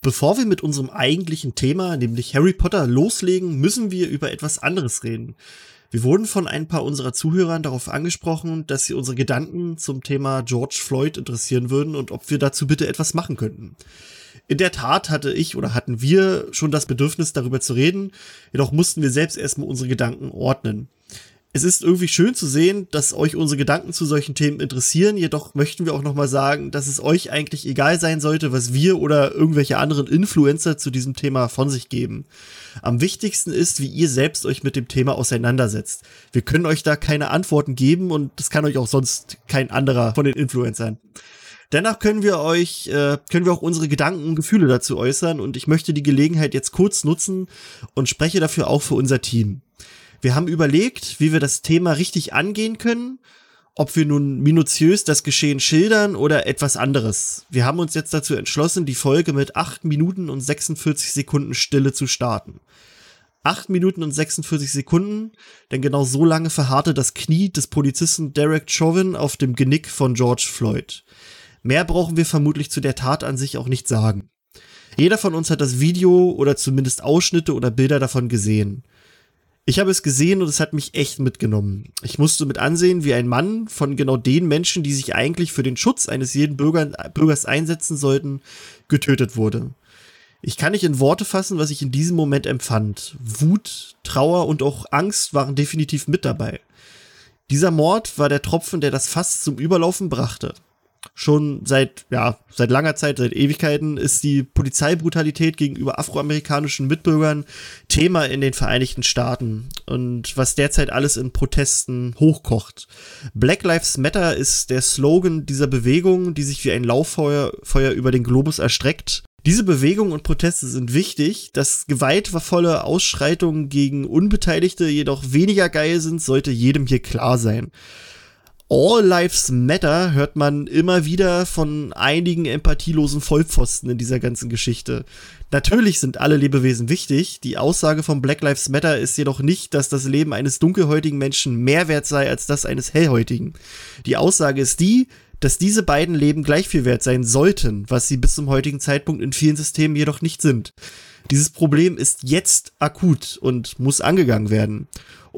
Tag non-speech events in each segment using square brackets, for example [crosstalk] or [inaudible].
Bevor wir mit unserem eigentlichen Thema, nämlich Harry Potter, loslegen, müssen wir über etwas anderes reden. Wir wurden von ein paar unserer Zuhörern darauf angesprochen, dass sie unsere Gedanken zum Thema George Floyd interessieren würden und ob wir dazu bitte etwas machen könnten. In der Tat hatte ich oder hatten wir schon das Bedürfnis, darüber zu reden, jedoch mussten wir selbst erstmal unsere Gedanken ordnen es ist irgendwie schön zu sehen, dass euch unsere Gedanken zu solchen Themen interessieren. Jedoch möchten wir auch nochmal sagen, dass es euch eigentlich egal sein sollte, was wir oder irgendwelche anderen Influencer zu diesem Thema von sich geben. Am wichtigsten ist, wie ihr selbst euch mit dem Thema auseinandersetzt. Wir können euch da keine Antworten geben und das kann euch auch sonst kein anderer von den Influencern. Dennoch können wir euch, äh, können wir auch unsere Gedanken und Gefühle dazu äußern und ich möchte die Gelegenheit jetzt kurz nutzen und spreche dafür auch für unser Team. Wir haben überlegt, wie wir das Thema richtig angehen können, ob wir nun minutiös das Geschehen schildern oder etwas anderes. Wir haben uns jetzt dazu entschlossen, die Folge mit 8 Minuten und 46 Sekunden Stille zu starten. 8 Minuten und 46 Sekunden, denn genau so lange verharrte das Knie des Polizisten Derek Chauvin auf dem Genick von George Floyd. Mehr brauchen wir vermutlich zu der Tat an sich auch nicht sagen. Jeder von uns hat das Video oder zumindest Ausschnitte oder Bilder davon gesehen. Ich habe es gesehen und es hat mich echt mitgenommen. Ich musste mit ansehen, wie ein Mann von genau den Menschen, die sich eigentlich für den Schutz eines jeden Bürger, Bürgers einsetzen sollten, getötet wurde. Ich kann nicht in Worte fassen, was ich in diesem Moment empfand. Wut, Trauer und auch Angst waren definitiv mit dabei. Dieser Mord war der Tropfen, der das Fass zum Überlaufen brachte schon seit, ja, seit langer Zeit, seit Ewigkeiten ist die Polizeibrutalität gegenüber afroamerikanischen Mitbürgern Thema in den Vereinigten Staaten und was derzeit alles in Protesten hochkocht. Black Lives Matter ist der Slogan dieser Bewegung, die sich wie ein Lauffeuer Feuer über den Globus erstreckt. Diese Bewegungen und Proteste sind wichtig. Dass gewaltvolle Ausschreitungen gegen Unbeteiligte jedoch weniger geil sind, sollte jedem hier klar sein. All Lives Matter hört man immer wieder von einigen empathielosen Vollpfosten in dieser ganzen Geschichte. Natürlich sind alle Lebewesen wichtig. Die Aussage von Black Lives Matter ist jedoch nicht, dass das Leben eines dunkelhäutigen Menschen mehr wert sei als das eines hellhäutigen. Die Aussage ist die, dass diese beiden Leben gleich viel wert sein sollten, was sie bis zum heutigen Zeitpunkt in vielen Systemen jedoch nicht sind. Dieses Problem ist jetzt akut und muss angegangen werden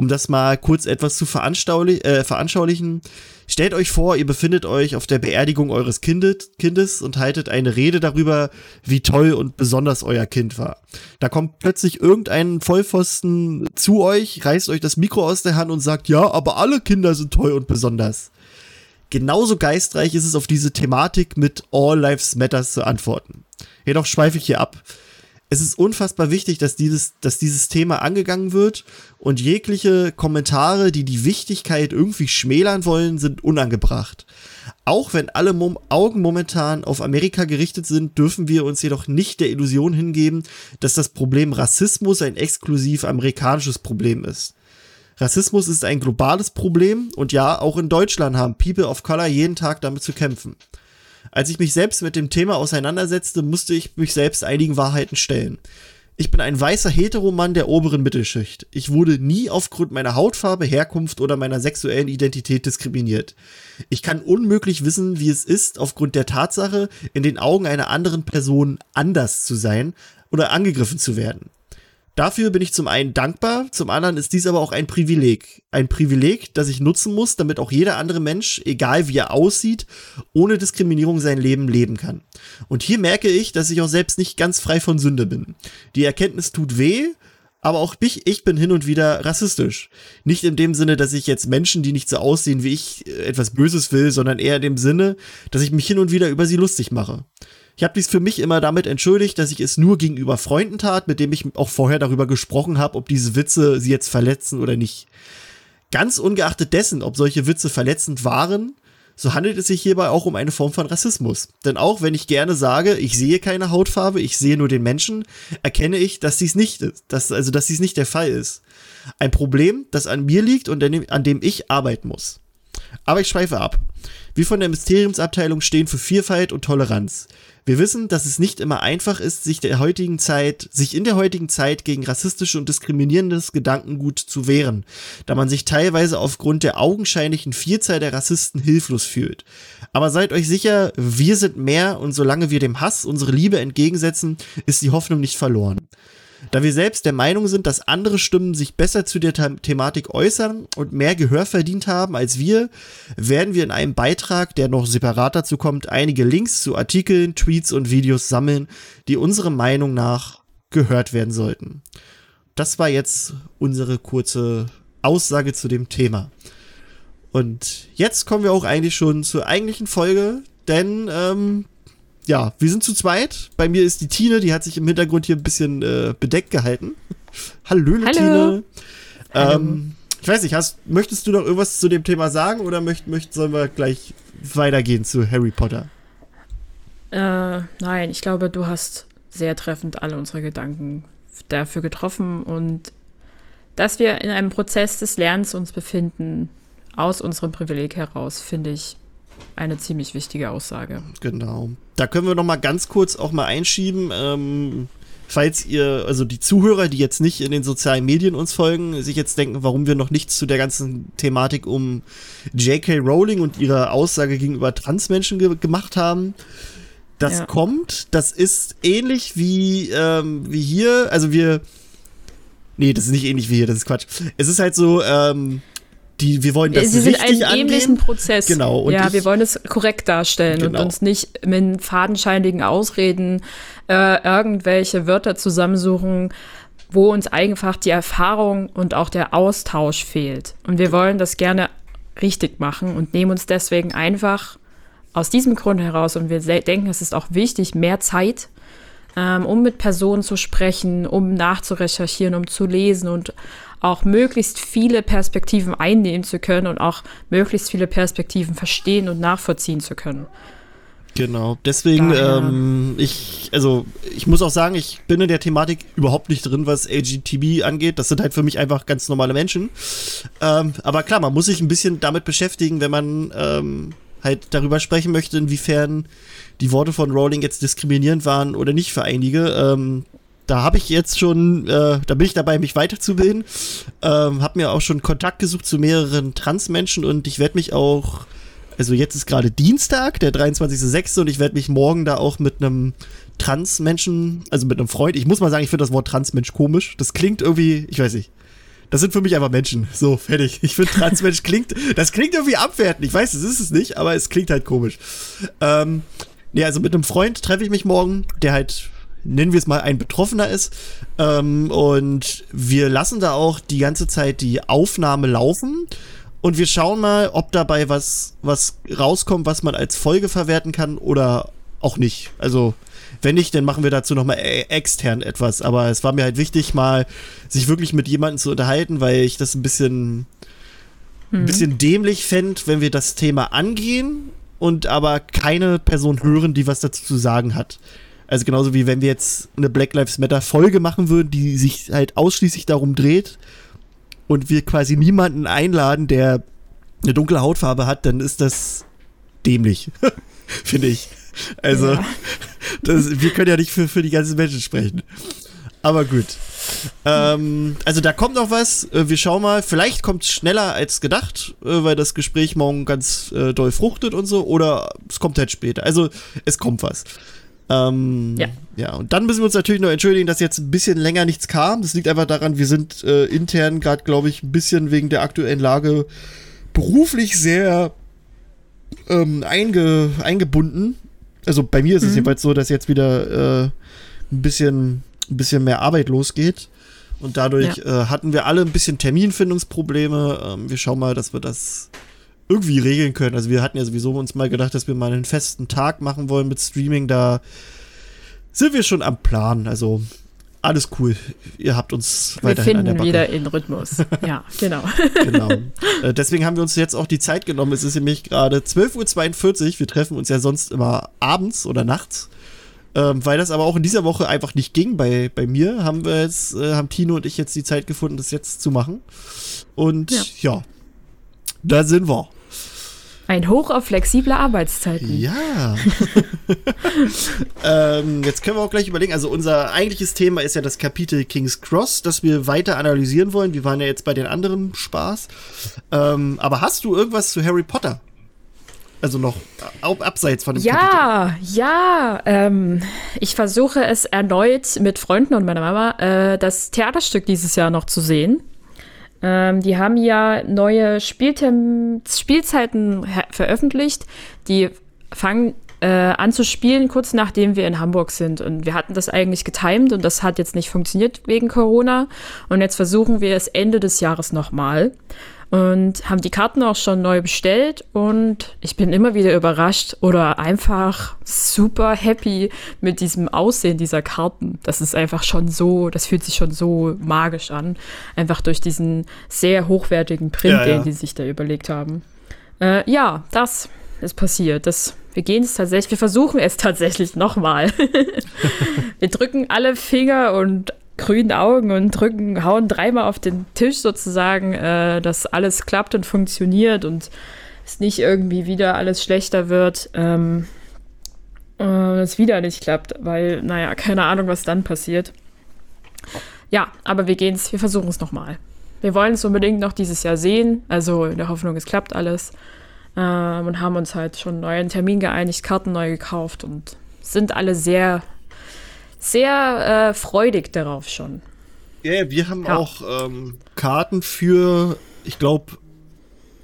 um das mal kurz etwas zu äh, veranschaulichen. Stellt euch vor, ihr befindet euch auf der Beerdigung eures Kindes, Kindes und haltet eine Rede darüber, wie toll und besonders euer Kind war. Da kommt plötzlich irgendein Vollpfosten zu euch, reißt euch das Mikro aus der Hand und sagt, ja, aber alle Kinder sind toll und besonders. Genauso geistreich ist es auf diese Thematik mit All Lives Matters zu antworten. Jedoch schweife ich hier ab es ist unfassbar wichtig, dass dieses, dass dieses Thema angegangen wird und jegliche Kommentare, die die Wichtigkeit irgendwie schmälern wollen, sind unangebracht. Auch wenn alle Mom Augen momentan auf Amerika gerichtet sind, dürfen wir uns jedoch nicht der Illusion hingeben, dass das Problem Rassismus ein exklusiv amerikanisches Problem ist. Rassismus ist ein globales Problem und ja, auch in Deutschland haben People of Color jeden Tag damit zu kämpfen. Als ich mich selbst mit dem Thema auseinandersetzte, musste ich mich selbst einigen Wahrheiten stellen. Ich bin ein weißer Heteromann der oberen Mittelschicht. Ich wurde nie aufgrund meiner Hautfarbe, Herkunft oder meiner sexuellen Identität diskriminiert. Ich kann unmöglich wissen, wie es ist, aufgrund der Tatsache, in den Augen einer anderen Person anders zu sein oder angegriffen zu werden. Dafür bin ich zum einen dankbar, zum anderen ist dies aber auch ein Privileg. Ein Privileg, das ich nutzen muss, damit auch jeder andere Mensch, egal wie er aussieht, ohne Diskriminierung sein Leben leben kann. Und hier merke ich, dass ich auch selbst nicht ganz frei von Sünde bin. Die Erkenntnis tut weh, aber auch ich, ich bin hin und wieder rassistisch. Nicht in dem Sinne, dass ich jetzt Menschen, die nicht so aussehen wie ich, etwas Böses will, sondern eher in dem Sinne, dass ich mich hin und wieder über sie lustig mache. Ich habe dies für mich immer damit entschuldigt, dass ich es nur gegenüber Freunden tat, mit dem ich auch vorher darüber gesprochen habe, ob diese Witze sie jetzt verletzen oder nicht. Ganz ungeachtet dessen, ob solche Witze verletzend waren, so handelt es sich hierbei auch um eine Form von Rassismus. Denn auch wenn ich gerne sage, ich sehe keine Hautfarbe, ich sehe nur den Menschen, erkenne ich, dass dies nicht dass, also dass dies nicht der Fall ist. Ein Problem, das an mir liegt und an dem ich arbeiten muss. Aber ich schweife ab. Wir von der Mysteriumsabteilung stehen für Vielfalt und Toleranz. Wir wissen, dass es nicht immer einfach ist, sich der heutigen Zeit, sich in der heutigen Zeit gegen rassistische und diskriminierendes Gedankengut zu wehren, da man sich teilweise aufgrund der augenscheinlichen Vielzahl der Rassisten hilflos fühlt. Aber seid euch sicher, wir sind mehr und solange wir dem Hass unsere Liebe entgegensetzen, ist die Hoffnung nicht verloren. Da wir selbst der Meinung sind, dass andere Stimmen sich besser zu der The Thematik äußern und mehr Gehör verdient haben als wir, werden wir in einem Beitrag, der noch separat dazu kommt, einige Links zu Artikeln, Tweets und Videos sammeln, die unserer Meinung nach gehört werden sollten. Das war jetzt unsere kurze Aussage zu dem Thema. Und jetzt kommen wir auch eigentlich schon zur eigentlichen Folge, denn ähm, ja, wir sind zu zweit. Bei mir ist die Tine, die hat sich im Hintergrund hier ein bisschen äh, bedeckt gehalten. Hallöle, Hallo. Tine. Hallo. Ähm, ich weiß nicht, hast, möchtest du noch irgendwas zu dem Thema sagen oder möcht, möcht, sollen wir gleich weitergehen zu Harry Potter? Äh, nein, ich glaube, du hast sehr treffend alle unsere Gedanken dafür getroffen und dass wir in einem Prozess des Lernens uns befinden, aus unserem Privileg heraus, finde ich eine ziemlich wichtige Aussage. Genau. Da können wir noch mal ganz kurz auch mal einschieben. Ähm, falls ihr, also die Zuhörer, die jetzt nicht in den sozialen Medien uns folgen, sich jetzt denken, warum wir noch nichts zu der ganzen Thematik um J.K. Rowling und ihre Aussage gegenüber Transmenschen ge gemacht haben. Das ja. kommt, das ist ähnlich wie, ähm, wie hier, also wir, nee, das ist nicht ähnlich wie hier, das ist Quatsch. Es ist halt so, ähm, die, wir wollen das Sie sind einen angehen. ähnlichen Prozess. Genau. Und ja, ich, wir wollen es korrekt darstellen genau. und uns nicht mit fadenscheinigen Ausreden äh, irgendwelche Wörter zusammensuchen, wo uns einfach die Erfahrung und auch der Austausch fehlt. Und wir wollen das gerne richtig machen und nehmen uns deswegen einfach aus diesem Grund heraus und wir denken, es ist auch wichtig, mehr Zeit, ähm, um mit Personen zu sprechen, um nachzurecherchieren, um zu lesen und auch möglichst viele Perspektiven einnehmen zu können und auch möglichst viele Perspektiven verstehen und nachvollziehen zu können. Genau, deswegen, ähm, ich, also ich muss auch sagen, ich bin in der Thematik überhaupt nicht drin, was LGTB angeht. Das sind halt für mich einfach ganz normale Menschen. Ähm, aber klar, man muss sich ein bisschen damit beschäftigen, wenn man ähm, halt darüber sprechen möchte, inwiefern die Worte von Rowling jetzt diskriminierend waren oder nicht für einige. Ähm, da habe ich jetzt schon, äh, da bin ich dabei, mich weiterzubilden. Ähm, habe mir auch schon Kontakt gesucht zu mehreren Transmenschen und ich werde mich auch, also jetzt ist gerade Dienstag, der 23.06. und ich werde mich morgen da auch mit einem Transmenschen, also mit einem Freund, ich muss mal sagen, ich finde das Wort Transmensch komisch. Das klingt irgendwie, ich weiß nicht. Das sind für mich einfach Menschen. So, fertig. Ich finde Transmensch [laughs] klingt, das klingt irgendwie abwertend. Ich weiß, das ist es nicht, aber es klingt halt komisch. Ähm, ja, also mit einem Freund treffe ich mich morgen, der halt nennen wir es mal, ein Betroffener ist. Ähm, und wir lassen da auch die ganze Zeit die Aufnahme laufen. Und wir schauen mal, ob dabei was, was rauskommt, was man als Folge verwerten kann oder auch nicht. Also, wenn nicht, dann machen wir dazu nochmal e-, extern etwas. Aber es war mir halt wichtig, mal sich wirklich mit jemandem zu unterhalten, weil ich das ein bisschen, ein mhm. bisschen dämlich fände, wenn wir das Thema angehen und aber keine Person hören, die was dazu zu sagen hat. Also genauso wie wenn wir jetzt eine Black Lives Matter Folge machen würden, die sich halt ausschließlich darum dreht und wir quasi niemanden einladen, der eine dunkle Hautfarbe hat, dann ist das dämlich, [laughs] finde ich. Also, ja. [laughs] das, wir können ja nicht für, für die ganzen Menschen sprechen. Aber gut. Ähm, also da kommt noch was. Äh, wir schauen mal. Vielleicht kommt es schneller als gedacht, äh, weil das Gespräch morgen ganz äh, doll fruchtet und so. Oder es kommt halt später. Also es kommt was. Ähm, ja. Ja, und dann müssen wir uns natürlich noch entschuldigen, dass jetzt ein bisschen länger nichts kam. Das liegt einfach daran, wir sind äh, intern gerade, glaube ich, ein bisschen wegen der aktuellen Lage beruflich sehr ähm, einge, eingebunden. Also bei mir ist mhm. es jedenfalls so, dass jetzt wieder äh, ein bisschen, ein bisschen mehr Arbeit losgeht. Und dadurch ja. äh, hatten wir alle ein bisschen Terminfindungsprobleme. Ähm, wir schauen mal, dass wir das irgendwie regeln können. Also wir hatten ja sowieso uns mal gedacht, dass wir mal einen festen Tag machen wollen mit Streaming. Da sind wir schon am Plan. Also alles cool. Ihr habt uns wir weiterhin an der Backe. wieder in Rhythmus. [laughs] Ja, genau. genau. [laughs] Äh, deswegen haben wir uns jetzt auch die Zeit genommen. Es ist nämlich gerade 12.42 Uhr. Wir treffen uns ja sonst immer abends oder nachts. Ähm, weil das aber auch in dieser Woche einfach nicht ging bei, bei mir, haben wir jetzt, äh, haben Tino und ich jetzt die Zeit gefunden, das jetzt zu machen. Und ja, ja da sind wir. Ein Hoch auf flexible Arbeitszeiten. Ja. [laughs] ähm, jetzt können wir auch gleich überlegen. Also unser eigentliches Thema ist ja das Kapitel King's Cross, das wir weiter analysieren wollen. Wir waren ja jetzt bei den anderen Spaß. Ähm, aber hast du irgendwas zu Harry Potter? Also noch abseits von dem Ja, Kapitel. ja. Ähm, ich versuche es erneut mit Freunden und meiner Mama äh, das Theaterstück dieses Jahr noch zu sehen. Ähm, die haben ja neue Spieltem Spielzeiten veröffentlicht. Die fangen äh, an zu spielen, kurz nachdem wir in Hamburg sind. Und wir hatten das eigentlich getimed und das hat jetzt nicht funktioniert wegen Corona. Und jetzt versuchen wir es Ende des Jahres nochmal und haben die Karten auch schon neu bestellt und ich bin immer wieder überrascht oder einfach super happy mit diesem Aussehen dieser Karten. Das ist einfach schon so, das fühlt sich schon so magisch an, einfach durch diesen sehr hochwertigen Print, ja, ja. den die sich da überlegt haben. Äh, ja, das ist passiert. Das, wir gehen es tatsächlich, wir versuchen es tatsächlich nochmal. [laughs] wir drücken alle Finger und grünen Augen und drücken, hauen dreimal auf den Tisch sozusagen, äh, dass alles klappt und funktioniert und es nicht irgendwie wieder alles schlechter wird. Ähm, äh, es wieder nicht klappt, weil, naja, keine Ahnung, was dann passiert. Ja, aber wir gehen es, wir versuchen es nochmal. Wir wollen es unbedingt noch dieses Jahr sehen, also in der Hoffnung, es klappt alles. Ähm, und haben uns halt schon einen neuen Termin geeinigt, Karten neu gekauft und sind alle sehr sehr äh, freudig darauf schon. Ja, wir haben ja. auch ähm, Karten für, ich glaube,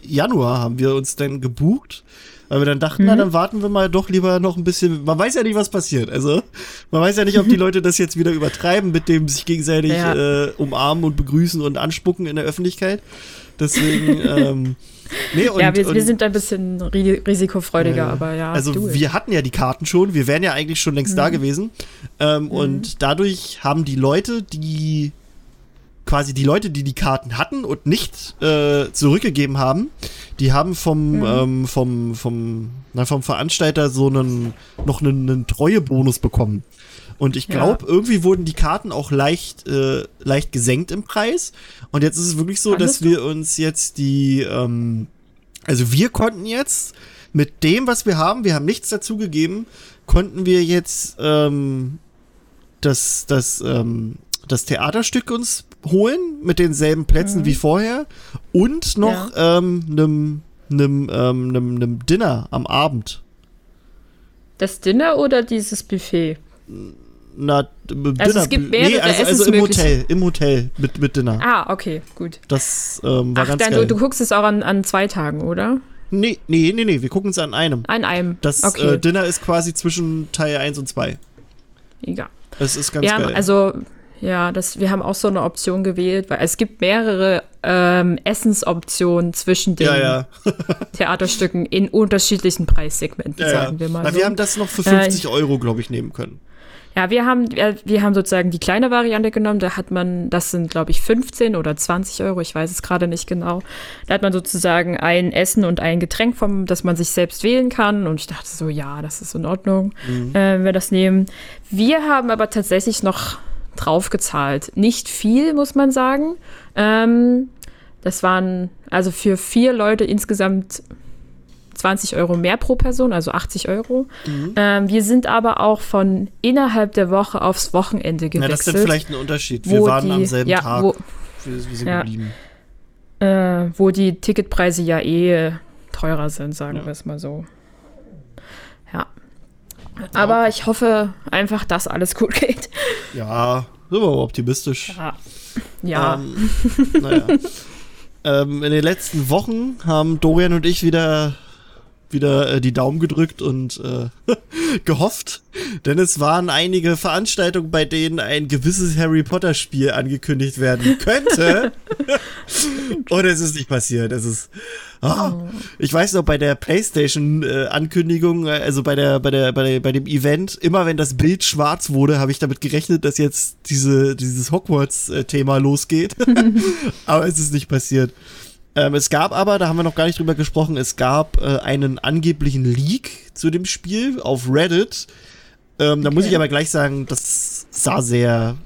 Januar haben wir uns dann gebucht. Weil wir dann dachten, mhm. na, dann warten wir mal doch lieber noch ein bisschen. Man weiß ja nicht, was passiert. Also, man weiß ja nicht, ob die Leute das jetzt wieder übertreiben mit dem sich gegenseitig ja. äh, umarmen und begrüßen und anspucken in der Öffentlichkeit. Deswegen, [laughs] ähm, Nee, und, ja, wir, und, wir, sind ein bisschen risikofreudiger, äh, aber ja. Also wir hatten ja die Karten schon, wir wären ja eigentlich schon längst mhm. da gewesen. Ähm, mhm. Und dadurch haben die Leute, die quasi die Leute, die die Karten hatten und nicht äh, zurückgegeben haben, die haben vom, mhm. ähm, vom, vom, na, vom Veranstalter so einen, noch einen, einen Treuebonus bekommen. Und ich glaube, ja. irgendwie wurden die Karten auch leicht, äh, leicht gesenkt im Preis. Und jetzt ist es wirklich so, Alles dass wir uns jetzt die, ähm, also wir konnten jetzt mit dem, was wir haben, wir haben nichts dazugegeben, konnten wir jetzt ähm, das, das, ähm, das Theaterstück uns holen mit denselben Plätzen mhm. wie vorher und noch ja. ähm, einem, einem, ähm, einem, einem Dinner am Abend. Das Dinner oder dieses Buffet? Na, Dinner. Also es gibt mehrere nee, also, also im Hotel, im Hotel mit, mit Dinner. Ah, okay, gut. Das ähm, war Ach, ganz dann, geil. Du, du guckst es auch an, an zwei Tagen, oder? Nee, nee, nee, nee, wir gucken es an einem. An einem. Das okay. äh, Dinner ist quasi zwischen Teil 1 und 2. Egal. Das ist ganz ja, geil. Also, ja, das, wir haben auch so eine Option gewählt, weil es gibt mehrere ähm, Essensoptionen zwischen den ja, ja. [laughs] [laughs] Theaterstücken in unterschiedlichen Preissegmenten, ja, sagen wir mal. Na, so. Wir haben das noch für 50 äh, Euro, glaube ich, nehmen können. Ja, wir haben, wir haben sozusagen die kleine Variante genommen. Da hat man, das sind, glaube ich, 15 oder 20 Euro, ich weiß es gerade nicht genau. Da hat man sozusagen ein Essen und ein Getränk, vom, das man sich selbst wählen kann. Und ich dachte so, ja, das ist in Ordnung, mhm. äh, wenn wir das nehmen. Wir haben aber tatsächlich noch draufgezahlt. Nicht viel, muss man sagen. Ähm, das waren also für vier Leute insgesamt 20 Euro mehr pro Person, also 80 Euro. Mhm. Ähm, wir sind aber auch von innerhalb der Woche aufs Wochenende gewechselt. Ja, das ist dann vielleicht ein Unterschied. Wir waren die, am selben ja, Tag. Wo, wir, wir sind ja, geblieben. Äh, wo die Ticketpreise ja eh teurer sind, sagen ja. wir es mal so. Ja. Aber ich hoffe einfach, dass alles gut geht. Ja, sind wir optimistisch. Ja. ja. Ähm, naja. [laughs] ähm, in den letzten Wochen haben Dorian und ich wieder wieder äh, die Daumen gedrückt und äh, [laughs] gehofft, denn es waren einige Veranstaltungen, bei denen ein gewisses Harry Potter Spiel angekündigt werden könnte. [laughs] und es ist nicht passiert. Es ist oh. Ich weiß noch bei der PlayStation äh, Ankündigung, äh, also bei der bei der bei der bei dem Event, immer wenn das Bild schwarz wurde, habe ich damit gerechnet, dass jetzt diese dieses Hogwarts äh, Thema losgeht. [laughs] Aber es ist nicht passiert. Ähm, es gab aber, da haben wir noch gar nicht drüber gesprochen, es gab äh, einen angeblichen Leak zu dem Spiel auf Reddit. Ähm, da okay. muss ich aber gleich sagen, das sah sehr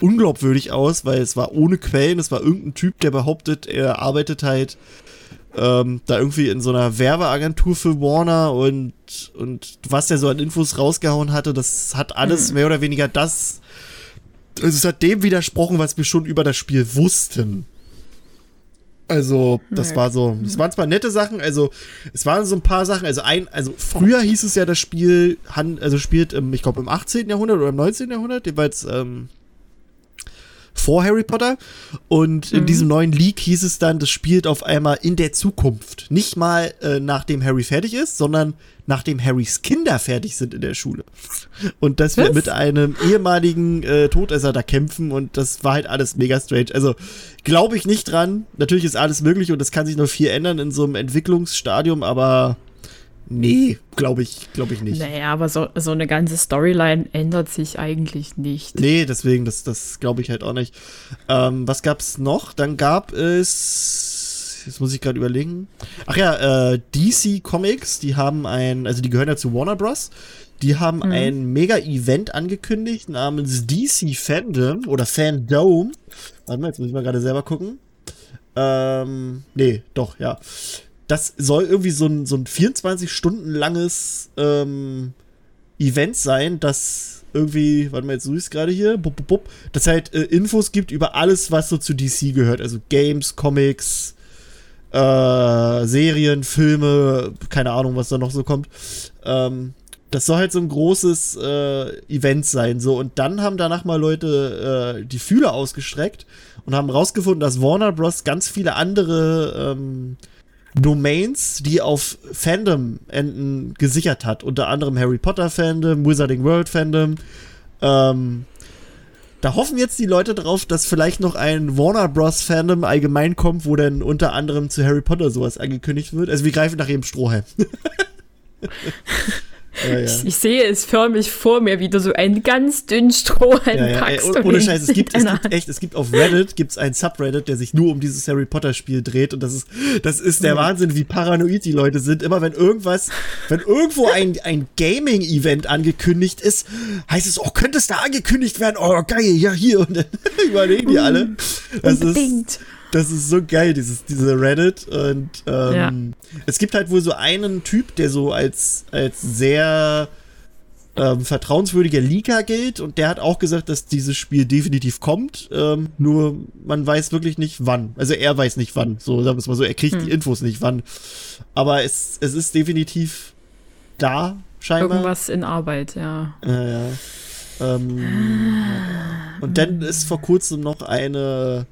unglaubwürdig aus, weil es war ohne Quellen, es war irgendein Typ, der behauptet, er arbeitet halt ähm, da irgendwie in so einer Werbeagentur für Warner und, und was der so an Infos rausgehauen hatte, das hat alles mhm. mehr oder weniger das, also es hat dem widersprochen, was wir schon über das Spiel wussten. Also, das war so, es waren zwar nette Sachen, also es waren so ein paar Sachen, also ein, also früher hieß es ja, das Spiel, also spielt im, ich glaube im 18. Jahrhundert oder im 19. Jahrhundert, jeweils ähm, vor Harry Potter. Und mhm. in diesem neuen Leak hieß es dann, das spielt auf einmal in der Zukunft. Nicht mal äh, nachdem Harry fertig ist, sondern nachdem Harrys Kinder fertig sind in der Schule. Und dass wir Was? mit einem ehemaligen äh, Todesser da kämpfen und das war halt alles mega strange. Also glaube ich nicht dran. Natürlich ist alles möglich und es kann sich noch viel ändern in so einem Entwicklungsstadium, aber Nee, glaube ich, glaube ich nicht. Naja, aber so, so eine ganze Storyline ändert sich eigentlich nicht. Nee, deswegen, das, das glaube ich halt auch nicht. Ähm, was gab's noch? Dann gab es, jetzt muss ich gerade überlegen. Ach ja, äh, DC Comics, die haben ein, also die gehören ja zu Warner Bros. Die haben mhm. ein Mega-Event angekündigt namens DC Fandom oder Fandom. Warte mal, jetzt muss ich mal gerade selber gucken. Ähm, nee, doch, ja das soll irgendwie so ein, so ein 24 Stunden langes ähm, Event sein, das irgendwie, warte mal, jetzt suche ich es gerade hier, bup, bup, bup, das halt äh, Infos gibt über alles, was so zu DC gehört. Also Games, Comics, äh, Serien, Filme, keine Ahnung, was da noch so kommt. Ähm, das soll halt so ein großes äh, Event sein. So, und dann haben danach mal Leute äh, die Fühler ausgestreckt und haben rausgefunden, dass Warner Bros. ganz viele andere ähm, Domains, die auf Fandom-Enden gesichert hat. Unter anderem Harry Potter Fandom, Wizarding World Fandom. Ähm, da hoffen jetzt die Leute drauf, dass vielleicht noch ein Warner Bros. Fandom allgemein kommt, wo dann unter anderem zu Harry Potter sowas angekündigt wird. Also wir greifen nach jedem Strohhalm. [laughs] Ja, ja. Ich, ich, sehe es förmlich vor mir, wie du so einen ganz dünnen Strohhalm ja, packst. Ey, ohne Scheiß, es gibt, es gibt echt, es gibt auf Reddit gibt's ein Subreddit, der sich nur um dieses Harry Potter Spiel dreht und das ist, das ist der Wahnsinn, wie paranoid die Leute sind. Immer wenn irgendwas, wenn irgendwo ein, ein Gaming-Event angekündigt ist, heißt es, oh, könnte es da angekündigt werden? Oh, geil, ja, hier. Und dann [laughs] überlegen die alle. Das Unbedingt. Ist, das ist so geil, dieses, diese Reddit. Und ähm, ja. es gibt halt wohl so einen Typ, der so als, als sehr ähm, vertrauenswürdiger Leaker gilt und der hat auch gesagt, dass dieses Spiel definitiv kommt. Ähm, nur man weiß wirklich nicht wann. Also er weiß nicht wann. So sagen wir es mal so, er kriegt hm. die Infos nicht wann. Aber es, es ist definitiv da, scheinbar. Irgendwas in Arbeit, ja. Ja, ja. Ähm, und dann ist vor kurzem noch eine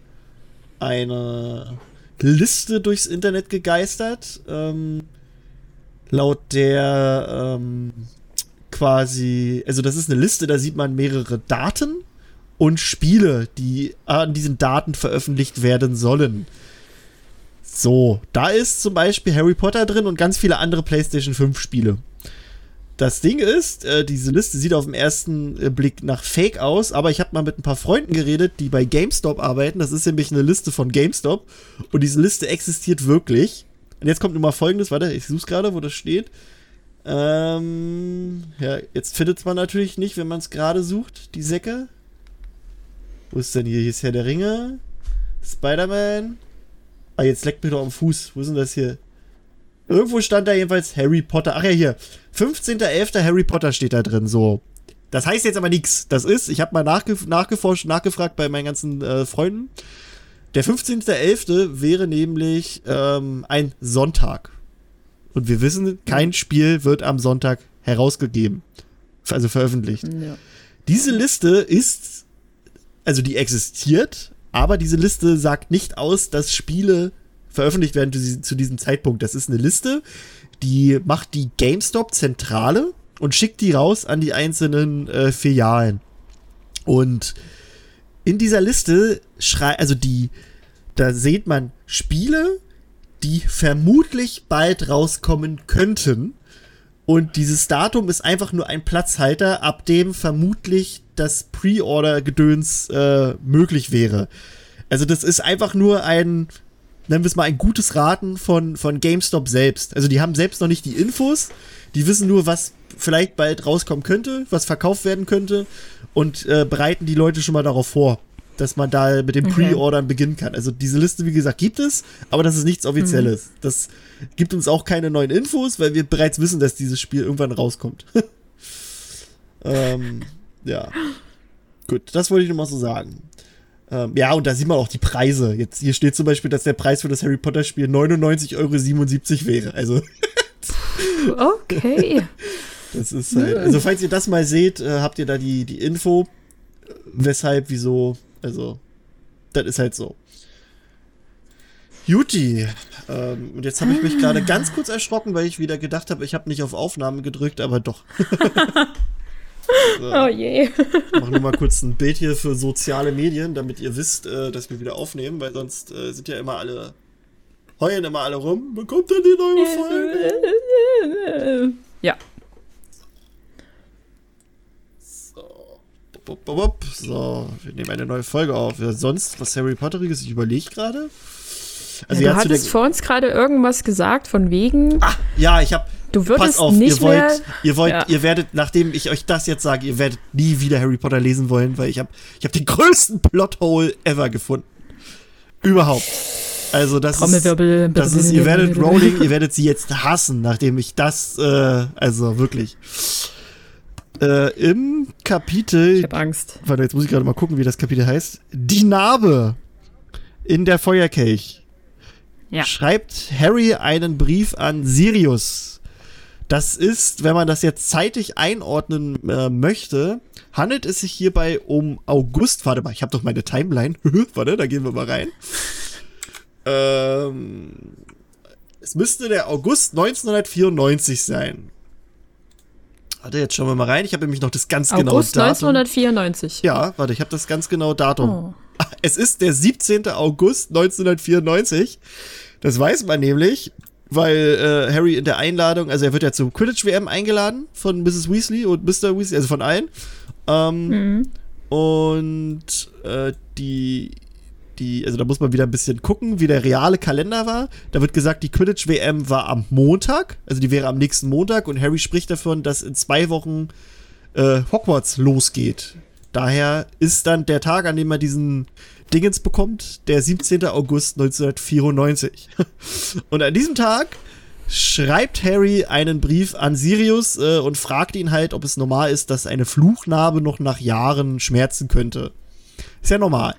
eine Liste durchs Internet gegeistert, ähm, laut der ähm, quasi, also das ist eine Liste, da sieht man mehrere Daten und Spiele, die an diesen Daten veröffentlicht werden sollen. So, da ist zum Beispiel Harry Potter drin und ganz viele andere PlayStation 5 Spiele. Das Ding ist, äh, diese Liste sieht auf den ersten äh, Blick nach Fake aus, aber ich habe mal mit ein paar Freunden geredet, die bei GameStop arbeiten. Das ist nämlich eine Liste von GameStop und diese Liste existiert wirklich. Und jetzt kommt nur mal folgendes, warte, ich suche gerade, wo das steht. Ähm, ja, jetzt findet man natürlich nicht, wenn man es gerade sucht, die Säcke. Wo ist denn hier? Hier ist Herr der Ringe. Spider-Man. Ah, jetzt leckt mir doch am Fuß. Wo ist denn das hier? Irgendwo stand da jedenfalls Harry Potter. Ach ja, hier. 15.11. Harry Potter steht da drin, so. Das heißt jetzt aber nichts. Das ist, ich habe mal nachgef nachgeforscht, nachgefragt bei meinen ganzen äh, Freunden. Der 15.11. wäre nämlich ähm, ein Sonntag. Und wir wissen, kein Spiel wird am Sonntag herausgegeben. Also veröffentlicht. Ja. Diese Liste ist, also die existiert, aber diese Liste sagt nicht aus, dass Spiele veröffentlicht werden zu diesem Zeitpunkt. Das ist eine Liste, die macht die GameStop-Zentrale und schickt die raus an die einzelnen äh, Filialen. Und in dieser Liste schreibt, also die, da sieht man Spiele, die vermutlich bald rauskommen könnten. Und dieses Datum ist einfach nur ein Platzhalter, ab dem vermutlich das Pre-Order-Gedöns äh, möglich wäre. Also das ist einfach nur ein nennen wir es mal, ein gutes Raten von, von GameStop selbst. Also die haben selbst noch nicht die Infos, die wissen nur, was vielleicht bald rauskommen könnte, was verkauft werden könnte und äh, bereiten die Leute schon mal darauf vor. dass man da mit dem Pre-Ordern beginnen kann. Also diese Liste, wie gesagt, gibt es, aber das ist nichts Offizielles. Mhm. Das gibt uns auch keine neuen Infos, weil wir bereits wissen, dass dieses Spiel irgendwann rauskommt. [laughs] ähm, ja. Gut, das wollte ich nochmal so sagen. Ähm, ja, und da sieht man auch die Preise. Jetzt hier steht zum Beispiel, dass der Preis für das Harry Potter Spiel 99,77 Euro wäre. Also. [laughs] okay. Das ist halt. Also, falls ihr das mal seht, äh, habt ihr da die, die Info. Weshalb, wieso. Also, das ist halt so. Juti. Ähm, und jetzt habe ich mich gerade ganz kurz erschrocken, weil ich wieder gedacht habe, ich habe nicht auf Aufnahme gedrückt, aber doch. [laughs] so. Oh je. Ich mache nur mal kurz ein Bild hier für soziale Medien, damit ihr wisst, äh, dass wir wieder aufnehmen, weil sonst äh, sind ja immer alle heulen immer alle rum. Bekommt denn die neue Folge? Ja. So, wir nehmen eine neue Folge auf. Ja, sonst was Harry Potteriges? Ich überlege gerade. Also ja, du hattest vor uns gerade irgendwas gesagt von wegen. Ach, ja, ich habe. Du würdest auf, nicht ihr wollt, mehr. Ihr wollt, ja. ihr werdet, nachdem ich euch das jetzt sage, ihr werdet nie wieder Harry Potter lesen wollen, weil ich habe, ich habe den größten Plothole ever gefunden. Überhaupt. Also das ist, das ist, ihr werdet Rowling, ihr werdet sie jetzt hassen, nachdem ich das, äh, also wirklich. Äh, Im Kapitel. Ich hab Angst. Warte, jetzt muss ich gerade mal gucken, wie das Kapitel heißt. Die Narbe in der Feuerkelch. Ja. Schreibt Harry einen Brief an Sirius. Das ist, wenn man das jetzt zeitig einordnen äh, möchte, handelt es sich hierbei um August. Warte mal, ich habe doch meine Timeline. [laughs] Warte, da gehen wir mal rein. Ähm, es müsste der August 1994 sein. Warte, jetzt schauen wir mal rein. Ich habe nämlich noch das ganz genaue August Datum. 1994. Ja, warte, ich habe das ganz genaue Datum. Oh. Es ist der 17. August 1994. Das weiß man nämlich, weil äh, Harry in der Einladung, also er wird ja zum Quidditch-WM eingeladen von Mrs. Weasley und Mr. Weasley, also von allen. Ähm, mhm. Und äh, die die, also da muss man wieder ein bisschen gucken, wie der reale Kalender war. Da wird gesagt, die Quidditch-WM war am Montag, also die wäre am nächsten Montag und Harry spricht davon, dass in zwei Wochen äh, Hogwarts losgeht. Daher ist dann der Tag, an dem er diesen Dingens bekommt, der 17. August 1994. [laughs] und an diesem Tag schreibt Harry einen Brief an Sirius äh, und fragt ihn halt, ob es normal ist, dass eine Fluchnarbe noch nach Jahren schmerzen könnte. Ist ja normal.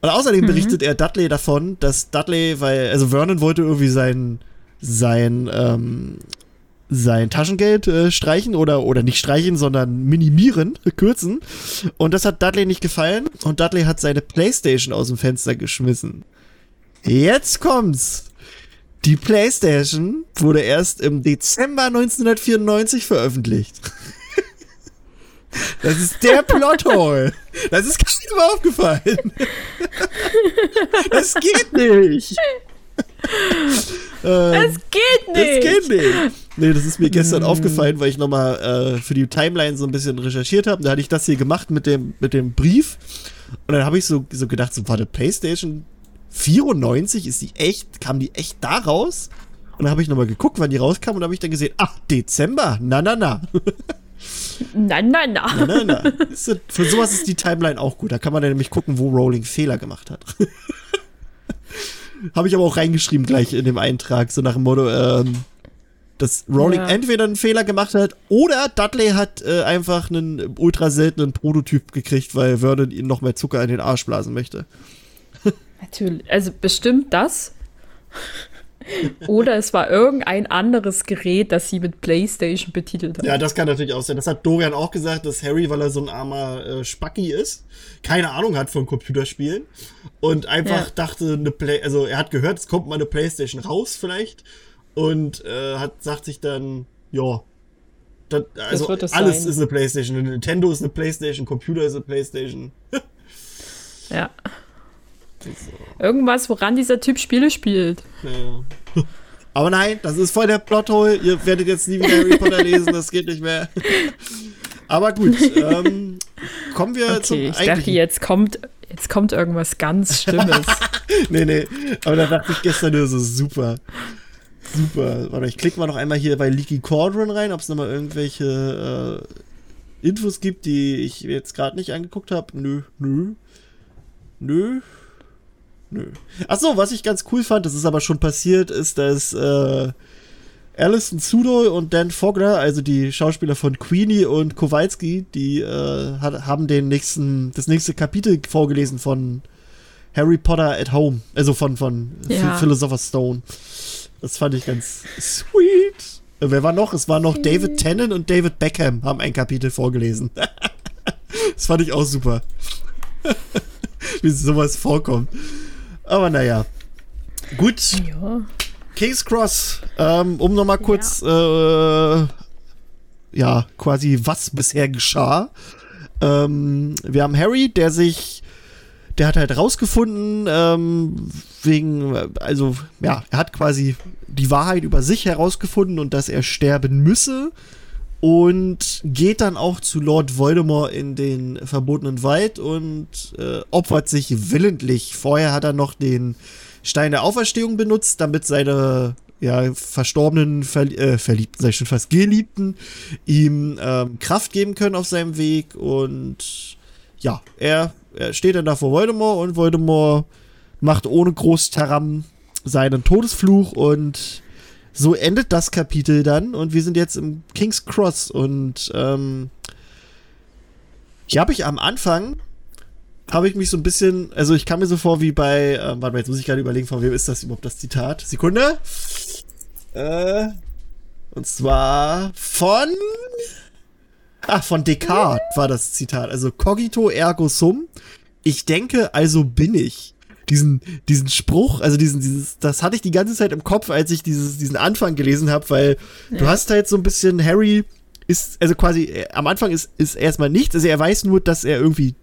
Und außerdem mhm. berichtet er Dudley davon, dass Dudley, weil, also Vernon wollte irgendwie sein, sein, ähm, sein Taschengeld äh, streichen oder, oder nicht streichen, sondern minimieren, [laughs] kürzen. Und das hat Dudley nicht gefallen und Dudley hat seine Playstation aus dem Fenster geschmissen. Jetzt kommt's. Die Playstation wurde erst im Dezember 1994 veröffentlicht. [laughs] Das ist der Plothole. Das ist keinem aufgefallen. [laughs] Das geht nicht. [laughs] Das geht nicht. Das geht nicht. Nee, das ist mir gestern hm. aufgefallen, weil ich nochmal äh, für die Timeline so ein bisschen recherchiert habe. Da hatte ich das hier gemacht mit dem, mit dem Brief. Und dann habe ich so, so gedacht, so, warte, PlayStation 94, ist die echt, kam die echt da raus? Und dann habe ich nochmal geguckt, wann die rauskam und habe ich dann gesehen, ach, Dezember, na, na, na. Nein, nein, nein. Nein, nein, nein. Für sowas ist die Timeline auch gut. Da kann man dann nämlich gucken, wo Rowling Fehler gemacht hat. Habe ich aber auch reingeschrieben gleich in dem Eintrag, so nach dem Motto, ähm, dass Rowling ja. entweder einen Fehler gemacht hat oder Dudley hat äh, einfach einen ultra seltenen Prototyp gekriegt, weil Vernon ihn noch mehr Zucker in den Arsch blasen möchte. Natürlich, also bestimmt das. Oder es war irgendein anderes Gerät, das sie mit PlayStation betitelt hat. Ja, das kann natürlich auch sein. Das hat Dorian auch gesagt, dass Harry, weil er so ein armer äh, Spacki ist, keine Ahnung hat von Computerspielen und einfach ja. dachte, eine Play also er hat gehört, es kommt mal eine PlayStation raus vielleicht und äh, hat sagt sich dann, ja, das, also das alles sein. ist eine PlayStation. Nintendo ist eine PlayStation, Computer ist eine PlayStation. ja. Irgendwas, woran dieser Typ Spiele spielt. Ja. [laughs] Aber nein, das ist voll der Plothole. Ihr werdet jetzt nie wieder Harry Potter lesen, das geht nicht mehr. Aber gut, ähm, kommen wir okay, zum ich dachte, jetzt kommt, jetzt kommt irgendwas ganz Schlimmes. [laughs] nee, nee, aber da dachte ich gestern nur so super. Super. Warte, ich klicke mal noch einmal hier bei Leaky Cauldron rein, ob es nochmal irgendwelche äh, Infos gibt, die ich jetzt gerade nicht angeguckt habe. Nö, nö. Nö. Nö. Achso, was ich ganz cool fand, das ist aber schon passiert, ist, dass äh, Alison Sudo und Dan Fogler, also die Schauspieler von Queenie und Kowalski, die äh, hat, haben den nächsten, das nächste Kapitel vorgelesen von Harry Potter at Home, also von, von ja. Philosopher's Stone. Das fand ich ganz sweet. Äh, wer war noch? Es war noch David Tennant und David Beckham haben ein Kapitel vorgelesen. [laughs] das fand ich auch super. [laughs] Wie sowas vorkommt. Aber naja. Gut. Ja. King's Cross, ähm, um nochmal kurz, ja. Äh, ja, quasi was bisher geschah. Ähm, wir haben Harry, der sich, der hat halt rausgefunden, ähm, wegen, also, ja, er hat quasi die Wahrheit über sich herausgefunden und dass er sterben müsse und geht dann auch zu Lord Voldemort in den verbotenen Wald und äh, opfert sich willentlich. Vorher hat er noch den Stein der Auferstehung benutzt, damit seine ja, verstorbenen, Ver äh, Verliebten, ich schon fast Geliebten, ihm ähm, Kraft geben können auf seinem Weg. Und ja, er, er steht dann da vor Voldemort und Voldemort macht ohne groß Taram seinen Todesfluch und so endet das Kapitel dann und wir sind jetzt im King's Cross und ähm, hier habe ich am Anfang habe ich mich so ein bisschen, also ich kam mir so vor wie bei, äh, warte mal, jetzt muss ich gerade überlegen, von wem ist das überhaupt das Zitat? Sekunde. Äh, und zwar von, ach, von Descartes war das Zitat. Also cogito ergo sum. Ich denke, also bin ich. Diesen, diesen Spruch, also diesen, dieses, das hatte ich die ganze Zeit im Kopf, als ich dieses, diesen Anfang gelesen habe, weil ja. du hast halt so ein bisschen Harry ist, also quasi, äh, am Anfang ist, ist erstmal nichts, also er weiß nur, dass er irgendwie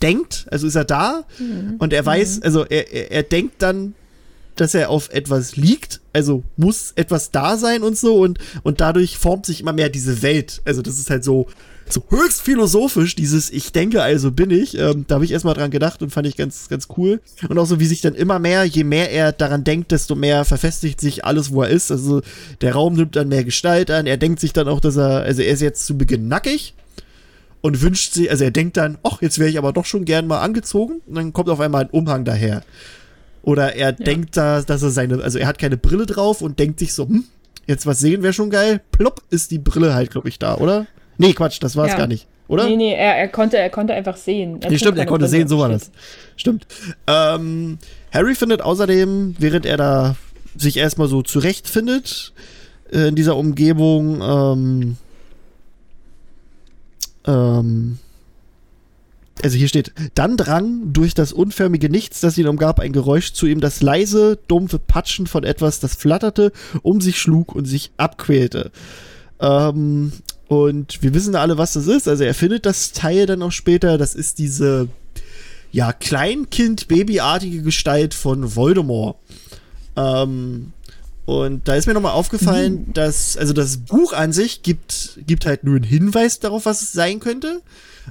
denkt, also ist er da mhm. und er weiß, mhm. also er, er, er denkt dann, dass er auf etwas liegt, also muss etwas da sein und so und, und dadurch formt sich immer mehr diese Welt. Also das ist halt so, so höchst philosophisch, dieses Ich denke, also bin ich. Ähm, da habe ich erstmal dran gedacht und fand ich ganz, ganz cool. Und auch so, wie sich dann immer mehr, je mehr er daran denkt, desto mehr verfestigt sich alles, wo er ist. Also der Raum nimmt dann mehr Gestalt an. Er denkt sich dann auch, dass er, also er ist jetzt zu Beginn nackig und wünscht sich, also er denkt dann, ach, jetzt wäre ich aber doch schon gern mal angezogen und dann kommt auf einmal ein Umhang daher. Oder er ja. denkt da, dass er seine, also er hat keine Brille drauf und denkt sich so, hm, jetzt was sehen wäre schon geil. Plopp ist die Brille halt, glaube ich, da, oder? Nee, Quatsch, das war es ja. gar nicht, oder? Nee, nee, er, er, konnte, er konnte einfach sehen. Er nee, stimmt, er konnte sehen, so war das. Stimmt. Ähm, Harry findet außerdem, während er da sich erstmal so zurechtfindet, äh, in dieser Umgebung, ähm, ähm, also hier steht, dann drang durch das unförmige Nichts, das ihn umgab, ein Geräusch zu ihm, das leise, dumpfe Patschen von etwas, das flatterte, um sich schlug und sich abquälte. Ähm, und wir wissen alle, was das ist. Also er findet das Teil dann auch später. Das ist diese, ja, Kleinkind-Babyartige Gestalt von Voldemort. Ähm, und da ist mir nochmal aufgefallen, mhm. dass, also das Buch an sich gibt, gibt halt nur einen Hinweis darauf, was es sein könnte.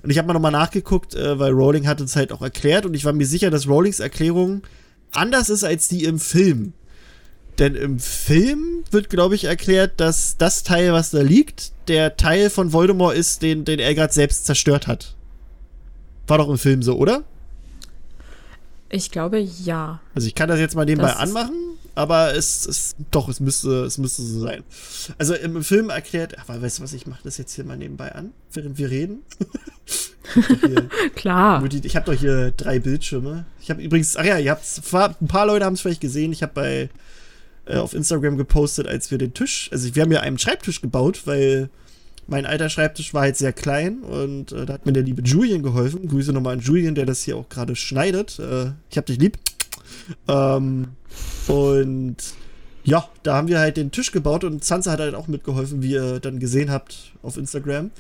Und ich habe mal nochmal nachgeguckt, äh, weil Rowling hat uns halt auch erklärt und ich war mir sicher, dass Rowlings Erklärung anders ist als die im Film. Denn im Film wird, glaube ich, erklärt, dass das Teil, was da liegt, der Teil von Voldemort ist, den, den er gerade selbst zerstört hat. War doch im Film so, oder? Ich glaube, ja. Also ich kann das jetzt mal nebenbei anmachen aber es, es doch, es müsste, es müsste so sein. Also im Film erklärt, ach, weißt du was, ich mache das jetzt hier mal nebenbei an, während wir reden. [laughs] Klar. Ich habe doch hier drei Bildschirme. Ich habe übrigens, ach ja, ihr habt ein paar Leute haben es vielleicht gesehen. Ich habe bei äh, auf Instagram gepostet, als wir den Tisch, also wir haben ja einen Schreibtisch gebaut, weil mein alter Schreibtisch war halt sehr klein und äh, da hat mir der liebe Julian geholfen. Grüße nochmal an Julian, der das hier auch gerade schneidet. Äh, ich hab dich lieb. Ähm, und ja, da haben wir halt den Tisch gebaut und Sansa hat halt auch mitgeholfen, wie ihr dann gesehen habt auf Instagram.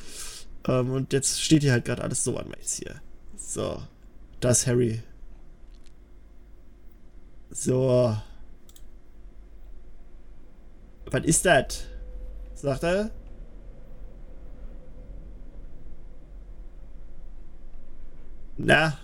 Ähm, und jetzt steht hier halt gerade alles so an Mais hier. So, das Harry. So. Was ist das? Sagt er? Na,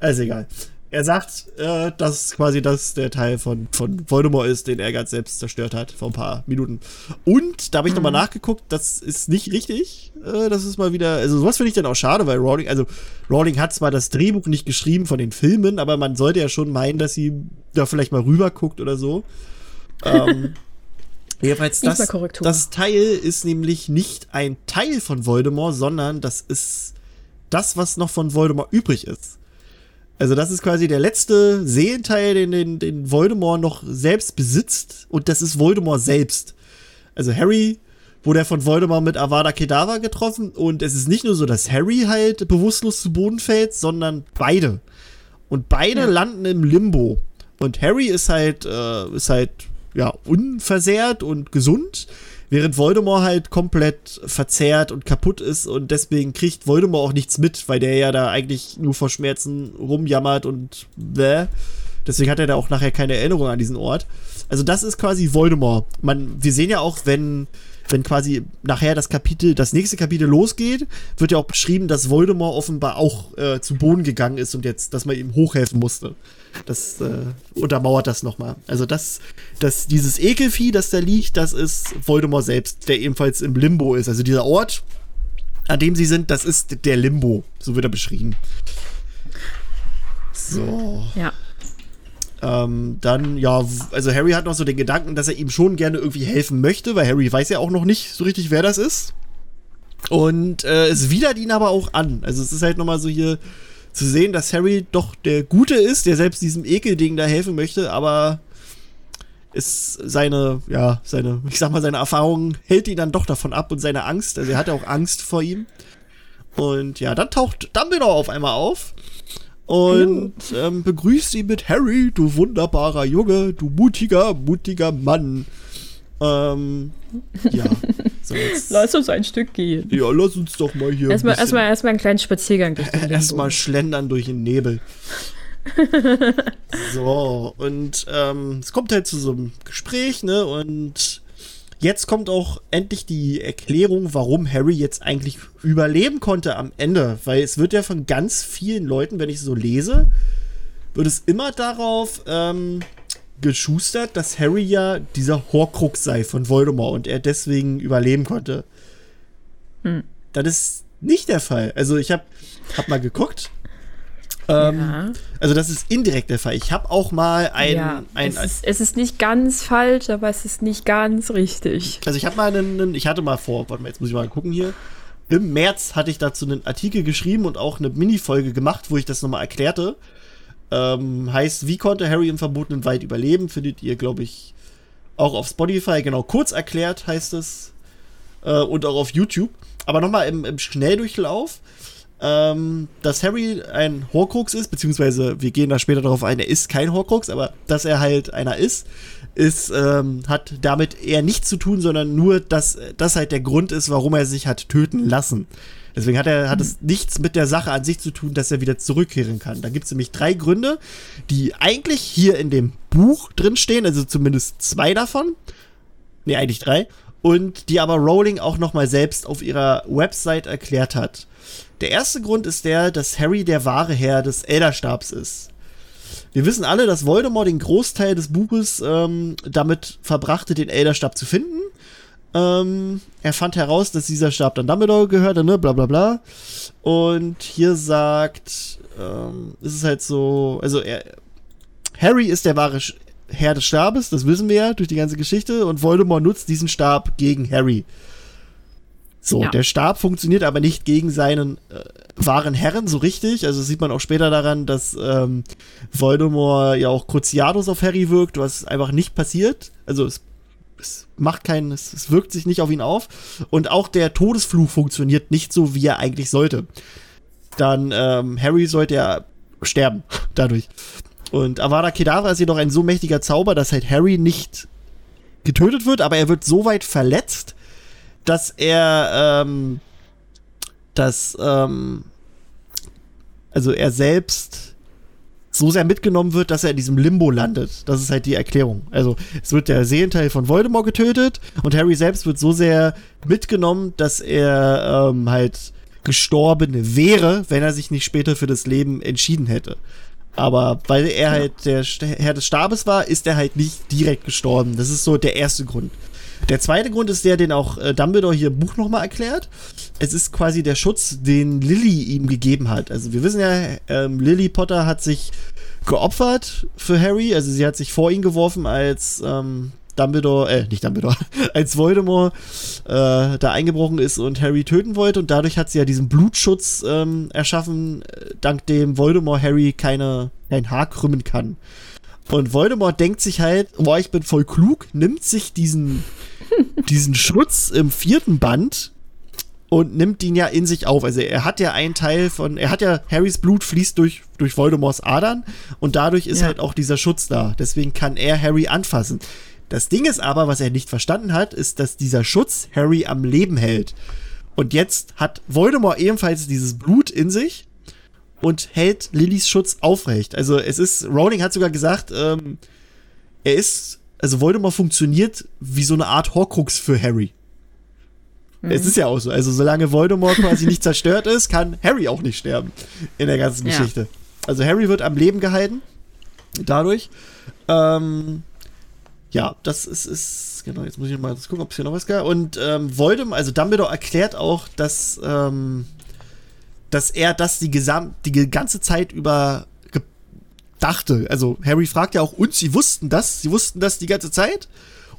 also egal. er sagt, äh, dass quasi das der Teil von, von Voldemort ist, den er ganz selbst zerstört hat vor ein paar Minuten. Und da habe ich mhm. nochmal nachgeguckt, das ist nicht richtig. Äh, das ist mal wieder, also sowas finde ich dann auch schade, weil Rowling, also Rowling hat zwar das Drehbuch nicht geschrieben von den Filmen, aber man sollte ja schon meinen, dass sie da vielleicht mal rüber guckt oder so. ähm, [laughs] Jedenfalls, das, das Teil ist nämlich nicht ein Teil von Voldemort, sondern das ist das, was noch von Voldemort übrig ist. Also das ist quasi der letzte Seelenteil, den, den, den Voldemort noch selbst besitzt und das ist Voldemort selbst. Also Harry wurde er von Voldemort mit Avada Kedavra getroffen und es ist nicht nur so, dass Harry halt bewusstlos zu Boden fällt, sondern beide. Und beide ja. landen im Limbo. Und Harry ist halt, äh, ist halt, ja, unversehrt und gesund Während Voldemort halt komplett verzerrt und kaputt ist und deswegen kriegt Voldemort auch nichts mit, weil der ja da eigentlich nur vor Schmerzen rumjammert und bäh. Deswegen hat er da auch nachher keine Erinnerung an diesen Ort. Also das ist quasi Voldemort. Man, wir sehen ja auch, wenn wenn quasi nachher das Kapitel, das nächste Kapitel losgeht, wird ja auch beschrieben, dass Voldemort offenbar auch äh, zu Boden gegangen ist und jetzt, dass man ihm hochhelfen musste. Das äh, untermauert das nochmal. Also das, das, dieses Ekelvieh, das da liegt, das ist Voldemort selbst, der ebenfalls im Limbo ist. Also dieser Ort, an dem sie sind, das ist der Limbo. So wird er beschrieben. So. Ja. Ähm, dann, ja, also Harry hat noch so den Gedanken, dass er ihm schon gerne irgendwie helfen möchte, weil Harry weiß ja auch noch nicht so richtig, wer das ist. Und äh, es widert ihn aber auch an. Also es ist halt nochmal so hier zu sehen, dass Harry doch der Gute ist, der selbst diesem Ekelding da helfen möchte, aber ist seine, ja, seine, [laughs] ich sag mal, seine Erfahrung hält ihn dann doch davon ab und seine Angst, also er hatte auch Angst vor ihm. Und ja, dann taucht Dumbledore auf einmal auf und ähm, begrüßt ihn mit Harry, du wunderbarer Junge, du mutiger, mutiger Mann. Ähm, ja. [laughs] So lass uns ein Stück gehen. Ja, lass uns doch mal hier. Erstmal, erstmal, erstmal einen kleinen Spaziergang durch den [laughs] Erstmal schlendern durch den Nebel. [laughs] so, und ähm, es kommt halt zu so einem Gespräch, ne? Und Jetzt kommt auch endlich die Erklärung, warum Harry jetzt eigentlich überleben konnte am Ende. Weil es wird ja von ganz vielen Leuten, wenn ich so lese, wird es immer darauf ähm, geschustert, dass Harry ja dieser Horcrux sei von Voldemort und er deswegen überleben konnte. Hm. Das ist nicht der Fall. Also ich habe hab mal geguckt ähm, ja. Also das ist indirekt der Fall. Ich habe auch mal ein, ja, ein, es, ist, es ist nicht ganz falsch, aber es ist nicht ganz richtig. Also ich habe mal einen, ich hatte mal vor, warte mal, jetzt muss ich mal gucken hier. Im März hatte ich dazu einen Artikel geschrieben und auch eine Mini-Folge gemacht, wo ich das nochmal erklärte. Ähm, heißt, wie konnte Harry im verbotenen Wald überleben? Findet ihr, glaube ich, auch auf Spotify. Genau, kurz erklärt heißt es. Äh, und auch auf YouTube. Aber nochmal im, im Schnelldurchlauf ähm, dass Harry ein Horcrux ist, beziehungsweise wir gehen da später darauf ein, er ist kein Horcrux, aber dass er halt einer ist, ist, ähm, hat damit eher nichts zu tun, sondern nur, dass das halt der Grund ist, warum er sich hat töten lassen. Deswegen hat er hat es nichts mit der Sache an sich zu tun, dass er wieder zurückkehren kann. Da gibt es nämlich drei Gründe, die eigentlich hier in dem Buch drin stehen, also zumindest zwei davon. Ne, eigentlich drei. Und die aber Rowling auch nochmal selbst auf ihrer Website erklärt hat. Der erste Grund ist der, dass Harry der wahre Herr des Elderstabs ist. Wir wissen alle, dass Voldemort den Großteil des Buches ähm, damit verbrachte, den Elderstab zu finden. Ähm, er fand heraus, dass dieser Stab dann Dumbledore gehörte, ne, bla bla bla. Und hier sagt, ähm, ist es halt so, also er, Harry ist der wahre Herr des Stabes, das wissen wir ja durch die ganze Geschichte, und Voldemort nutzt diesen Stab gegen Harry. So, ja. der Stab funktioniert aber nicht gegen seinen äh, wahren Herren so richtig. Also sieht man auch später daran, dass ähm, Voldemort ja auch Cruciatus auf Harry wirkt, was einfach nicht passiert. Also es, es macht keinen, es, es wirkt sich nicht auf ihn auf. Und auch der Todesfluch funktioniert nicht so, wie er eigentlich sollte. Dann ähm, Harry sollte ja sterben dadurch. Und Avada Kedavra ist jedoch ein so mächtiger Zauber, dass halt Harry nicht getötet wird, aber er wird so weit verletzt, dass er, ähm, dass, ähm, also er selbst so sehr mitgenommen wird, dass er in diesem Limbo landet. Das ist halt die Erklärung. Also es wird der Seelenteil von Voldemort getötet und Harry selbst wird so sehr mitgenommen, dass er ähm, halt gestorben wäre, wenn er sich nicht später für das Leben entschieden hätte. Aber weil er halt der Herr des Stabes war, ist er halt nicht direkt gestorben. Das ist so der erste Grund. Der zweite Grund ist der, den auch äh, Dumbledore hier im Buch nochmal erklärt. Es ist quasi der Schutz, den Lily ihm gegeben hat. Also wir wissen ja, ähm, Lily Potter hat sich geopfert für Harry. Also sie hat sich vor ihn geworfen, als ähm, Dumbledore, äh, nicht Dumbledore, [laughs] als Voldemort äh, da eingebrochen ist und Harry töten wollte. Und dadurch hat sie ja diesen Blutschutz ähm, erschaffen, äh, dank dem Voldemort Harry keine, kein Haar krümmen kann. Und Voldemort denkt sich halt, boah, ich bin voll klug, nimmt sich diesen, diesen Schutz im vierten Band und nimmt ihn ja in sich auf. Also er hat ja einen Teil von, er hat ja, Harrys Blut fließt durch, durch Voldemorts Adern und dadurch ist ja. halt auch dieser Schutz da. Deswegen kann er Harry anfassen. Das Ding ist aber, was er nicht verstanden hat, ist, dass dieser Schutz Harry am Leben hält. Und jetzt hat Voldemort ebenfalls dieses Blut in sich und hält Lillys Schutz aufrecht. Also es ist, Rowling hat sogar gesagt, ähm, er ist, also Voldemort funktioniert wie so eine Art Horcrux für Harry. Mhm. Es ist ja auch so. Also solange Voldemort quasi nicht zerstört ist, kann Harry auch nicht sterben in der ganzen ja. Geschichte. Also Harry wird am Leben gehalten dadurch. Ähm, ja, das ist, ist, genau, jetzt muss ich mal gucken, ob es hier noch was gab. Und ähm, Voldemort, also Dumbledore erklärt auch, dass, ähm, dass er das die, gesam die ganze Zeit über dachte. Also Harry fragt ja auch, und sie wussten das? Sie wussten das die ganze Zeit?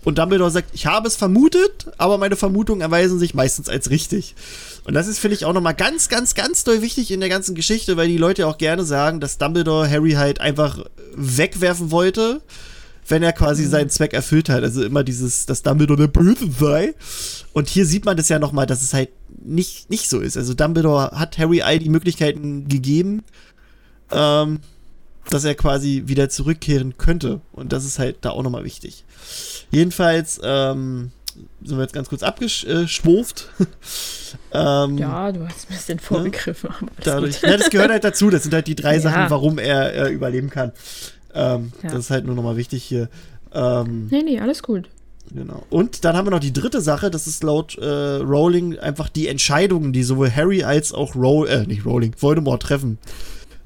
Und Dumbledore sagt, ich habe es vermutet, aber meine Vermutungen erweisen sich meistens als richtig. Und das ist, finde ich, auch nochmal ganz, ganz, ganz doll wichtig in der ganzen Geschichte, weil die Leute auch gerne sagen, dass Dumbledore Harry halt einfach wegwerfen wollte wenn er quasi mhm. seinen Zweck erfüllt hat. Also immer dieses, dass Dumbledore der Böse sei. Und hier sieht man das ja nochmal, dass es halt nicht, nicht so ist. Also Dumbledore hat Harry all die Möglichkeiten gegeben, ähm, dass er quasi wieder zurückkehren könnte. Und das ist halt da auch nochmal wichtig. Jedenfalls, ähm, sind wir jetzt ganz kurz abgeschwurft. [laughs] ähm, ja, du hast ein bisschen vorgegriffen. Ne? Dadurch, ja, das gehört halt dazu. Das sind halt die drei [laughs] ja. Sachen, warum er äh, überleben kann. Ähm, ja. Das ist halt nur nochmal wichtig hier. Ähm, nee, nee, alles gut. Genau. Und dann haben wir noch die dritte Sache, das ist laut äh, Rowling einfach die Entscheidungen, die sowohl Harry als auch Roll, äh, nicht Rowling, Voldemort treffen.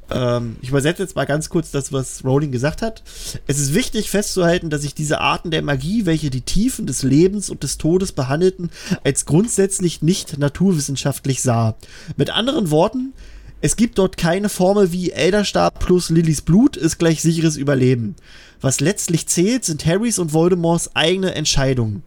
Ähm, ich übersetze jetzt mal ganz kurz das, was Rowling gesagt hat. Es ist wichtig festzuhalten, dass sich diese Arten der Magie, welche die Tiefen des Lebens und des Todes behandelten, als grundsätzlich nicht naturwissenschaftlich sah. Mit anderen Worten, es gibt dort keine Formel wie Elderstab plus Lillys Blut ist gleich sicheres Überleben. Was letztlich zählt, sind Harrys und Voldemorts eigene Entscheidungen.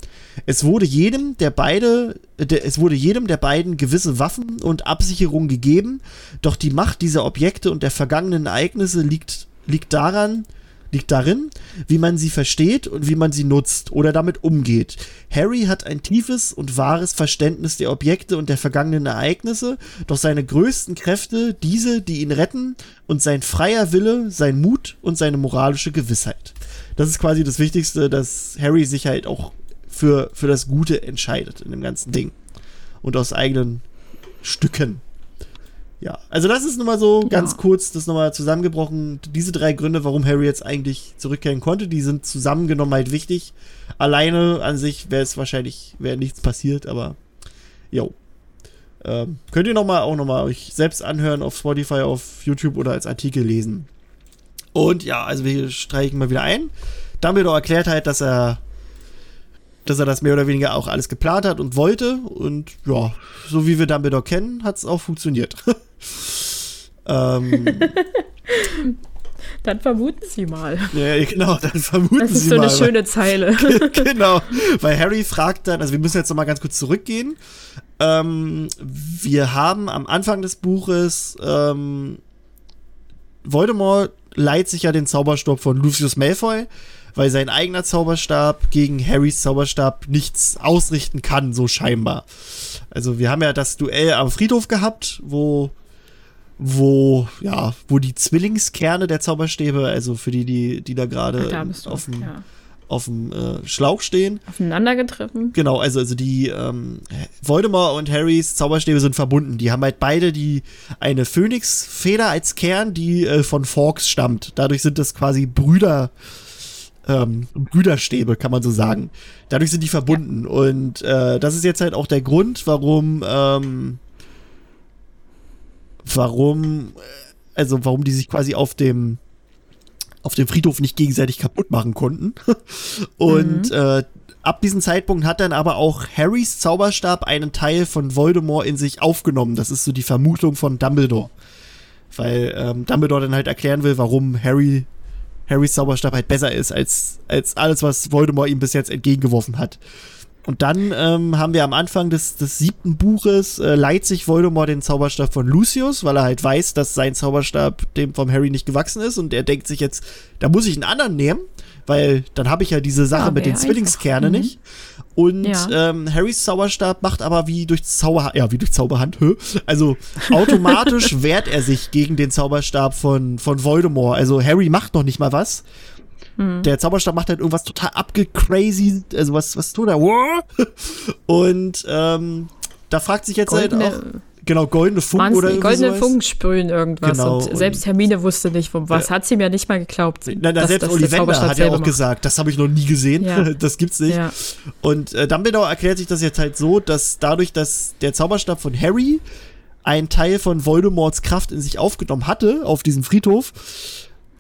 Es wurde jedem der beide, der, es wurde jedem der beiden gewisse Waffen und Absicherungen gegeben, doch die Macht dieser Objekte und der vergangenen Ereignisse liegt, liegt daran, liegt darin, wie man sie versteht und wie man sie nutzt oder damit umgeht. Harry hat ein tiefes und wahres Verständnis der Objekte und der vergangenen Ereignisse, doch seine größten Kräfte, diese, die ihn retten, und sein freier Wille, sein Mut und seine moralische Gewissheit. Das ist quasi das Wichtigste, dass Harry sich halt auch für, für das Gute entscheidet in dem ganzen Ding. Und aus eigenen Stücken ja, also das ist nochmal so ganz ja. kurz, das nochmal zusammengebrochen. Diese drei Gründe, warum Harry jetzt eigentlich zurückkehren konnte, die sind zusammengenommen halt wichtig. Alleine an sich wäre es wahrscheinlich, wäre nichts passiert, aber jo. Ähm, könnt ihr nochmal auch nochmal euch selbst anhören auf Spotify, auf YouTube oder als Artikel lesen. Und ja, also wir streichen mal wieder ein. Dumbledore erklärt halt, dass er dass er das mehr oder weniger auch alles geplant hat und wollte. Und ja, so wie wir Dumbledore kennen, hat es auch funktioniert. [laughs] ähm, [laughs] dann vermuten Sie mal. Ja, genau, dann vermuten Sie mal. Das ist so eine schöne Zeile. [laughs] genau, weil Harry fragt dann, also wir müssen jetzt nochmal ganz kurz zurückgehen. Ähm, wir haben am Anfang des Buches ähm, Voldemort leiht sich ja den Zauberstab von Lucius Malfoy weil sein eigener Zauberstab gegen Harrys Zauberstab nichts ausrichten kann, so scheinbar. Also wir haben ja das Duell am Friedhof gehabt, wo wo ja, wo die Zwillingskerne der Zauberstäbe, also für die die die da gerade auf dem ja. auf dem äh, Schlauch stehen, aufeinander getroffen. Genau, also also die ähm, Voldemort und Harrys Zauberstäbe sind verbunden. Die haben halt beide die eine Phönixfeder als Kern, die äh, von Forks stammt. Dadurch sind das quasi Brüder ähm, Brüderstäbe, kann man so sagen. Dadurch sind die verbunden. Ja. Und äh, das ist jetzt halt auch der Grund, warum, ähm, warum, äh, also warum die sich quasi auf dem, auf dem Friedhof nicht gegenseitig kaputt machen konnten. [laughs] Und mhm. äh, ab diesem Zeitpunkt hat dann aber auch Harrys Zauberstab einen Teil von Voldemort in sich aufgenommen. Das ist so die Vermutung von Dumbledore. Weil ähm, Dumbledore dann halt erklären will, warum Harry Harrys Zauberstab halt besser ist als, als alles, was Voldemort ihm bis jetzt entgegengeworfen hat. Und dann ähm, haben wir am Anfang des, des siebten Buches äh, leiht sich Voldemort den Zauberstab von Lucius, weil er halt weiß, dass sein Zauberstab dem vom Harry nicht gewachsen ist und er denkt sich jetzt, da muss ich einen anderen nehmen, weil dann habe ich ja diese Sache ja, mit den Zwillingskernen mhm. nicht. Und ja. ähm, Harrys Zauberstab macht aber wie durch Zauberhand, ja, wie durch Zauberhand, also automatisch [laughs] wehrt er sich gegen den Zauberstab von, von Voldemort. Also Harry macht noch nicht mal was. Mhm. Der Zauberstab macht halt irgendwas total abgecrazy, also was, was tut er? [laughs] Und ähm, da fragt sich jetzt Goldene, halt auch. Genau, goldene Funken oder irgendwie Goldene Funken sprühen irgendwas. Genau, und selbst Hermine wusste nicht, von was. Ja. Hat sie mir nicht mal geglaubt. Nein, nein selbst Ollivander hat ja auch macht. gesagt, das habe ich noch nie gesehen. Ja. [laughs] Das gibt's nicht. Ja. Und äh, Dumbledore erklärt sich das jetzt halt so, dass dadurch, dass der Zauberstab von Harry einen Teil von Voldemorts Kraft in sich aufgenommen hatte, auf diesem Friedhof,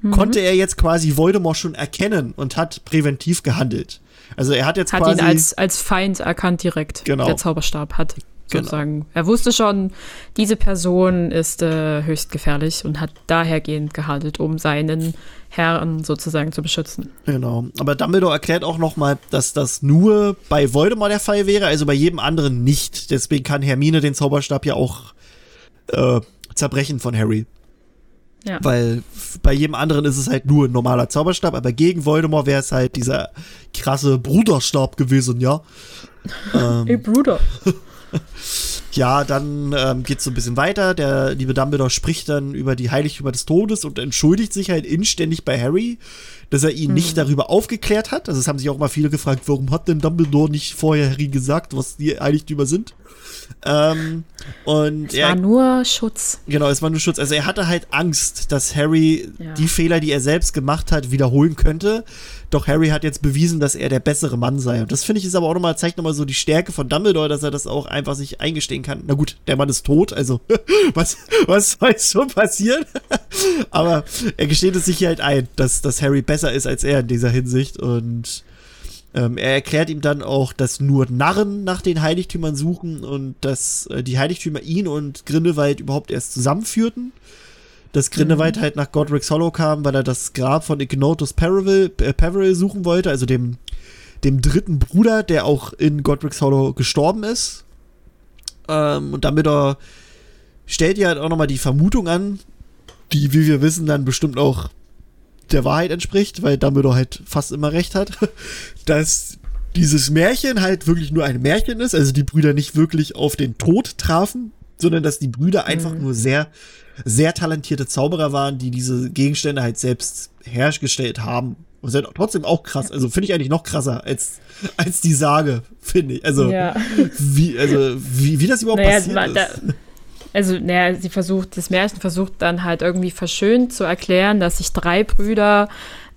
mhm. konnte er jetzt quasi Voldemort schon erkennen und hat präventiv gehandelt. Also er hat jetzt hat quasi. Hat ihn als, als Feind erkannt direkt. Genau. Der Zauberstab hat. Genau. Sozusagen. Er wusste schon, diese Person ist äh, höchst gefährlich und hat dahergehend gehandelt, um seinen Herrn sozusagen zu beschützen. Genau. Aber Dumbledore erklärt auch nochmal, dass das nur bei Voldemort der Fall wäre, also bei jedem anderen nicht. Deswegen kann Hermine den Zauberstab ja auch äh, zerbrechen von Harry. Ja. Weil bei jedem anderen ist es halt nur ein normaler Zauberstab, aber gegen Voldemort wäre es halt dieser krasse Bruderstab gewesen, ja. [laughs] ähm, hey Bruder. [laughs] ja, dann ähm, geht es so ein bisschen weiter. Der liebe Dumbledore spricht dann über die Heiligtümer des Todes und entschuldigt sich halt inständig bei Harry, dass er ihn mhm. nicht darüber aufgeklärt hat. Also es haben sich auch mal viele gefragt, warum hat denn Dumbledore nicht vorher Harry gesagt, was die Heiligtümer sind? Ähm, und es er, war nur Schutz. Genau, es war nur Schutz. Also er hatte halt Angst, dass Harry ja. die Fehler, die er selbst gemacht hat, wiederholen könnte. Doch Harry hat jetzt bewiesen, dass er der bessere Mann sei. Und das finde ich ist aber auch nochmal, zeigt nochmal so die Stärke von Dumbledore, dass er das auch einfach sich eingestehen kann. Na gut, der Mann ist tot, also [laughs] was, was soll schon passieren? [laughs] aber er gesteht es sich halt ein, dass, dass Harry besser ist als er in dieser Hinsicht und ähm, er erklärt ihm dann auch, dass nur Narren nach den Heiligtümern suchen und dass äh, die Heiligtümer ihn und Grindelwald überhaupt erst zusammenführten. Dass Grindelwald mhm. halt nach Godric's Hollow kam, weil er das Grab von Ignotus Peveril, äh, Peveril suchen wollte, also dem, dem dritten Bruder, der auch in Godric's Hollow gestorben ist. Ähm, und damit er stellt ja halt auch nochmal die Vermutung an, die, wie wir wissen, dann bestimmt auch der Wahrheit entspricht, weil Dumbledore halt fast immer recht hat, [laughs] dass dieses Märchen halt wirklich nur ein Märchen ist, also die Brüder nicht wirklich auf den Tod trafen, sondern dass die Brüder einfach mhm. nur sehr, sehr talentierte Zauberer waren, die diese Gegenstände halt selbst hergestellt haben. Und sind trotzdem auch krass. Also finde ich eigentlich noch krasser als, als die Sage, finde ich. Also, ja. wie, also wie, wie das überhaupt naja, passiert ist. Da, [laughs] also, naja, sie versucht, das Märchen versucht dann halt irgendwie verschönt zu erklären, dass sich drei Brüder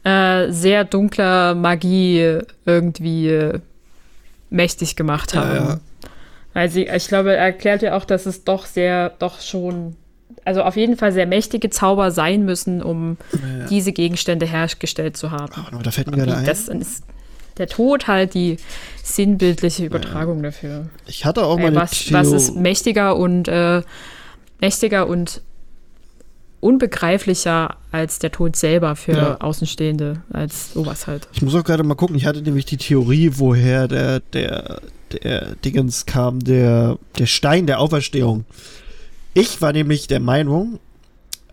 äh, sehr dunkler Magie irgendwie äh, mächtig gemacht haben. Ja, ja. Weil sie, ich glaube, er erklärt ja auch, dass es doch sehr, doch schon, also auf jeden Fall sehr mächtige Zauber sein müssen, um ja, diese Gegenstände hergestellt zu haben. Oh, da fällt mir gerade ein. Das ist der Tod halt die sinnbildliche Übertragung ja. dafür. Ich hatte auch mal eine was, was ist mächtiger und äh, mächtiger und unbegreiflicher als der Tod selber für ja. Außenstehende, als sowas halt. Ich muss auch gerade mal gucken, ich hatte nämlich die Theorie, woher der, der, der Dingens kam, der, der Stein der Auferstehung. Ich war nämlich der Meinung,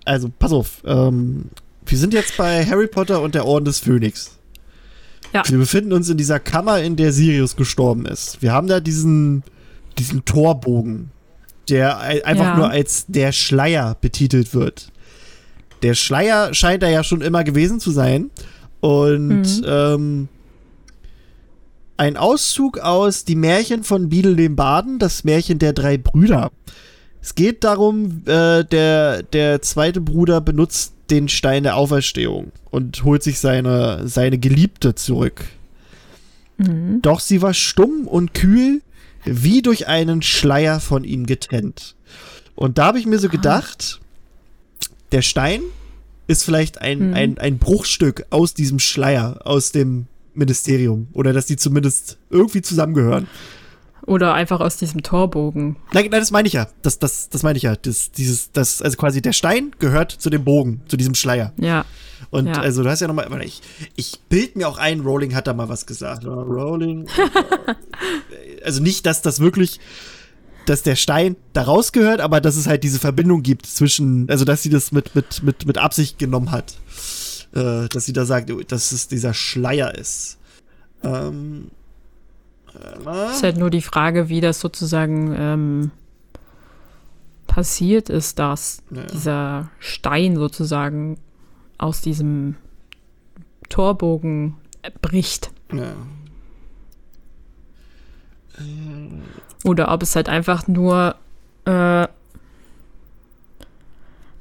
also pass auf, ähm, wir sind jetzt bei Harry Potter und der Orden des Phönix. Ja. Wir befinden uns in dieser Kammer, in der Sirius gestorben ist. Wir haben da diesen, diesen Torbogen, der einfach ja. nur als der Schleier betitelt wird. Der Schleier scheint da ja schon immer gewesen zu sein. Und mhm. ähm, ein Auszug aus Die Märchen von Biedel dem Baden, das Märchen der drei Brüder. Es geht darum, äh, der, der zweite Bruder benutzt den Stein der Auferstehung und holt sich seine, seine Geliebte zurück. Mhm. Doch sie war stumm und kühl, wie durch einen Schleier von ihm getrennt. Und da habe ich mir so gedacht, der Stein ist vielleicht ein, mhm. ein, ein Bruchstück aus diesem Schleier, aus dem Ministerium. Oder dass die zumindest irgendwie zusammengehören. Oder einfach aus diesem Torbogen. Nein, nein das meine ich ja. Das, das, das meine ich ja. Das, dieses, das, also quasi der Stein gehört zu dem Bogen, zu diesem Schleier. Ja. Und ja. also du hast ja nochmal, ich, ich bild mir auch ein, Rowling hat da mal was gesagt. Rowling. [laughs] also nicht, dass das wirklich, dass der Stein da rausgehört, aber dass es halt diese Verbindung gibt zwischen, also dass sie das mit, mit, mit, mit Absicht genommen hat. Äh, dass sie da sagt, dass es dieser Schleier ist. Ähm, äh, ist halt nur die Frage, wie das sozusagen ähm, passiert ist, dass ja. dieser Stein sozusagen aus diesem Torbogen bricht. Ja. Oder ob es halt einfach nur äh,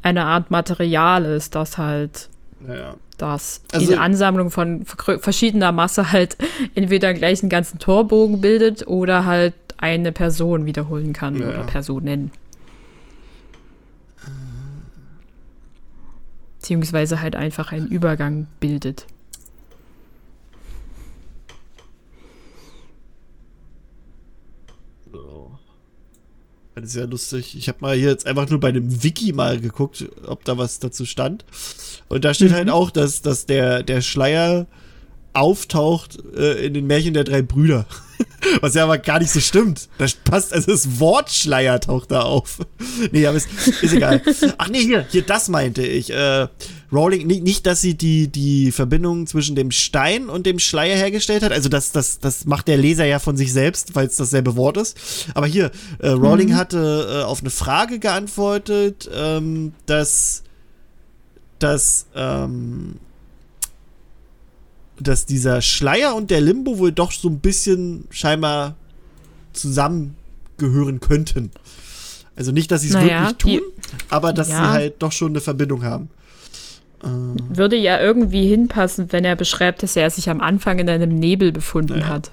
eine Art Material ist, das halt ja. das also, diese Ansammlung von verschiedener Masse halt [laughs] entweder gleich einen ganzen Torbogen bildet oder halt eine Person wiederholen kann ja. oder Personen. Beziehungsweise halt einfach einen Übergang bildet. Das ist ja lustig. Ich habe mal hier jetzt einfach nur bei dem Wiki mal geguckt, ob da was dazu stand. Und da steht halt mhm. halt auch, dass, dass der, der Schleier auftaucht äh, in den Märchen der drei Brüder. [laughs] Was ja aber gar nicht so stimmt. Das passt, also das Wort Schleier taucht da auf. [laughs] nee, aber ist, ist egal. Ach nee, hier, hier, das meinte ich. Äh, Rowling, nicht, nicht, dass sie die, die Verbindung zwischen dem Stein und dem Schleier hergestellt hat. Also das, das, das macht der Leser ja von sich selbst, weil es dasselbe Wort ist. Aber hier, äh, Rowling mhm. hatte äh, auf eine Frage geantwortet, ähm, dass, dass, ähm, dass dieser Schleier und der Limbo wohl doch so ein bisschen scheinbar zusammengehören könnten. Also nicht, dass sie es naja, wirklich tun, die, aber dass ja. sie halt doch schon eine Verbindung haben. Äh. Würde ja irgendwie hinpassen, wenn er beschreibt, dass er sich am Anfang in einem Nebel befunden naja. hat.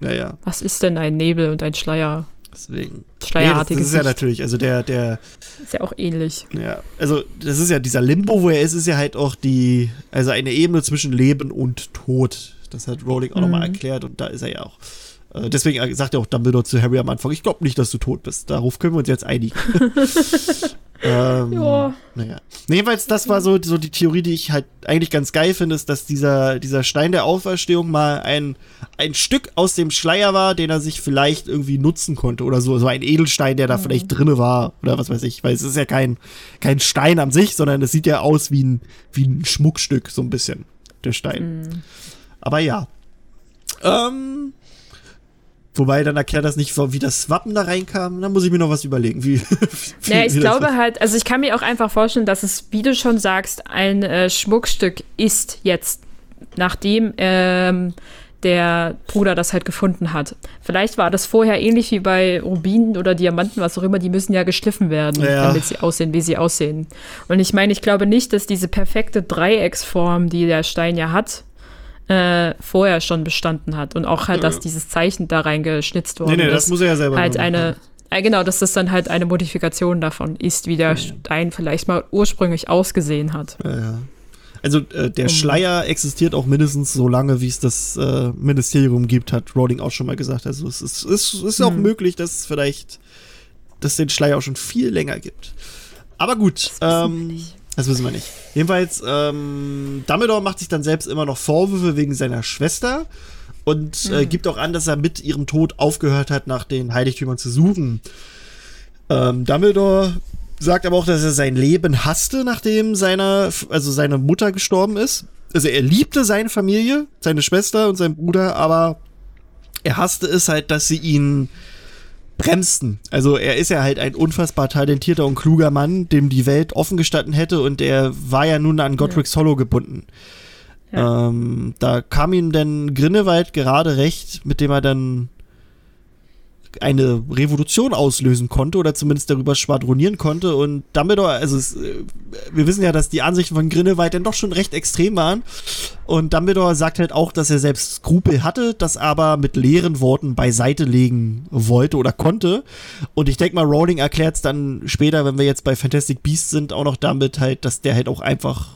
Naja. Was ist denn ein Nebel und ein Schleier? Deswegen. Schleierartiges. Nee, das, das ist ja natürlich, also der, der. Ist ja auch ähnlich. Ja, also das ist ja dieser Limbo, wo er ist, ist ja halt auch die, also eine Ebene zwischen Leben und Tod. Das hat Rowling auch mhm. nochmal erklärt und da ist er ja auch. Äh, deswegen sagt er auch Dumbledore zu Harry am Anfang, ich glaube nicht, dass du tot bist. Darauf können wir uns jetzt einigen. [laughs] Ähm, ja. Naja. Jedenfalls, das war so, so die Theorie, die ich halt eigentlich ganz geil finde, ist, dass dieser, dieser Stein der Auferstehung mal ein, ein Stück aus dem Schleier war, den er sich vielleicht irgendwie nutzen konnte oder so. So ein Edelstein, der da mhm. vielleicht drinne war oder was weiß ich. Weil es ist ja kein, kein Stein an sich, sondern es sieht ja aus wie ein, wie ein Schmuckstück, so ein bisschen, der Stein. Mhm. Aber ja. Ähm, Wobei dann erklärt das nicht, wie das Wappen da reinkam. Dann muss ich mir noch was überlegen. Wie, [laughs] wie ja, ich glaube war. halt, also ich kann mir auch einfach vorstellen, dass es, wie du schon sagst, ein äh, Schmuckstück ist jetzt, nachdem ähm, der Bruder das halt gefunden hat. Vielleicht war das vorher ähnlich wie bei Rubinen oder Diamanten, was auch immer, die müssen ja geschliffen werden, ja. damit sie aussehen, wie sie aussehen. Und ich meine, ich glaube nicht, dass diese perfekte Dreiecksform, die der Stein ja hat, äh, vorher schon bestanden hat und auch halt, dass dieses Zeichen da reingeschnitzt worden ist. Nee, nee, das muss er ja selber halt machen. eine äh, Genau, dass das dann halt eine Modifikation davon ist, wie der Stein vielleicht mal ursprünglich ausgesehen hat. Ja, ja. Also äh, der Schleier existiert auch mindestens so lange, wie es das äh, Ministerium gibt, hat Rowling auch schon mal gesagt. Also es ist, es ist auch mhm. möglich, dass es vielleicht, dass den Schleier auch schon viel länger gibt. Aber gut, ähm, das wissen wir nicht. Jedenfalls, ähm, Dumbledore macht sich dann selbst immer noch Vorwürfe wegen seiner Schwester und mhm. äh, hm. gibt auch an, dass er mit ihrem Tod aufgehört hat, nach den Heiligtümern zu suchen. Ähm, Dumbledore sagt aber auch, dass er sein Leben hasste, nachdem seine, also seine Mutter gestorben ist. Also er liebte seine Familie, seine Schwester und seinen Bruder, aber er hasste es halt, dass sie ihn bremsten. Also er ist ja halt ein unfassbar talentierter und kluger Mann, dem die Welt offen gestanden hätte und er war ja nun an Godric's ja. Hollow gebunden. Ja. Ähm, da kam ihm dann Grinnewald gerade recht, mit dem er dann eine Revolution auslösen konnte oder zumindest darüber schwadronieren konnte. Und Dumbledore, also es, äh, wir wissen ja, dass die Ansichten von Grindelwald dann doch schon recht extrem waren. Und Dumbledore sagt halt auch, dass er selbst Skrupel hatte, das aber mit leeren Worten beiseite legen wollte oder konnte. Und ich denke mal, Rowling erklärt es dann später, wenn wir jetzt bei Fantastic Beasts sind, auch noch damit halt, dass der halt auch einfach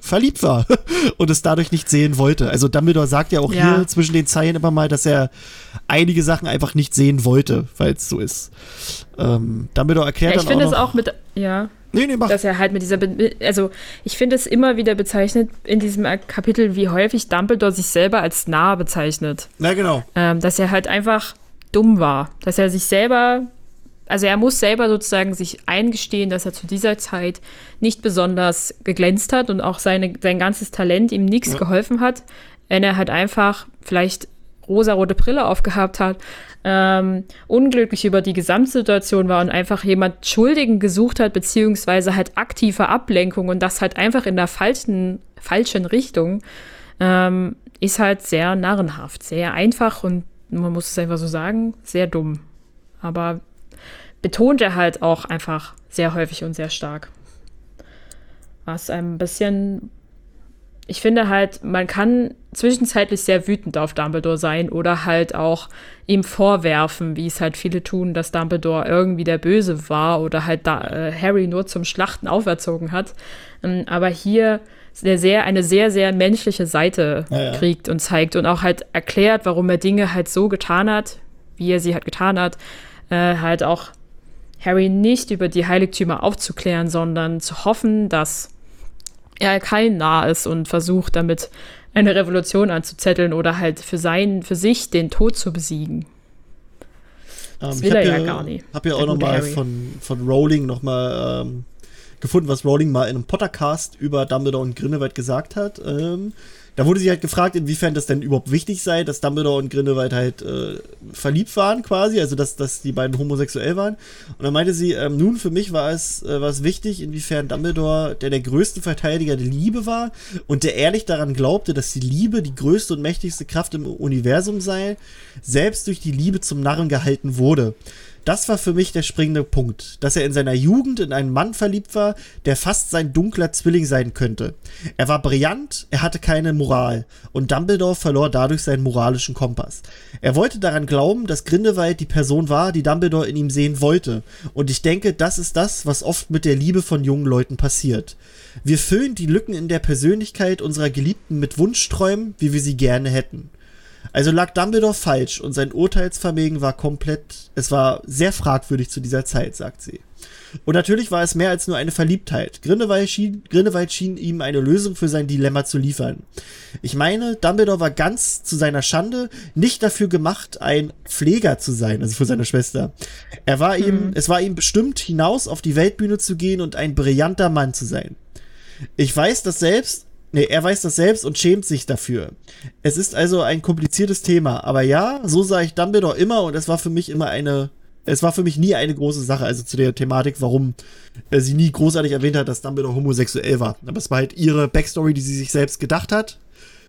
verliebt war [laughs] und es dadurch nicht sehen wollte. Also Dumbledore sagt ja auch ja. hier zwischen den Zeilen immer mal, dass er einige Sachen einfach nicht sehen wollte, weil es so ist. Ähm, Dumbledore erklärt ja, ich dann auch. Ich finde es auch mit, ja. Nee, nee, mach. Dass er halt mit dieser, Be also ich finde es immer wieder bezeichnet in diesem Kapitel, wie häufig Dumbledore sich selber als nah bezeichnet. Ja, genau. Ähm, dass er halt einfach dumm war. Dass er sich selber, also er muss selber sozusagen sich eingestehen, dass er zu dieser Zeit nicht besonders geglänzt hat und auch seine, sein ganzes Talent ihm nichts ja. geholfen hat. Wenn er halt einfach vielleicht rosarote Brille aufgehabt hat, ähm, unglücklich über die Gesamtsituation war und einfach jemand Schuldigen gesucht hat, beziehungsweise halt aktive Ablenkung und das halt einfach in der falschen, falschen Richtung, ähm, ist halt sehr narrenhaft, sehr einfach und man muss es einfach so sagen, sehr dumm. Aber betont er halt auch einfach sehr häufig und sehr stark. Was ein bisschen ich finde halt, man kann zwischenzeitlich sehr wütend auf Dumbledore sein oder halt auch ihm vorwerfen, wie es halt viele tun, dass Dumbledore irgendwie der Böse war oder halt da, äh, Harry nur zum Schlachten auferzogen hat. Ähm, aber hier der sehr, eine sehr, sehr menschliche Seite ja, ja. kriegt und zeigt und auch halt erklärt, warum er Dinge halt so getan hat, wie er sie halt getan hat, äh, halt auch Harry nicht über die Heiligtümer aufzuklären, sondern zu hoffen, dass er kein nah ist und versucht damit eine Revolution anzuzetteln oder halt für sein, für sich den Tod zu besiegen. Das ähm, will er ja, ja gar nicht. Ich habe ja auch nochmal von, von Rowling nochmal ähm, gefunden, was Rowling mal in einem Pottercast über Dumbledore und Grindelwald gesagt hat. Ähm, da wurde sie halt gefragt, inwiefern das denn überhaupt wichtig sei, dass Dumbledore und Grindelwald halt äh, verliebt waren quasi, also dass, dass die beiden homosexuell waren. Und dann meinte sie, ähm, nun für mich war es, äh, war es wichtig, inwiefern Dumbledore, der der größte Verteidiger der Liebe war und der ehrlich daran glaubte, dass die Liebe die größte und mächtigste Kraft im Universum sei, selbst durch die Liebe zum Narren gehalten wurde. Das war für mich der springende Punkt, dass er in seiner Jugend in einen Mann verliebt war, der fast sein dunkler Zwilling sein könnte. Er war brillant, er hatte keine Moral und Dumbledore verlor dadurch seinen moralischen Kompass. Er wollte daran glauben, dass Grindelwald die Person war, die Dumbledore in ihm sehen wollte und ich denke, das ist das, was oft mit der Liebe von jungen Leuten passiert. Wir füllen die Lücken in der Persönlichkeit unserer Geliebten mit Wunschträumen, wie wir sie gerne hätten. Also lag Dumbledore falsch und sein Urteilsvermögen war komplett, es war sehr fragwürdig zu dieser Zeit, sagt sie. Und natürlich war es mehr als nur eine Verliebtheit. Grindelwald schien, Grindelwald schien ihm eine Lösung für sein Dilemma zu liefern. Ich meine, Dumbledore war ganz zu seiner Schande nicht dafür gemacht, ein Pfleger zu sein, also für seine Schwester. Er war mhm. ihm, es war ihm bestimmt, hinaus auf die Weltbühne zu gehen und ein brillanter Mann zu sein. Ich weiß das selbst, Nee, er weiß das selbst und schämt sich dafür. Es ist also ein kompliziertes Thema. Aber ja, so sah ich Dumbledore immer und es war für mich immer eine. Es war für mich nie eine große Sache, also zu der Thematik, warum äh, sie nie großartig erwähnt hat, dass Dumbledore homosexuell war. Aber es war halt ihre Backstory, die sie sich selbst gedacht hat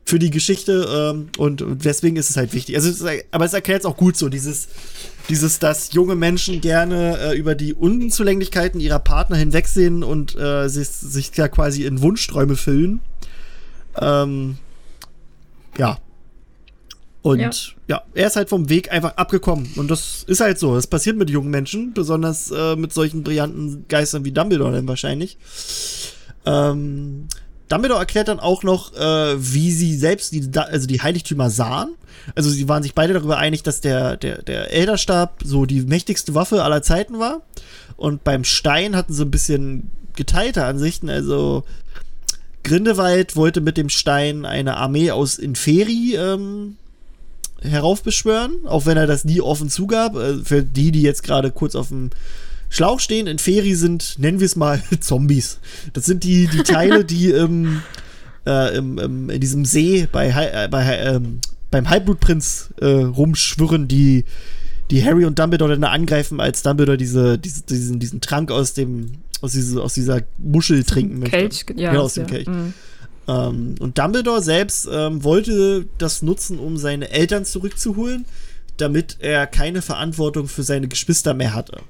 für die Geschichte ähm, und, deswegen ist es halt wichtig. Also, es ist, aber es erklärt es auch gut so, dieses, dieses, dass junge Menschen gerne äh, über die Unzulänglichkeiten ihrer Partner hinwegsehen und äh, sich, sich ja quasi in Wunschträume füllen. Ähm, ja. Und ja. ja. er ist halt vom Weg einfach abgekommen. Und das ist halt so. Das passiert mit jungen Menschen, besonders äh, mit solchen brillanten Geistern wie Dumbledore dann wahrscheinlich. Ähm, Dumbledore erklärt dann auch noch, äh, wie sie selbst die, also die Heiligtümer sahen. Also sie waren sich beide darüber einig, dass der, der, der Elderstab so die mächtigste Waffe aller Zeiten war. Und beim Stein hatten sie ein bisschen geteilte Ansichten. Also Grindelwald wollte mit dem Stein eine Armee aus Inferi ähm, heraufbeschwören, auch wenn er das nie offen zugab. Äh, für die, die jetzt gerade kurz auf dem Schlauch stehen, Inferi sind, nennen wir es mal, [laughs] Zombies. Das sind die, die Teile, die im, [laughs] äh, im, im, in diesem See bei, äh, bei, ähm, beim Halbblutprinz äh, rumschwirren, die, die Harry und Dumbledore dann angreifen, als Dumbledore diese, diese, diesen, diesen Trank aus dem aus, diese, aus dieser Muschel trinken möchte. Kelch, ja. Genau, aus dem ja. Kelch. Mhm. Ähm, und Dumbledore selbst ähm, wollte das nutzen, um seine Eltern zurückzuholen, damit er keine Verantwortung für seine Geschwister mehr hatte.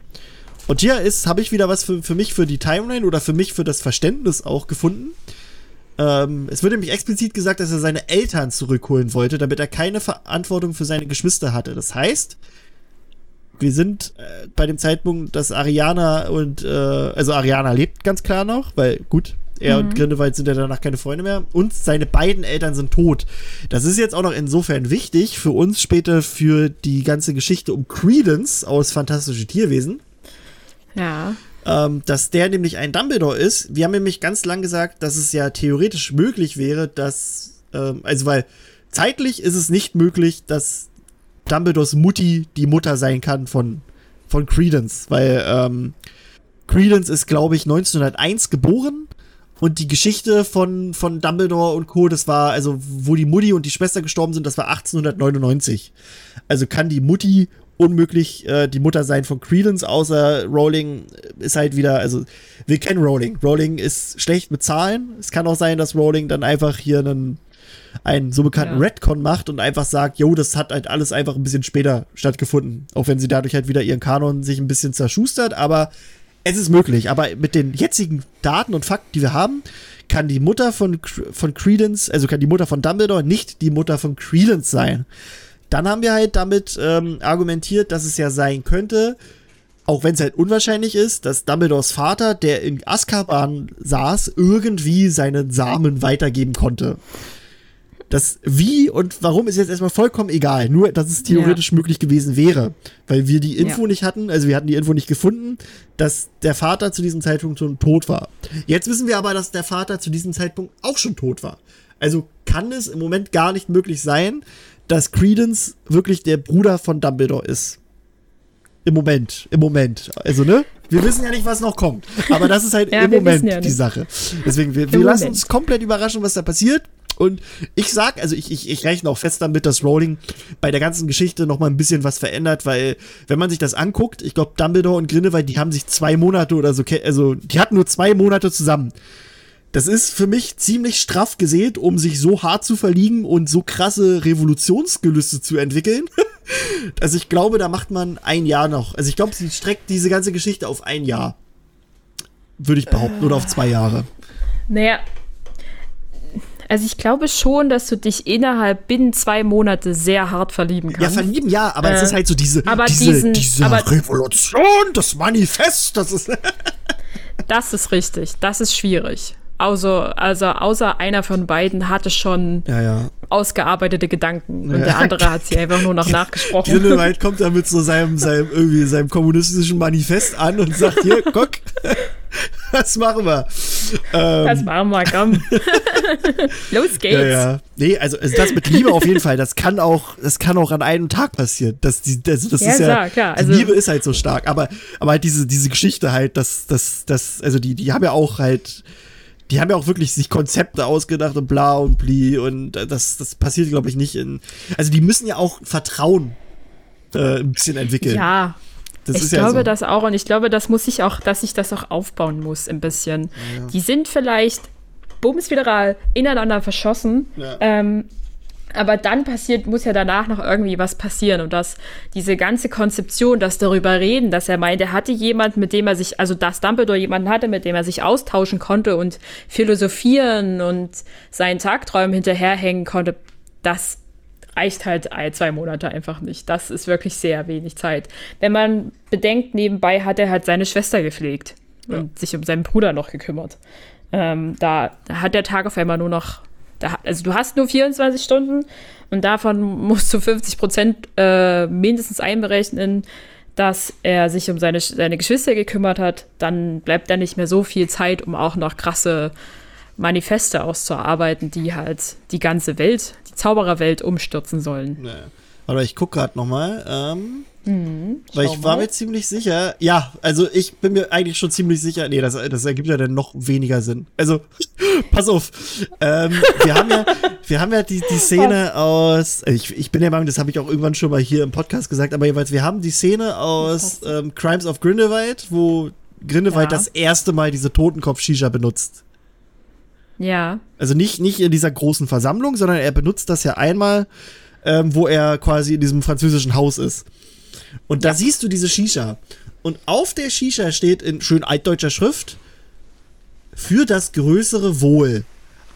Und hier ist, habe ich wieder was für, für mich für die Timeline oder für mich für das Verständnis auch gefunden. Ähm, es wird nämlich explizit gesagt, dass er seine Eltern zurückholen wollte, damit er keine Verantwortung für seine Geschwister hatte. Das heißt, wir sind äh, bei dem Zeitpunkt, dass Ariana und, äh, also Ariana lebt ganz klar noch, weil gut, Er mhm. und Grindelwald sind ja danach keine Freunde mehr. Und seine beiden Eltern sind tot. Das ist jetzt auch noch insofern wichtig für uns später für die ganze Geschichte um Credence aus Fantastische Tierwesen. Ja. Ähm, dass der nämlich ein Dumbledore ist. Wir haben nämlich ganz lang gesagt, dass es ja theoretisch möglich wäre, dass, ähm, also weil zeitlich ist es nicht möglich, dass Dumbledores Mutti die Mutter sein kann von, von Credence, weil ähm, Credence ist, glaube ich, 1901 geboren und die Geschichte von, von Dumbledore und Co., das war, also, wo die Mutti und die Schwester gestorben sind, das war 1899. Also kann die Mutti unmöglich äh, die Mutter sein von Credence, außer Rowling ist halt wieder, also wir kennen Rowling. Rowling ist schlecht mit Zahlen. Es kann auch sein, dass Rowling dann einfach hier einen, einen so bekannten ja. Redcon macht und einfach sagt, jo, das hat halt alles einfach ein bisschen später stattgefunden. Auch wenn sie dadurch halt wieder ihren Kanon sich ein bisschen zerschustert, aber es ist möglich, aber mit den jetzigen Daten und Fakten, die wir haben, kann die Mutter von, von Credence, also kann die Mutter von Dumbledore nicht die Mutter von Credence sein. Dann haben wir halt damit ähm, argumentiert, dass es ja sein könnte, auch wenn es halt unwahrscheinlich ist, dass Dumbledores Vater, der in Azkaban saß, irgendwie seinen Samen weitergeben konnte. Das wie und warum ist jetzt erstmal vollkommen egal. Nur, dass es theoretisch ja. möglich gewesen wäre. Weil wir die Info ja. nicht hatten, also wir hatten die Info nicht gefunden, dass der Vater zu diesem Zeitpunkt schon tot war. Jetzt wissen wir aber, dass der Vater zu diesem Zeitpunkt auch schon tot war. Also kann es im Moment gar nicht möglich sein, dass Credence wirklich der Bruder von Dumbledore ist. Im Moment, im Moment. Also, ne? Wir wissen ja nicht, was noch kommt. Aber das ist halt [laughs] ja, im Moment ja die Sache. Deswegen, wir, wir lassen uns komplett überraschen, was da passiert. Und ich sag, also ich, ich, ich rechne auch fest damit, dass Rowling bei der ganzen Geschichte noch mal ein bisschen was verändert, weil wenn man sich das anguckt, ich glaube Dumbledore und Grindelwald, die haben sich zwei Monate oder so, also die hatten nur zwei Monate zusammen. Das ist für mich ziemlich straff gesät, um sich so hart zu verliegen und so krasse Revolutionsgelüste zu entwickeln. [laughs] also ich glaube, da macht man ein Jahr noch. Also ich glaube, sie streckt diese ganze Geschichte auf ein Jahr. Würde ich behaupten, äh, oder auf zwei Jahre. Naja, also ich glaube schon, dass du dich innerhalb binnen zwei Monate sehr hart verlieben kannst. Ja, verlieben, ja, aber äh, es ist halt so diese, aber diese, diesen, diese Revolution, das Manifest, das ist. das ist richtig, das ist schwierig. Also, also außer einer von beiden hatte schon ja, ja. ausgearbeitete Gedanken und ja. der andere hat sie einfach nur noch [laughs] nachgesprochen. Grindelwald kommt da mit so seinem, seinem, irgendwie seinem kommunistischen Manifest an und sagt, hier, [laughs] guck, was machen wir? Ähm, was machen wir, komm. [laughs] Los geht's. Ja, ja. Nee, also, also, das mit Liebe auf jeden Fall, das kann auch, das kann auch an einem Tag passieren. Das, die, also das ja, ist ja, klar. Also, Liebe ist halt so stark, aber, aber halt diese, diese Geschichte halt, das, das, das, also die, die haben ja auch halt, die haben ja auch wirklich sich Konzepte ausgedacht und bla und bli und das, das passiert, glaube ich, nicht in. Also die müssen ja auch Vertrauen äh, ein bisschen entwickeln. Ja. Das ich glaube ja so. das auch und ich glaube, das muss ich auch, dass ich das auch aufbauen muss ein bisschen. Ja. Die sind vielleicht bumsfederal ineinander verschossen. Ja. Ähm, aber dann passiert, muss ja danach noch irgendwie was passieren. Und dass diese ganze Konzeption, das darüber reden, dass er meint, er hatte jemand, mit dem er sich, also dass Dumbledore jemanden hatte, mit dem er sich austauschen konnte und philosophieren und seinen Tagträumen hinterherhängen konnte, das reicht halt zwei Monate einfach nicht. Das ist wirklich sehr wenig Zeit. Wenn man bedenkt, nebenbei hat er halt seine Schwester gepflegt ja. und sich um seinen Bruder noch gekümmert. Ähm, da, da hat der Tag auf einmal nur noch da, also du hast nur 24 Stunden und davon musst du 50 Prozent äh, mindestens einberechnen, dass er sich um seine, seine Geschwister gekümmert hat. Dann bleibt da nicht mehr so viel Zeit, um auch noch krasse Manifeste auszuarbeiten, die halt die ganze Welt, die Zaubererwelt umstürzen sollen. Naja. Aber ich gucke gerade noch mal. Ähm, Mhm, Weil ich war mir ziemlich sicher, ja, also ich bin mir eigentlich schon ziemlich sicher, nee, das, das ergibt ja dann noch weniger Sinn. Also, [laughs] pass auf, ähm, wir haben ja, wir haben ja die, die Szene [laughs] aus, ich, ich bin der Meinung, das habe ich auch irgendwann schon mal hier im Podcast gesagt, aber jeweils, wir haben die Szene aus ähm, Crimes of Grindelwald, wo Grindelwald ja. das erste Mal diese Totenkopf-Shisha benutzt. Ja. Also nicht, nicht in dieser großen Versammlung, sondern er benutzt das ja einmal, ähm, wo er quasi in diesem französischen Haus ist. Und da ja. siehst du diese Shisha. Und auf der Shisha steht in schön altdeutscher Schrift für das größere Wohl.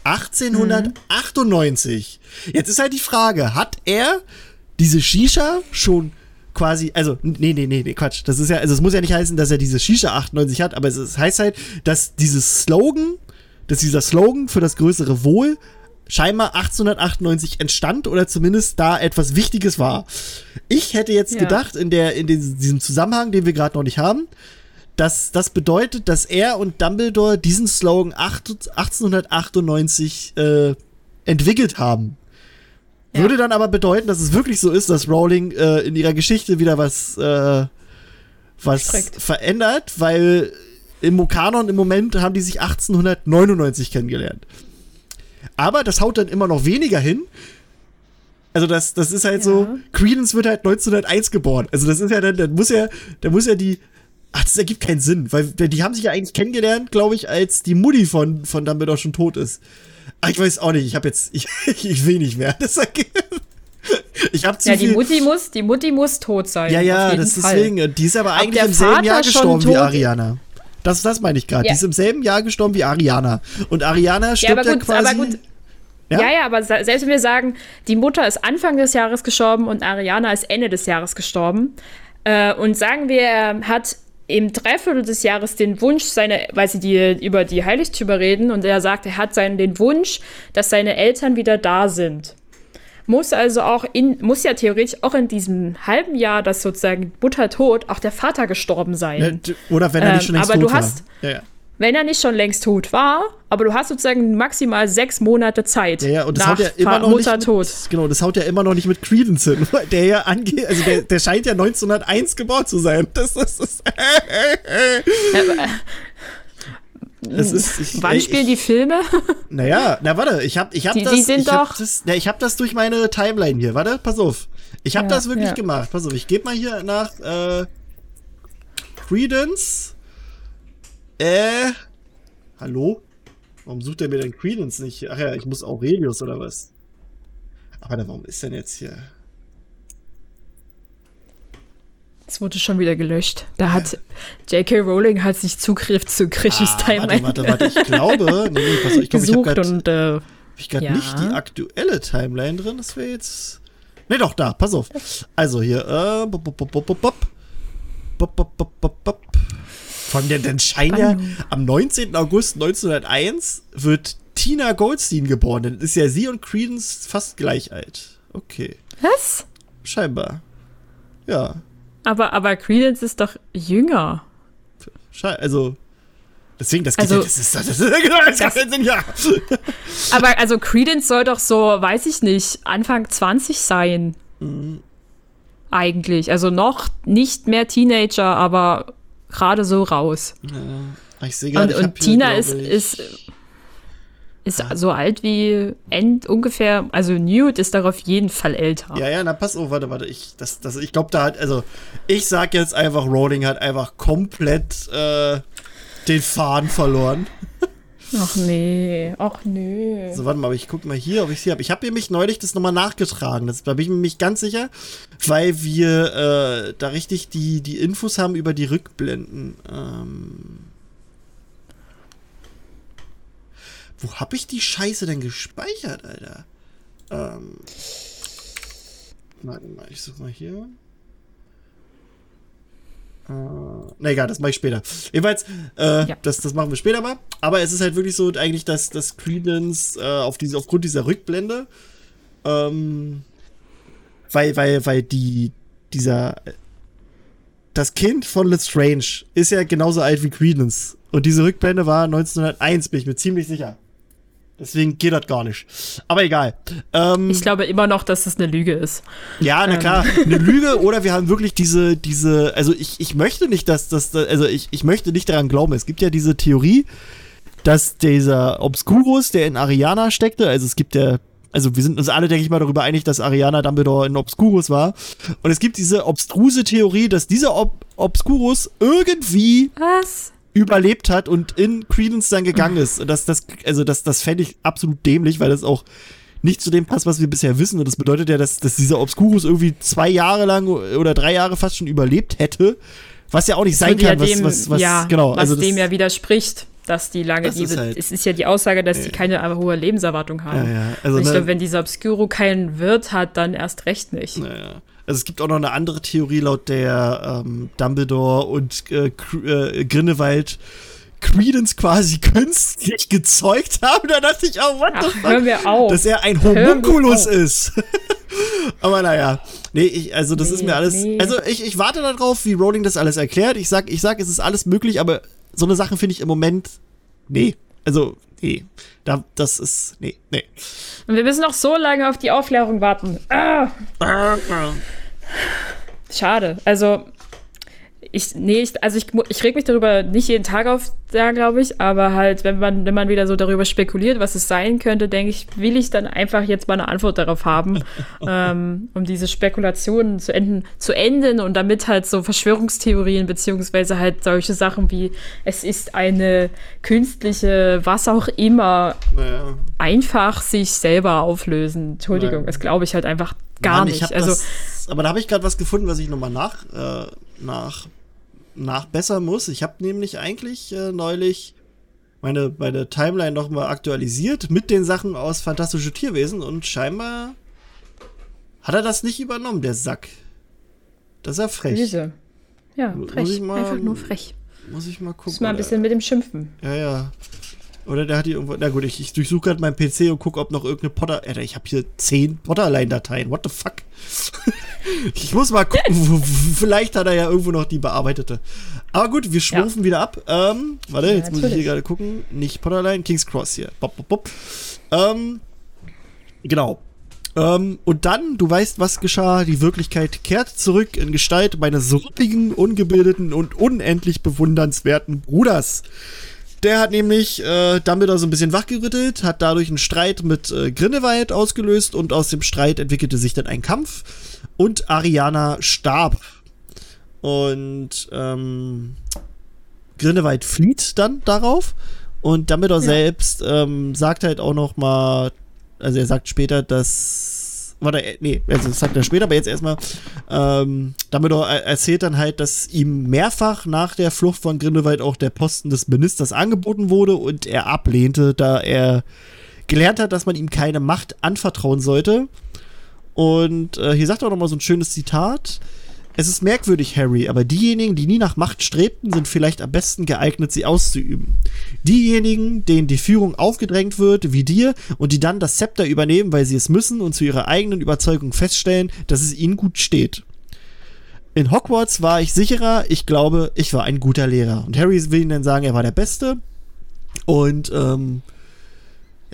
1898. Mhm. Jetzt ist halt die Frage, hat er diese Shisha schon quasi, also, nee, nee, nee, nee, Quatsch. Das ist ja, also es muss ja nicht heißen, dass er diese Shisha 98 hat, aber es heißt halt, dass dieses Slogan dass dieser Slogan für das größere Wohl scheinbar 1898 entstand oder zumindest da etwas Wichtiges war. Ich hätte jetzt ja. gedacht, in, der, in diesem Zusammenhang, den wir gerade noch nicht haben, dass das bedeutet, dass er und Dumbledore diesen Slogan 1898 äh, entwickelt haben. Ja. Würde dann aber bedeuten, dass es wirklich so ist, dass Rowling äh, in ihrer Geschichte wieder was, äh, was verändert, weil im Kanon im Moment haben die sich 1899 kennengelernt. Aber das haut dann immer noch weniger hin. Also das, das ist halt ja. so, Credence wird halt 1901 geboren. Also das ist ja dann, dann muss ja, dann muss ja die, ach, das ergibt keinen Sinn, weil die haben sich ja eigentlich kennengelernt, glaube ich, als die Mutti von, von Dumbledore schon tot ist. Ach, ich weiß auch nicht, ich habe jetzt, [laughs] ich, ich will nicht mehr. Das [laughs] ich habe zu Ja, die Mutti muss, die Mutti muss tot sein. Ja, ja, das ist deswegen, die ist aber eigentlich im selben Jahr gestorben wie Ariana. Das, das meine ich gerade. Ja. Die ist im selben Jahr gestorben wie Ariana. Und Ariana stirbt ja, gut, ja quasi. Ja? ja? ja, aber selbst wenn wir sagen, die Mutter ist Anfang des Jahres gestorben und Ariana ist Ende des Jahres gestorben. Äh, und sagen wir, er hat im Dreiviertel des Jahres den Wunsch, seine, weil sie die, über die Heiligtümer reden, und er sagt, er hat seinen, den Wunsch, dass seine Eltern wieder da sind muss also auch in, muss ja theoretisch auch in diesem halben Jahr, dass sozusagen Mutter tot, auch der Vater gestorben sein. Oder wenn er nicht schon ähm, längst aber tot du hast, war. Ja, ja. Wenn er nicht schon längst tot war, aber du hast sozusagen maximal sechs Monate Zeit. Ja, ja, und das haut ja immer noch Mutter nicht mit, Genau, das haut ja immer noch nicht mit Credence hin. [laughs] Der ja angeht, also der, der scheint ja 1901 geboren zu sein. Das ist. Das, [laughs] ja, es ist, ich, Wann spielen ich, die Filme? [laughs] Naja, na warte, ich hab, ich hab die, das. Die sind ich doch. Hab das, na, ich hab das durch meine Timeline hier. Warte, pass auf. Ich hab ja, das wirklich ja. gemacht. Pass auf, ich gebe mal hier nach äh, Credence. Äh. Hallo? Warum sucht er mir denn Credence nicht? Ach ja, ich muss Aurelius oder was? Aber warum ist denn jetzt hier? Es wurde schon wieder gelöscht. Da hat J.K. Rowling hat sich Zugriff zu Grishis ah, Timeline. Warte, warte, warte, ich glaube, nee, nee, pass auf, ich glaube, ich habe gerade äh, hab ja. nicht die aktuelle Timeline drin. Das wäre jetzt. Nee, doch, da, pass auf. Also hier, äh, bop, bop, bop, bop, bop. Bop, bop, bop, bop, bop. Von der, denn scheint ja, am 19. August 1901 wird Tina Goldstein geboren. Dann ist ja sie und Credence fast gleich alt. Okay. Was? Scheinbar. Ja. Aber, aber Credence ist doch jünger. Also, deswegen, das geht also, ja, das ist, das ist, [laughs] genau, das das, Sinn, ja. [laughs] Aber also Credence soll doch so, weiß ich nicht, Anfang 20 sein. Mhm. Eigentlich. Also noch nicht mehr Teenager, aber gerade so raus. Ja, ich sehe gerade, und, und Tina hier, ist, ist ist ja. so alt wie End ungefähr, also Newt ist darauf jeden Fall älter. Ja, ja, na pass auf, warte, warte, ich, das, das, ich glaube, da hat, also, ich sag jetzt einfach, Rowling hat einfach komplett äh, den Faden verloren. [laughs] Ach nee, ach nee. So, warte mal, aber ich guck mal hier, ob ich sie habe. Ich habe nämlich neulich das nochmal nachgetragen. Das, da bin ich mir nicht ganz sicher, weil wir äh, da richtig die, die Infos haben über die Rückblenden. Ähm Wo hab ich die Scheiße denn gespeichert, Alter? Ähm. Warte mal, ich such mal hier. Äh, na egal, das mache ich später. Jedenfalls, äh, ja. das, das machen wir später mal. Aber es ist halt wirklich so eigentlich, dass das Credence äh, auf diese, aufgrund dieser Rückblende, ähm, weil, weil, weil die, dieser, das Kind von Lestrange ist ja genauso alt wie Credence. Und diese Rückblende war 1901, bin ich mir ziemlich sicher. Deswegen geht das gar nicht. Aber egal. Ähm, ich glaube immer noch, dass es eine Lüge ist. Ja, na ähm. klar. [laughs] Eine Lüge oder wir haben wirklich diese, diese, also ich, ich möchte nicht, dass das, also ich, ich möchte nicht daran glauben. Es gibt ja diese Theorie, dass dieser Obscurus, der in Ariana steckte, also es gibt ja, also wir sind uns alle, denke ich mal, darüber einig, dass Ariana Dumbledore in Obscurus war. Und es gibt diese obstruse Theorie, dass dieser Ob Obscurus irgendwie Was? Überlebt hat und in Credence dann gegangen ist. Das, das, also das, das fände ich absolut dämlich, weil das auch nicht zu dem passt, was wir bisher wissen. Und das bedeutet ja, dass, dass dieser Obscurus irgendwie zwei Jahre lang oder drei Jahre fast schon überlebt hätte. Was ja auch nicht sein kann, ja dem, was, was, was, ja, genau, was also das, dem ja widerspricht, dass die lange, die, halt, es ist ja die Aussage, dass die keine hohe Lebenserwartung haben. Ja, ja. Also, ich ne, glaube, wenn dieser Obscuro keinen Wirt hat, dann erst recht nicht. Naja. Also es gibt auch noch eine andere Theorie, laut der ähm, Dumbledore und äh, äh, Grindelwald Credence quasi [laughs] künstlich gezeugt haben. Da dachte ich, oh, what Ach, the fuck? Wir auf. Dass er ein Homunculus ist. [laughs] Aber naja. Nee, ich, also das nee, ist mir alles. Nee. Also ich, ich warte darauf, wie Rowling das alles erklärt. Ich sag, ich sag, es ist alles möglich, aber so eine Sache finde ich im Moment. Nee. Also, nee. Da, das ist. Nee, nee. Und wir müssen noch so lange auf die Aufklärung warten. Ah. Schade. Also, ich, nee, ich, also ich, ich reg mich darüber nicht jeden Tag auf, da glaube ich, aber halt, wenn man, wenn man wieder so darüber spekuliert, was es sein könnte, denke ich, will ich dann einfach jetzt mal eine Antwort darauf haben, [laughs] ähm, um diese Spekulationen zu enden, zu enden und damit halt so Verschwörungstheorien beziehungsweise halt solche Sachen wie es ist eine künstliche, was auch immer, naja. einfach sich selber auflösen. Entschuldigung, naja. das glaube ich halt einfach gar Mann, nicht. Also, das, aber da habe ich gerade was gefunden, was ich nochmal nach, äh, nach nachbessern muss. Ich habe nämlich eigentlich äh, neulich meine, meine Timeline nochmal aktualisiert mit den Sachen aus Fantastische Tierwesen und scheinbar hat er das nicht übernommen, der Sack. Das ist ja frech. Diese. Ja, frech. Mal, Einfach nur frech. Muss ich mal gucken. Muss mal ein bisschen mit dem schimpfen. Ja, ja. Oder der hat hier irgendwo. Na gut, ich, ich durchsuche gerade meinen PC und gucke, ob noch irgendeine Potter. Alter, ich habe hier zehn Potterline-Dateien. What the fuck? [laughs] ich muss mal gucken. vielleicht hat er ja irgendwo noch die bearbeitete. Aber gut, wir schwufen ja. wieder ab. Ähm, warte, ja, jetzt natürlich. muss ich hier gerade gucken. Nicht Potterline, King's Cross hier. Bop, bop, bop. Ähm, genau. Ähm, und dann, du weißt, was geschah. Die Wirklichkeit kehrt zurück in Gestalt meines ruppigen, ungebildeten und unendlich bewundernswerten Bruders. Der hat nämlich äh, Dumbledore so ein bisschen wachgerüttelt, hat dadurch einen Streit mit äh, Grindelwald ausgelöst und aus dem Streit entwickelte sich dann ein Kampf und Ariana starb. Und ähm, Grindelwald flieht dann darauf und Dumbledore ja. selbst ähm, sagt halt auch noch mal, also er sagt später, dass warte, äh, nee, also das sagt er später, aber jetzt erstmal, ähm, Dumbledore erzählt dann halt, dass ihm mehrfach nach der Flucht von Grindelwald auch der Posten des Ministers angeboten wurde und er ablehnte, da er gelernt hat, dass man ihm keine Macht anvertrauen sollte. Und äh, hier sagt er auch nochmal so ein schönes Zitat. Es ist merkwürdig, Harry, aber diejenigen, die nie nach Macht strebten, sind vielleicht am besten geeignet, sie auszuüben. Diejenigen, denen die Führung aufgedrängt wird, wie dir, und die dann das Zepter übernehmen, weil sie es müssen und zu ihrer eigenen Überzeugung feststellen, dass es ihnen gut steht. In Hogwarts war ich sicherer, ich glaube, ich war ein guter Lehrer. Und Harry will ihnen dann sagen, er war der Beste. Und ähm,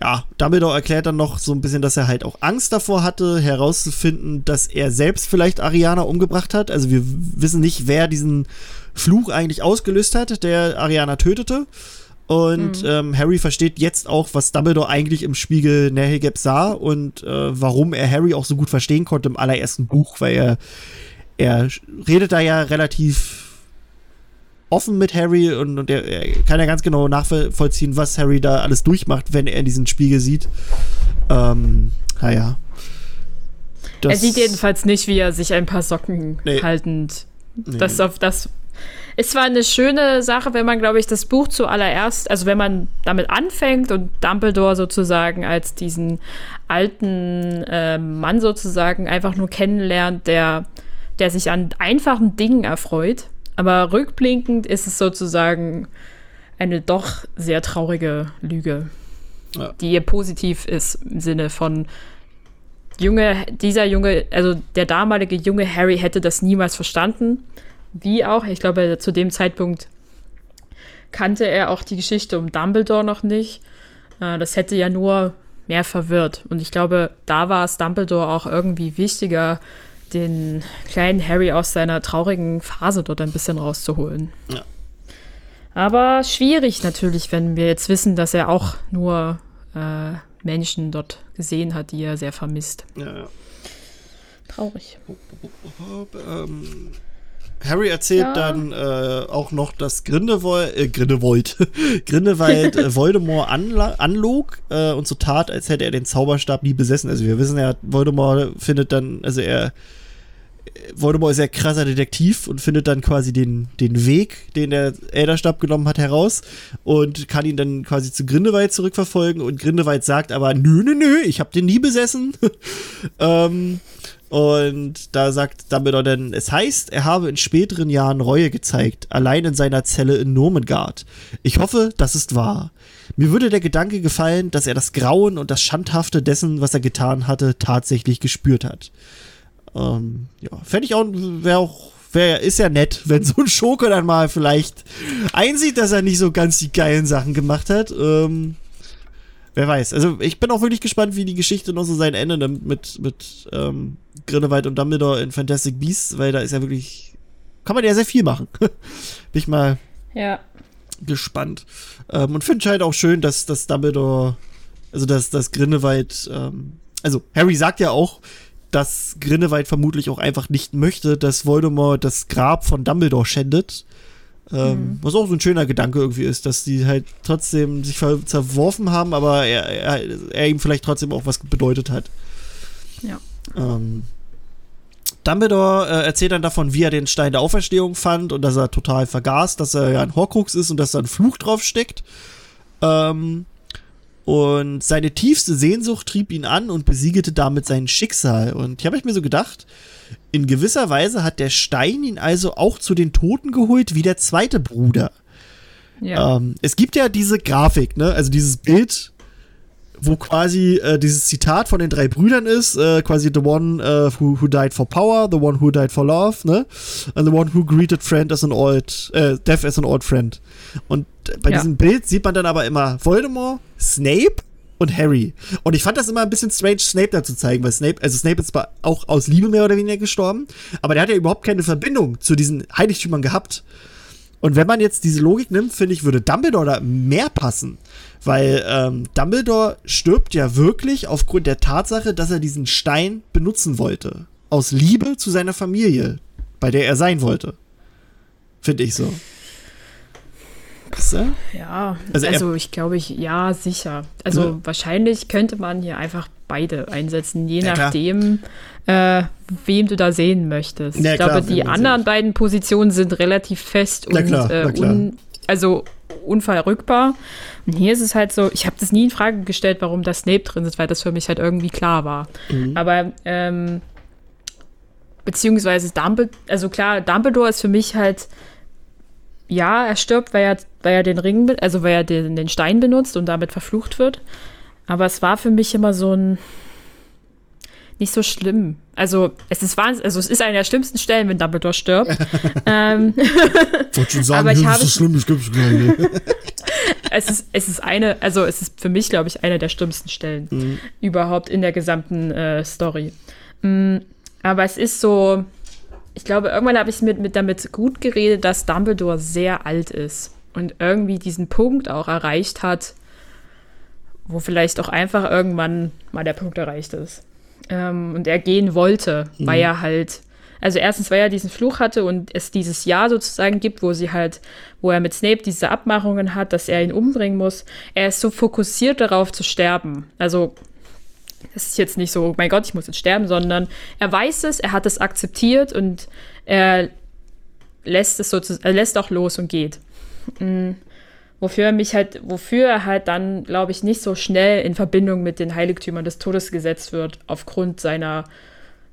ja, Dumbledore erklärt dann noch so ein bisschen, dass er halt auch Angst davor hatte, herauszufinden, dass er selbst vielleicht Ariana umgebracht hat. Also wir wissen nicht, wer diesen Fluch eigentlich ausgelöst hat, der Ariana tötete. Und mhm. ähm, Harry versteht jetzt auch, was Dumbledore eigentlich im Spiegel Nahegeb sah und äh, warum er Harry auch so gut verstehen konnte im allerersten Buch, weil er, er redet da ja relativ offen mit Harry und, und er, er, kann ja ganz genau nachvollziehen, was Harry da alles durchmacht, wenn er diesen Spiegel sieht. Ähm, naja. er sieht jedenfalls nicht, wie er sich ein paar Socken nee. haltend. Nee. Das auf das ist zwar eine schöne Sache, wenn man, glaube ich, das Buch zuallererst, also wenn man damit anfängt und Dumbledore sozusagen als diesen alten äh, Mann sozusagen einfach nur kennenlernt, der, der sich an einfachen Dingen erfreut aber rückblickend ist es sozusagen eine doch sehr traurige Lüge, ja. die positiv ist im Sinne von Junge, dieser Junge, also der damalige junge Harry hätte das niemals verstanden. Wie auch, ich glaube, zu dem Zeitpunkt kannte er auch die Geschichte um Dumbledore noch nicht. Äh, das hätte ja nur mehr verwirrt. Und ich glaube, da war es Dumbledore auch irgendwie wichtiger, den kleinen Harry aus seiner traurigen Phase dort ein bisschen rauszuholen. Ja. Aber schwierig natürlich, wenn wir jetzt wissen, dass er auch nur äh, Menschen dort gesehen hat, die er sehr vermisst. Ja, ja. Traurig. Ähm, Harry erzählt ja. dann äh, auch noch, dass Grindelwald, äh, Grindelwald, [laughs] Grindelwald äh, Voldemort anlog äh, und so tat, als hätte er den Zauberstab nie besessen. Also wir wissen ja, Voldemort findet dann, also er Voldemort ist ja krasser Detektiv und findet dann quasi den, den Weg, den der Äderstab genommen hat, heraus und kann ihn dann quasi zu Grindelwald zurückverfolgen und Grindelwald sagt aber, nö, nö, nö, ich hab den nie besessen. [laughs] ähm, Und da sagt Dumbledore dann, es heißt, er habe in späteren Jahren Reue gezeigt, allein in seiner Zelle in Nomengard. Ich hoffe, das ist wahr. Mir würde der Gedanke gefallen, dass er das Grauen und das Schandhafte dessen, was er getan hatte, tatsächlich gespürt hat. Ähm, ja, fände ich auch, wäre auch, wär, ist ja nett, [laughs] wenn so ein Schurke dann mal vielleicht einsieht, dass er nicht so ganz die geilen Sachen gemacht hat. Ähm, wer weiß. Also ich bin auch wirklich gespannt, wie die Geschichte noch so sein Ende nimmt mit, mit ähm, Grindelwald und Dumbledore in Fantastic Beasts, weil da ist ja wirklich, kann man ja sehr viel machen. [laughs] bin ich mal ja. gespannt. Ähm, und finde halt auch schön, dass, dass Dumbledore, also dass, dass Grindelwald, ähm, also Harry sagt ja auch, dass Grindelwald vermutlich auch einfach nicht möchte, dass Voldemort das Grab von Dumbledore schändet. Ähm, mhm. Was auch so ein schöner Gedanke irgendwie ist, dass die halt trotzdem sich zerworfen haben, aber er, er, er ihm vielleicht trotzdem auch was bedeutet hat. Ja. Ähm, Dumbledore äh, erzählt dann davon, wie er den Stein der Auferstehung fand und dass er total vergaß, dass er ja ein Horcrux ist und dass da ein Fluch drauf steckt. Ähm, und seine tiefste Sehnsucht trieb ihn an und besiegelte damit sein Schicksal. Und hier habe ich mir so gedacht, in gewisser Weise hat der Stein ihn also auch zu den Toten geholt, wie der zweite Bruder. Ja. Ähm, es gibt ja diese Grafik, ne? Also dieses Bild, wo quasi äh, dieses Zitat von den drei Brüdern ist, äh, quasi the one uh, who, who died for power, the one who died for love, ne? And the one who greeted friend as an old, äh, death as an old friend. Und bei ja. diesem Bild sieht man dann aber immer Voldemort, Snape und Harry. Und ich fand das immer ein bisschen strange, Snape da zu zeigen, weil Snape, also Snape ist zwar auch aus Liebe mehr oder weniger gestorben, aber der hat ja überhaupt keine Verbindung zu diesen Heiligtümern gehabt. Und wenn man jetzt diese Logik nimmt, finde ich, würde Dumbledore da mehr passen. Weil ähm, Dumbledore stirbt ja wirklich aufgrund der Tatsache, dass er diesen Stein benutzen wollte. Aus Liebe zu seiner Familie, bei der er sein wollte. Finde ich so. Was, Ja, also, also ich glaube, ich, ja, sicher. Also ne? wahrscheinlich könnte man hier einfach beide einsetzen, je ja, nachdem, äh, wem du da sehen möchtest. Ja, ich glaube, klar, die anderen beiden Positionen sind relativ fest und klar, äh, un, also unverrückbar. Und hier ist es halt so, ich habe das nie in Frage gestellt, warum das Snape drin ist, weil das für mich halt irgendwie klar war. Mhm. Aber ähm, beziehungsweise Dumbledore, also klar, Dumbledore ist für mich halt ja, er stirbt, weil er, weil er den Ring, also weil er den, den Stein benutzt und damit verflucht wird. Aber es war für mich immer so ein nicht so schlimm. Also es ist wahnsinnig, also es ist eine der schlimmsten Stellen, wenn Dumbledore stirbt. [laughs] ähm, Wollte schon sagen, aber ich habe, so schlimm, ich gibt's [laughs] es ist, es ist eine, also es ist für mich, glaube ich, eine der schlimmsten Stellen mhm. überhaupt in der gesamten äh, Story. Mhm, aber es ist so, ich glaube, irgendwann habe ich mit, mit damit gut geredet, dass Dumbledore sehr alt ist und irgendwie diesen Punkt auch erreicht hat, wo vielleicht auch einfach irgendwann mal der Punkt erreicht ist. Ähm, und er gehen wollte, mhm. weil er halt, also erstens, weil er diesen Fluch hatte und es dieses Jahr sozusagen gibt, wo sie halt, wo er mit Snape diese Abmachungen hat, dass er ihn umbringen muss. Er ist so fokussiert darauf zu sterben. Also es ist jetzt nicht so, oh mein Gott, ich muss jetzt sterben, sondern er weiß es, er hat es akzeptiert und er lässt es sozusagen, er lässt auch los und geht. Mhm. Wofür er mich halt, wofür er halt dann, glaube ich, nicht so schnell in Verbindung mit den Heiligtümern des Todes gesetzt wird, aufgrund seiner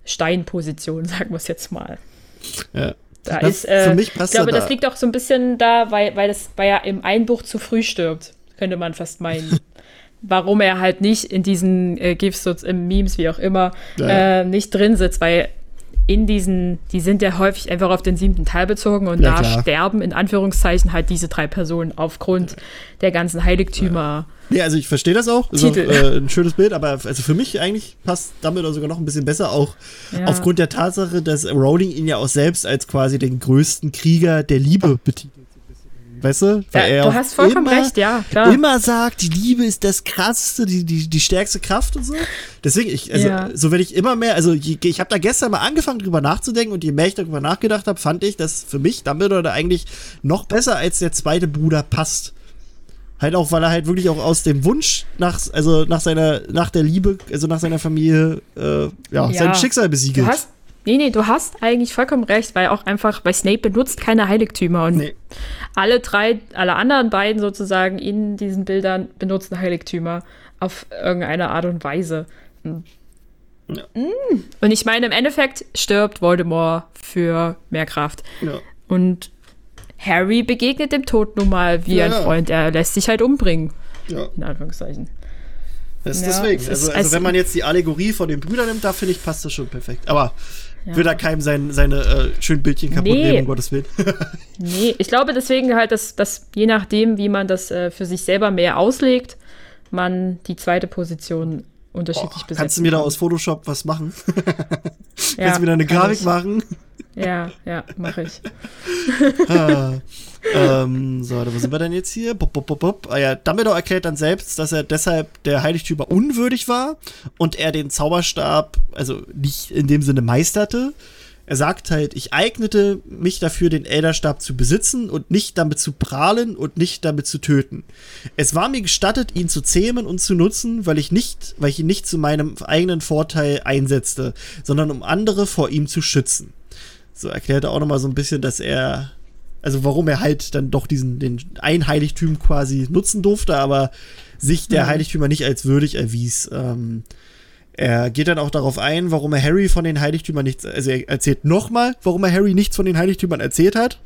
Steinposition, [laughs] sagen wir es jetzt mal. Ja. Da das, ist, äh, für mich passt ich glaube, das liegt auch so ein bisschen da, weil, weil, das, weil er im Einbruch zu früh stirbt, könnte man fast meinen. [laughs] warum er halt nicht in diesen äh, GIFs, im Memes, wie auch immer, ja. äh, nicht drin sitzt, weil in diesen, die sind ja häufig einfach auf den siebten Teil bezogen und ja, da klar. sterben in Anführungszeichen halt diese drei Personen aufgrund der ganzen Heiligtümer. Ja, also ich verstehe das auch. Ist auch äh, ein schönes Bild, aber also für mich eigentlich passt damit sogar noch ein bisschen besser, auch ja. aufgrund der Tatsache, dass Rowling ihn ja auch selbst als quasi den größten Krieger der Liebe betitelt. Weißt du? Weil ja, du hast vollkommen immer, recht, ja, klar. Immer sagt, die Liebe ist das krasseste, die, die, die stärkste Kraft und so. Deswegen, ich, also, ja. so werde ich immer mehr, also ich, ich habe da gestern mal angefangen drüber nachzudenken und je mehr ich darüber nachgedacht habe, fand ich, dass für mich Dumbledore da eigentlich noch besser als der zweite Bruder passt. Halt auch, weil er halt wirklich auch aus dem Wunsch nach, also nach seiner, nach der Liebe, also nach seiner Familie, äh, ja, ja, sein Schicksal besiegelt. Du hast, Nee, nee, du hast eigentlich vollkommen recht, weil auch einfach, weil Snape benutzt keine Heiligtümer und nee. alle drei, alle anderen beiden sozusagen in diesen Bildern benutzen Heiligtümer auf irgendeine Art und Weise. Ja. Mm. Und ich meine, im Endeffekt stirbt Voldemort für mehr Kraft. Ja. Und Harry begegnet dem Tod nun mal wie ja, ein Freund. Er lässt sich halt umbringen. Ja. In Anführungszeichen. Das ist deswegen. Also, also, wenn man jetzt die Allegorie von den Brüdern nimmt, da finde ich, passt das schon perfekt. Aber ja. will da keinem sein, seine äh, schönen Bildchen kaputt nee. nehmen, um Gottes Willen. [laughs] nee, ich glaube deswegen halt, dass, dass je nachdem, wie man das äh, für sich selber mehr auslegt, man die zweite Position unterschiedlich oh, besetzt. Kannst du mir da aus Photoshop was machen? [laughs] ja, kannst du mir da eine Grafik ich. machen? Ja, ja, mache ich. [laughs] ah, ähm, so, wo sind wir denn jetzt hier? Bop, bop, bop, bop. Ah ja, Dumbledore erklärt dann selbst, dass er deshalb der Heiligtümer unwürdig war und er den Zauberstab, also nicht in dem Sinne meisterte. Er sagt halt, ich eignete mich dafür, den Elderstab zu besitzen und nicht damit zu prahlen und nicht damit zu töten. Es war mir gestattet, ihn zu zähmen und zu nutzen, weil ich nicht, weil ich ihn nicht zu meinem eigenen Vorteil einsetzte, sondern um andere vor ihm zu schützen. So erklärt er auch nochmal so ein bisschen, dass er, also warum er halt dann doch diesen, den ein Heiligtum quasi nutzen durfte, aber sich der mhm. Heiligtümer nicht als würdig erwies. Ähm, er geht dann auch darauf ein, warum er Harry von den Heiligtümern nichts, also er erzählt nochmal, warum er Harry nichts von den Heiligtümern erzählt hat.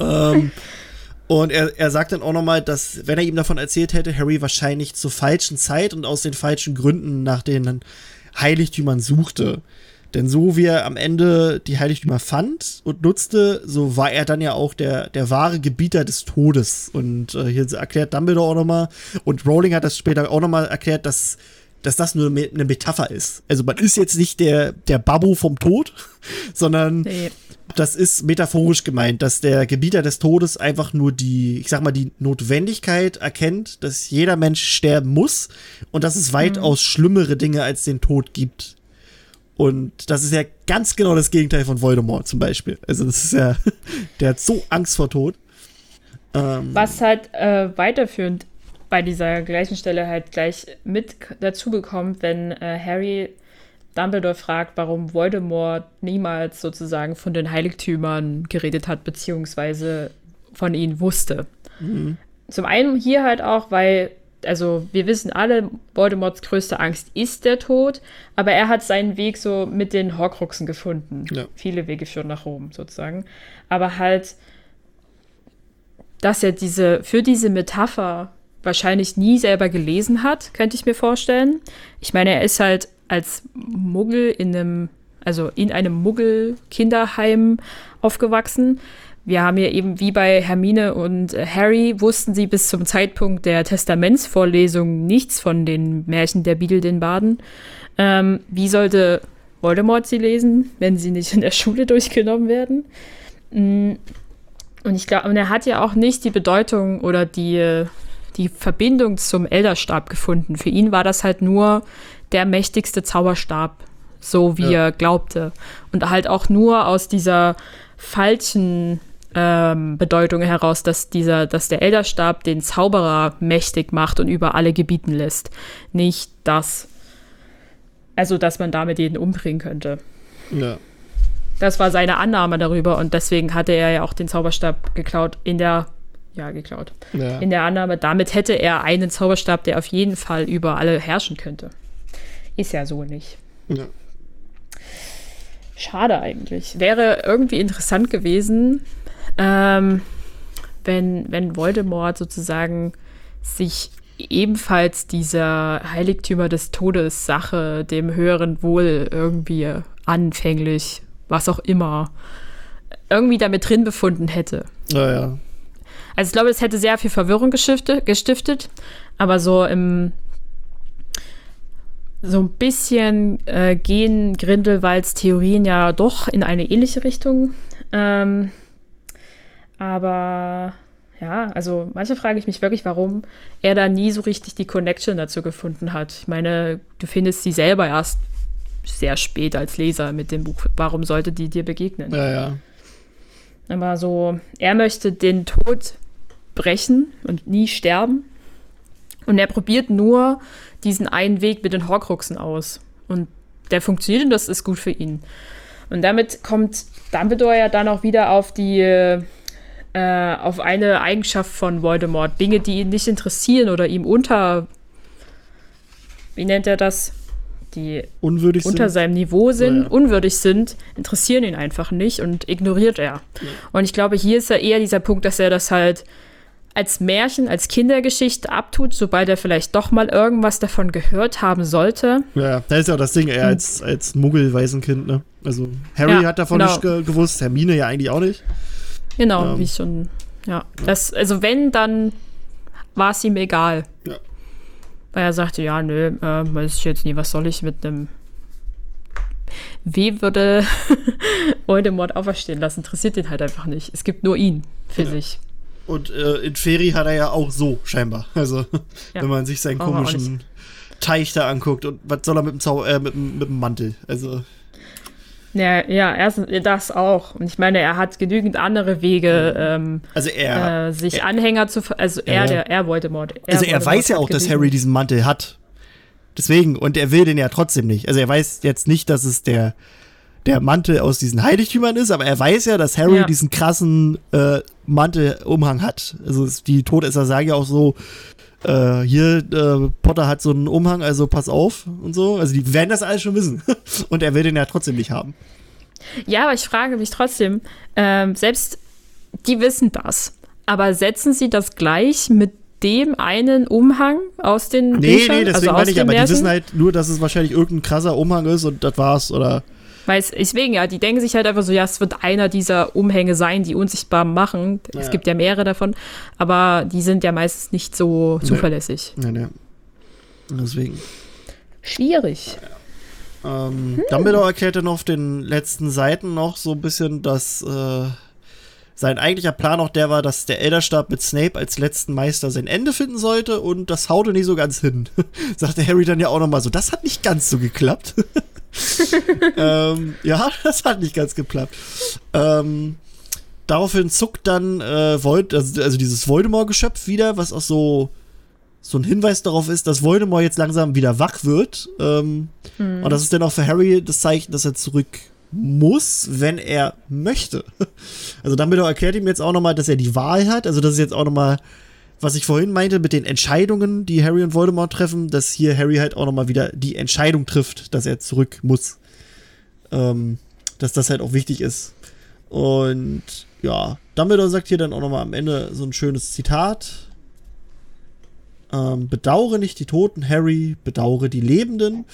ähm, [laughs] und er, er sagt dann auch nochmal, dass, wenn er ihm davon erzählt hätte, Harry wahrscheinlich zur falschen Zeit und aus den falschen Gründen nach den Heiligtümern suchte. Denn so wie er am Ende die Heiligtümer fand und nutzte, so war er dann ja auch der, der wahre Gebieter des Todes. Und äh, hier erklärt Dumbledore auch nochmal, und Rowling hat das später auch nochmal erklärt, dass, dass das nur eine Metapher ist. Also man ist jetzt nicht der, der Babbo vom Tod, [laughs] sondern nee. das ist metaphorisch gemeint, dass der Gebieter des Todes einfach nur die, ich sag mal, die Notwendigkeit erkennt, dass jeder Mensch sterben muss und dass es weitaus mhm. schlimmere Dinge als den Tod gibt und das ist ja ganz genau das Gegenteil von Voldemort zum Beispiel. Also das ist ja, [laughs] der hat so Angst vor Tod. Ähm, Was halt äh, weiterführend bei dieser gleichen Stelle halt gleich mit dazu bekommt, wenn äh, Harry Dumbledore fragt, warum Voldemort niemals sozusagen von den Heiligtümern geredet hat, beziehungsweise von ihnen wusste. Mhm. Zum einen hier halt auch, weil also wir wissen alle, Voldemorts größte Angst ist der Tod, aber er hat seinen Weg so mit den Horcruxen gefunden. Ja. Viele Wege führen nach Rom sozusagen. Aber halt, dass er diese, für diese Metapher wahrscheinlich nie selber gelesen hat, könnte ich mir vorstellen. Ich meine, er ist halt als Muggel in einem, also in einem Muggel-Kinderheim aufgewachsen wir haben ja eben wie bei Hermine und äh, Harry wussten sie bis zum Zeitpunkt der Testamentsvorlesung nichts von den Märchen der Beadle den Baden. Ähm, wie sollte Voldemort sie lesen, wenn sie nicht in der Schule durchgenommen werden? Mm, und ich glaube, er hat ja auch nicht die Bedeutung oder die, die Verbindung zum Elderstab gefunden. Für ihn war das halt nur der mächtigste Zauberstab, so wie ja. er glaubte. Und halt auch nur aus dieser falschen ähm, Bedeutung heraus, dass dieser, dass der Elderstab den Zauberer mächtig macht und über alle gebieten lässt. Nicht das, also dass man damit jeden umbringen könnte. Ja. Das war seine Annahme darüber und deswegen hatte er ja auch den Zauberstab geklaut in der, ja, geklaut. Ja. In der Annahme, damit hätte er einen Zauberstab, der auf jeden Fall über alle herrschen könnte. Ist ja so nicht. Ja. Schade eigentlich. Wäre irgendwie interessant gewesen, ähm, wenn, wenn Voldemort sozusagen sich ebenfalls dieser Heiligtümer des Todes Sache, dem höheren Wohl irgendwie anfänglich, was auch immer, irgendwie damit drin befunden hätte. Ja, ja. Also ich glaube, es hätte sehr viel Verwirrung gestiftet, gestiftet aber so im so ein bisschen äh, gehen Grindelwalds Theorien ja doch in eine ähnliche Richtung. Ähm, aber ja, also manche frage ich mich wirklich, warum er da nie so richtig die Connection dazu gefunden hat. Ich meine, du findest sie selber erst sehr spät als Leser mit dem Buch. Warum sollte die dir begegnen? Ja, ja. Aber so, er möchte den Tod brechen und nie sterben. Und er probiert nur diesen einen Weg mit den Horcruxen aus. Und der funktioniert und das ist gut für ihn. Und damit kommt Dumbledore ja dann auch wieder auf die äh, auf eine Eigenschaft von Voldemort. Dinge, die ihn nicht interessieren oder ihm unter. Wie nennt er das? die unwürdig unter sind. seinem Niveau sind, ja. unwürdig sind, interessieren ihn einfach nicht und ignoriert er. Ja. Und ich glaube, hier ist ja eher dieser Punkt, dass er das halt als Märchen, als Kindergeschichte abtut, sobald er vielleicht doch mal irgendwas davon gehört haben sollte. Ja, da ist ja auch das Ding, er als, als Muggel-Waisenkind, ne? Also Harry ja, hat davon genau. nicht ge gewusst, Hermine ja eigentlich auch nicht. Genau, ähm, wie schon, ja. Das, also wenn, dann war es ihm egal. Ja. Weil er sagte, ja, nö, äh, weiß ich jetzt nie, was soll ich mit einem Wie würde [laughs] Voldemort auferstehen lassen? Interessiert ihn halt einfach nicht. Es gibt nur ihn für ja. sich. Und äh, in Feri hat er ja auch so, scheinbar. [laughs] Also, ja. wenn man sich seinen komischen Teich da anguckt und was soll er mit dem, Zau äh, mit, mit dem Mantel? Also. Ja, ja, erst das auch. Und ich meine, er hat genügend andere Wege, ähm, also er, äh, sich er, Anhänger zu, also er, der, er Voldemort. Er also er Voldemort weiß ja auch, dass Harry diesen Mantel hat. Deswegen, und er will den ja trotzdem nicht. Also er weiß jetzt nicht, dass es der, der Mantel aus diesen Heiligtümern ist, aber er weiß ja, dass Harry ja. diesen krassen äh, Mantelumhang hat. Also die Todesser sagen ja auch so, äh, hier, äh, Potter hat so einen Umhang, also pass auf und so. Also die werden das alles schon wissen. [laughs] und er will den ja trotzdem nicht haben. Ja, aber ich frage mich trotzdem, ähm, selbst die wissen das. Aber setzen sie das gleich mit dem einen Umhang aus den Nee, Büchern? nee, deswegen also meine ich, aber Märchen? die wissen halt nur, dass es wahrscheinlich irgendein krasser Umhang ist und das war's, oder? Weil es, deswegen, ja, die denken sich halt einfach so, ja, es wird einer dieser Umhänge sein, die unsichtbar machen. Ja. Es gibt ja mehrere davon, aber die sind ja meistens nicht so nee. zuverlässig. Nee, nee. Deswegen. Schwierig. Ja. Ähm, hm. Dumbledore erklärt dann auf den letzten Seiten noch so ein bisschen, dass äh, sein eigentlicher Plan auch der war, dass der Elderstab mit Snape als letzten Meister sein Ende finden sollte und das haute nicht so ganz hin. [laughs] Sagte Harry dann ja auch nochmal so, das hat nicht ganz so geklappt. [laughs] ähm, ja, [laughs] das hat nicht ganz geklappt. Ähm, daraufhin zuckt dann äh, Vold, also, also dieses Voldemort-Geschöpf wieder, was auch so, so ein Hinweis darauf ist, dass Voldemort jetzt langsam wieder wach wird. Ähm, hm. Und das ist dann auch für Harry das Zeichen, dass er zurück muss, wenn er möchte. [laughs] Also damit erklärt ihm jetzt auch nochmal, dass er die Wahl hat. Also das ist jetzt auch nochmal was ich vorhin meinte mit den Entscheidungen, die Harry und Voldemort treffen, dass hier Harry halt auch nochmal wieder die Entscheidung trifft, dass er zurück muss. Ähm, dass das halt auch wichtig ist. Und ja, Dumbledore sagt hier dann auch nochmal am Ende so ein schönes Zitat. Ähm, bedauere nicht die Toten, Harry, bedauere die Lebenden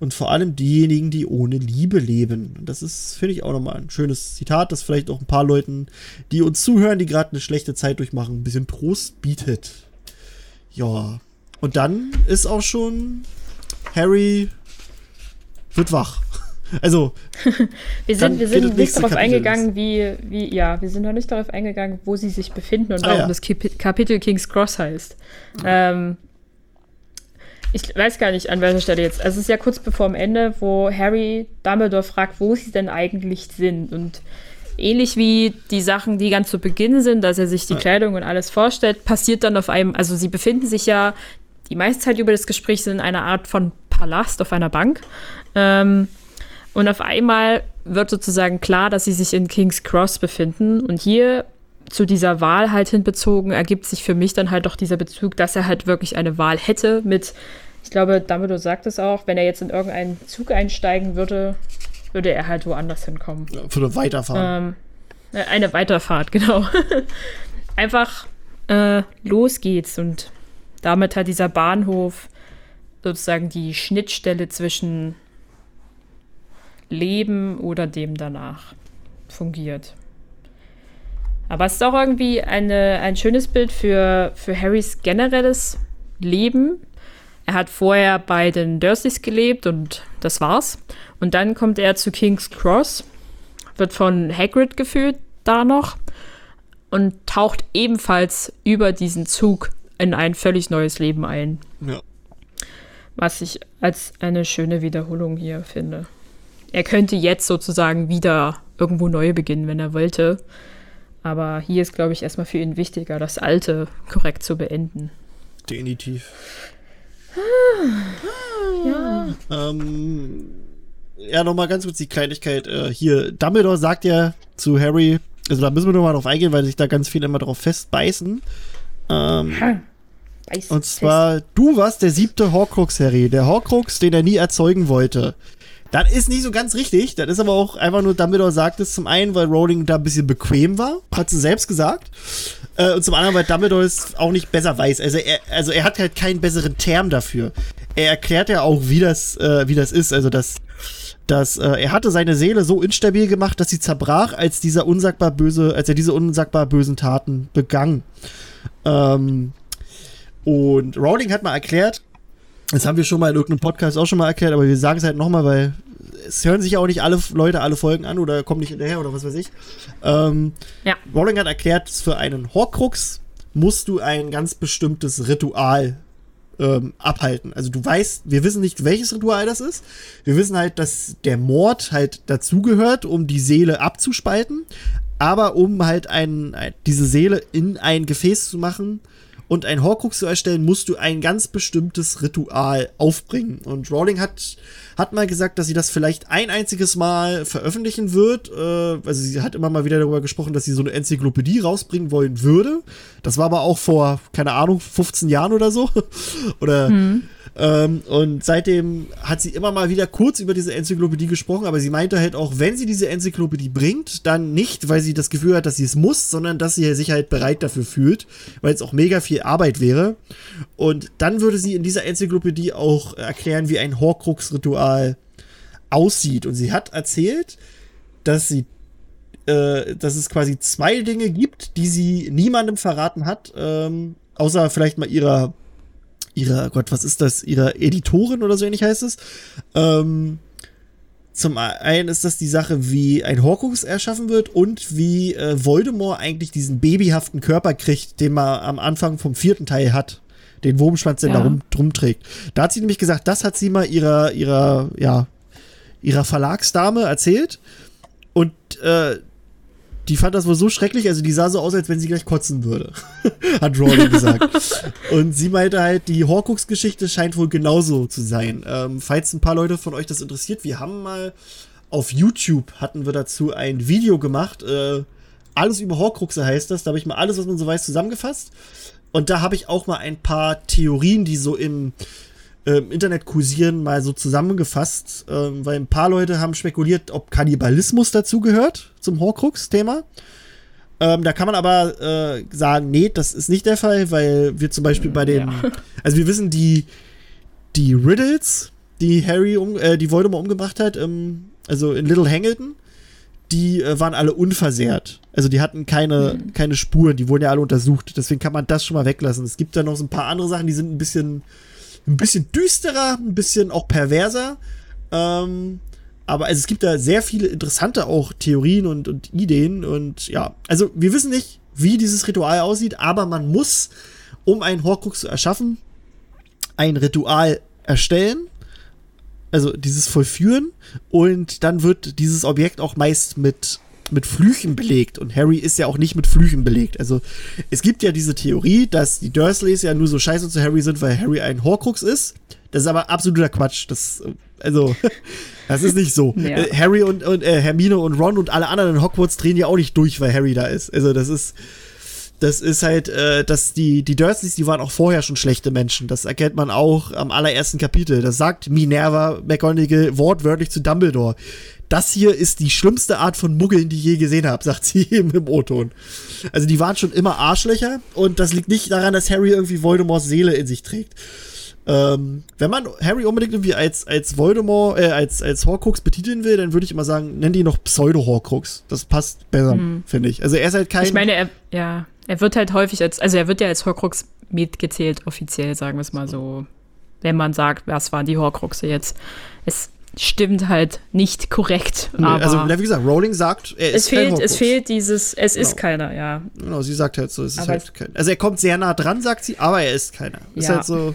und vor allem diejenigen, die ohne Liebe leben. Und das ist, finde ich, auch nochmal ein schönes Zitat, das vielleicht auch ein paar Leuten, die uns zuhören, die gerade eine schlechte Zeit durchmachen, ein bisschen Trost bietet. Ja. Und dann ist auch schon Harry wird wach. Also, wir sind, wir sind nicht darauf eingegangen, wie, wie, ja, wir sind noch nicht darauf eingegangen, wo sie sich befinden und ah, warum ja. das Kapitel King's Cross heißt. Ähm, ich weiß gar nicht, an welcher Stelle jetzt. Also, es ist ja kurz bevor am Ende, wo Harry Dumbledore fragt, wo sie denn eigentlich sind. Und ähnlich wie die Sachen, die ganz zu Beginn sind, dass er sich die Kleidung und alles vorstellt, passiert dann auf einem, also sie befinden sich ja die meiste Zeit über das Gespräch in einer Art von Palast auf einer Bank. Ähm, und auf einmal wird sozusagen klar, dass sie sich in King's Cross befinden. Und hier zu dieser Wahl halt hinbezogen ergibt sich für mich dann halt doch dieser Bezug, dass er halt wirklich eine Wahl hätte mit, ich glaube, Dumbledore sagt es auch, wenn er jetzt in irgendeinen Zug einsteigen würde, würde er halt woanders hinkommen. Ja, für eine Weiterfahrt. Ähm, äh, eine Weiterfahrt, [laughs] genau. Einfach äh, los geht's und damit hat dieser Bahnhof sozusagen die Schnittstelle zwischen Leben oder dem danach fungiert. Aber es ist auch irgendwie eine, ein schönes Bild für, für Harrys generelles Leben. Er hat vorher bei den Dursleys gelebt und das war's. Und dann kommt er zu King's Cross, wird von Hagrid geführt da noch und taucht ebenfalls über diesen Zug in ein völlig neues Leben ein. Ja. Was ich als eine schöne Wiederholung hier finde er könnte jetzt sozusagen wieder irgendwo neu beginnen, wenn er wollte. Aber hier ist, glaube ich, erstmal für ihn wichtiger, das Alte korrekt zu beenden. Definitiv. Ah, ja. Ähm, ja, nochmal ganz kurz die Kleinigkeit. Äh, hier, Dumbledore sagt ja zu Harry, also da müssen wir nochmal drauf eingehen, weil sich da ganz viele immer drauf festbeißen. Ähm, Weiß und zwar, du warst der siebte Horcrux, Harry. Der Horcrux, den er nie erzeugen wollte. Das ist nicht so ganz richtig. Das ist aber auch einfach nur, Dumbledore sagt es zum einen, weil Rowling da ein bisschen bequem war, hat sie selbst gesagt. Äh, und zum anderen, weil Dumbledore es auch nicht besser weiß. Also er, also er hat halt keinen besseren Term dafür. Er erklärt ja auch, wie das, äh, wie das ist. Also dass, dass äh, er hatte seine Seele so instabil gemacht, dass sie zerbrach, als dieser unsagbar böse, als er diese unsagbar bösen Taten begann. Ähm, und Rowling hat mal erklärt, das haben wir schon mal in irgendeinem Podcast auch schon mal erklärt, aber wir sagen es halt nochmal, weil es hören sich ja auch nicht alle Leute alle Folgen an oder kommen nicht hinterher oder was weiß ich. Ähm, ja. Rowling hat erklärt, für einen Horcrux musst du ein ganz bestimmtes Ritual ähm, abhalten. Also du weißt, wir wissen nicht, welches Ritual das ist. Wir wissen halt, dass der Mord halt dazugehört, um die Seele abzuspalten. Aber um halt ein, diese Seele in ein Gefäß zu machen, und ein Horcrux zu erstellen, musst du ein ganz bestimmtes Ritual aufbringen. Und Rowling hat, hat mal gesagt, dass sie das vielleicht ein einziges Mal veröffentlichen wird. Äh, also sie hat immer mal wieder darüber gesprochen, dass sie so eine Enzyklopädie rausbringen wollen würde. Das war aber auch vor, keine Ahnung, 15 Jahren oder so. [laughs] oder mhm. Ähm, und seitdem hat sie immer mal wieder kurz über diese Enzyklopädie gesprochen, aber sie meinte halt auch, wenn sie diese Enzyklopädie bringt, dann nicht, weil sie das Gefühl hat, dass sie es muss, sondern dass sie sich halt bereit dafür fühlt, weil es auch mega viel Arbeit wäre. Und dann würde sie in dieser Enzyklopädie auch erklären, wie ein Horcrux-Ritual aussieht. Und sie hat erzählt, dass sie äh, dass es quasi zwei Dinge gibt, die sie niemandem verraten hat, ähm, außer vielleicht mal ihrer ihrer, Gott, was ist das, ihrer Editorin oder so ähnlich heißt es. Ähm, zum einen ist das die Sache, wie ein Horcrux erschaffen wird und wie äh, Voldemort eigentlich diesen babyhaften Körper kriegt, den man am Anfang vom vierten Teil hat. Den Wurmschwanz, den ja. da rum, rumträgt. Da hat sie nämlich gesagt, das hat sie mal ihrer, ihrer, ja, ihrer Verlagsdame erzählt. Und äh, die fand das wohl so schrecklich, also die sah so aus, als wenn sie gleich kotzen würde. [laughs] Hat Rowling gesagt. Und sie meinte halt, die Horcrux-Geschichte scheint wohl genauso zu sein. Ähm, falls ein paar Leute von euch das interessiert, wir haben mal auf YouTube hatten wir dazu ein Video gemacht. Äh, alles über Horcruxe heißt das. Da habe ich mal alles, was man so weiß, zusammengefasst. Und da habe ich auch mal ein paar Theorien, die so im ähm, Internet kursieren, mal so zusammengefasst, ähm, weil ein paar Leute haben spekuliert, ob Kannibalismus dazugehört zum Horcrux-Thema. Ähm, da kann man aber äh, sagen, nee, das ist nicht der Fall, weil wir zum Beispiel bei dem, ja. [laughs] also wir wissen, die, die Riddles, die Harry, um, äh, die Voldemort umgebracht hat, ähm, also in Little Hangleton, die äh, waren alle unversehrt. Also die hatten keine, mhm. keine Spuren, die wurden ja alle untersucht. Deswegen kann man das schon mal weglassen. Es gibt da noch so ein paar andere Sachen, die sind ein bisschen ein bisschen düsterer, ein bisschen auch perverser. Ähm, aber also es gibt da sehr viele interessante auch Theorien und, und Ideen. Und ja, also wir wissen nicht, wie dieses Ritual aussieht, aber man muss, um einen Horcrux zu erschaffen, ein Ritual erstellen. Also dieses vollführen. Und dann wird dieses Objekt auch meist mit mit Flüchen belegt und Harry ist ja auch nicht mit Flüchen belegt. Also es gibt ja diese Theorie, dass die Dursleys ja nur so scheiße zu Harry sind, weil Harry ein Horcrux ist. Das ist aber absoluter Quatsch. Das, also, [laughs] das ist nicht so. Ja. Äh, Harry und, und äh, Hermine und Ron und alle anderen in Hogwarts drehen ja auch nicht durch, weil Harry da ist. Also das ist das ist halt, äh, dass die, die Dursleys, die waren auch vorher schon schlechte Menschen. Das erkennt man auch am allerersten Kapitel. Das sagt Minerva McGonagall wortwörtlich zu Dumbledore das hier ist die schlimmste Art von Muggeln, die ich je gesehen habe, sagt sie [laughs] eben im O-Ton. Also die waren schon immer Arschlöcher und das liegt nicht daran, dass Harry irgendwie Voldemorts Seele in sich trägt. Ähm, wenn man Harry unbedingt irgendwie als, als Voldemort, äh, als, als Horcrux betiteln will, dann würde ich immer sagen, nenn die noch Pseudo-Horcrux. Das passt besser, mhm. finde ich. Also er ist halt kein. Ich meine, er, ja, er wird halt häufig als, also er wird ja als Horcrux mitgezählt, offiziell, sagen wir es mal so. Wenn man sagt, was waren die Horcruxe jetzt? Es stimmt halt nicht korrekt. Nee, also, wie gesagt, Rowling sagt, er ist es fehlt, kein Es fehlt dieses, es genau. ist keiner, ja. Genau, sie sagt halt so, es ist halt kein. Also er kommt sehr nah dran, sagt sie, aber er ist keiner. Ja. Ist halt so,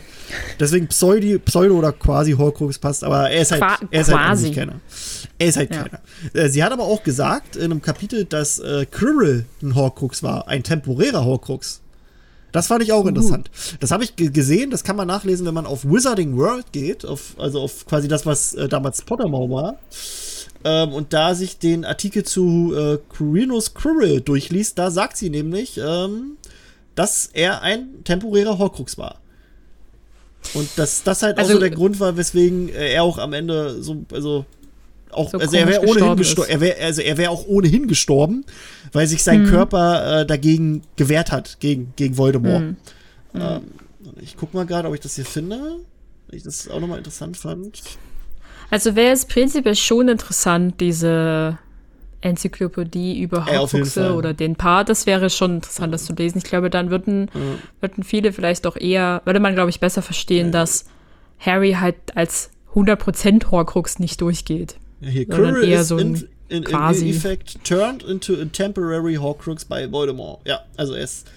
deswegen Pseudo, Pseudo oder quasi Horcrux passt, aber er ist halt, Qua er ist halt nicht keiner. Er ist halt ja. keiner. Äh, sie hat aber auch gesagt in einem Kapitel, dass äh, Quirrell ein Horcrux war, ein temporärer Horcrux. Das fand ich auch uh. interessant. Das habe ich gesehen, das kann man nachlesen, wenn man auf Wizarding World geht, auf, also auf quasi das, was äh, damals Pottermore war. Ähm, und da sich den Artikel zu äh, Quirinus Quirrell durchliest, da sagt sie nämlich, ähm, dass er ein temporärer Horcrux war. Und dass das halt also, auch so der Grund war, weswegen er auch am Ende so, also auch, so also er wäre ohnehin gestorben, er wäre, also er wäre auch ohnehin gestorben, weil sich sein hm. Körper äh, dagegen gewehrt hat, gegen, gegen Voldemort. Hm. Ähm, ich guck mal gerade, ob ich das hier finde, weil ich das auch nochmal interessant fand. Also wäre es prinzipiell schon interessant, diese Enzyklopädie über Horcruxe oder den Part, das wäre schon interessant, das zu lesen. Ich glaube, dann würden, ja. würden viele vielleicht auch eher, würde man, glaube ich, besser verstehen, ja. dass Harry halt als 100% Horcrux nicht durchgeht. Ja, hier, sondern eher so ein in, in, quasi in effect turned into a temporary Horcrux by Voldemort. Ja, also er ist,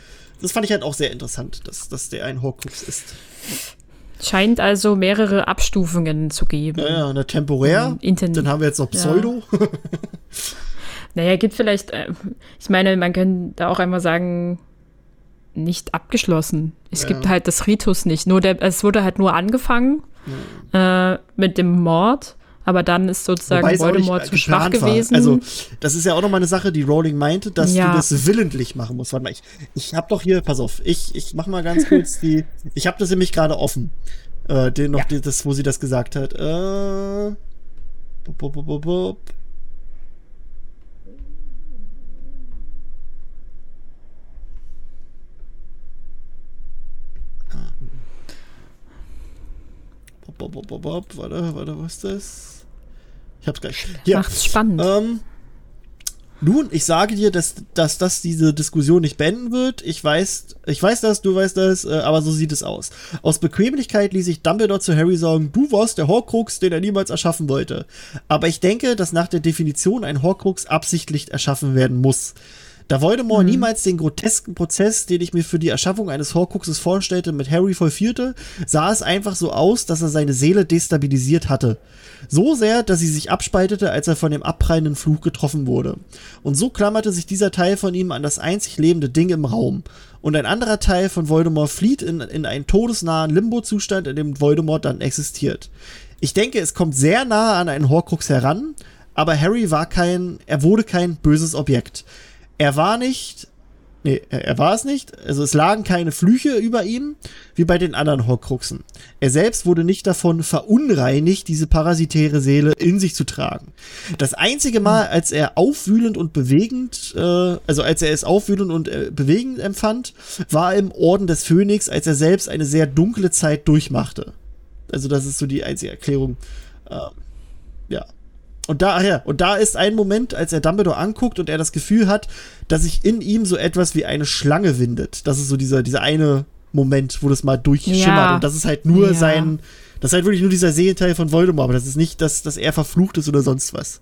das fand ich halt auch sehr interessant, dass, dass der ein Horcrux ist. Scheint also mehrere Abstufungen zu geben. Ja, ja, eine temporär. Dann haben wir jetzt noch Pseudo. Ja. [laughs] naja, gibt vielleicht, äh, ich meine, man könnte da auch einmal sagen, nicht abgeschlossen. Es ja. gibt halt das Ritus nicht. Nur der, es wurde halt nur angefangen ja. äh, mit dem Mord. Aber dann ist sozusagen Voldemort zu schwach gewesen. War. Also, das ist ja auch nochmal eine Sache, die Rowling meinte, dass ja. du das willentlich machen musst. Warte mal, ich, ich hab doch hier, pass auf, ich, ich mach mal ganz kurz die, ich hab das nämlich gerade offen. Äh, den noch, ja. die, das, wo sie das gesagt hat. Äh, bop, bop, bop. Bob, bob, bob, bob, warte, warte, was ist das? Ich hab's gleich. Hier. Macht's spannend. Ähm, nun, ich sage dir, dass, dass das diese Diskussion nicht beenden wird. Ich weiß, ich weiß das, du weißt das, äh, aber so sieht es aus. Aus Bequemlichkeit ließ ich Dumbledore zu Harry sagen, du warst der Horcrux, den er niemals erschaffen wollte. Aber ich denke, dass nach der Definition ein Horcrux absichtlich erschaffen werden muss. Da Voldemort mhm. niemals den grotesken Prozess, den ich mir für die Erschaffung eines Horcruxes vorstellte, mit Harry vollführte, sah es einfach so aus, dass er seine Seele destabilisiert hatte. So sehr, dass sie sich abspaltete, als er von dem abprallenden Fluch getroffen wurde. Und so klammerte sich dieser Teil von ihm an das einzig lebende Ding im Raum. Und ein anderer Teil von Voldemort flieht in, in einen todesnahen Limbo-Zustand, in dem Voldemort dann existiert. Ich denke, es kommt sehr nah an einen Horcrux heran, aber Harry war kein, er wurde kein böses Objekt. Er war nicht, nee, er war es nicht, also es lagen keine Flüche über ihm, wie bei den anderen Horcruxen. Er selbst wurde nicht davon verunreinigt, diese parasitäre Seele in sich zu tragen. Das einzige Mal, als er aufwühlend und bewegend, äh, also als er es aufwühlend und äh, bewegend empfand, war im Orden des Phönix, als er selbst eine sehr dunkle Zeit durchmachte. Also das ist so die einzige Erklärung. Äh, ja. Und da, ja, und da ist ein Moment, als er Dumbledore anguckt und er das Gefühl hat, dass sich in ihm so etwas wie eine Schlange windet. Das ist so dieser, dieser eine Moment, wo das mal durchschimmert. Ja. Und das ist halt nur ja. sein, das ist halt wirklich nur dieser Seelenteil von Voldemort, aber das ist nicht, dass, dass er verflucht ist oder sonst was.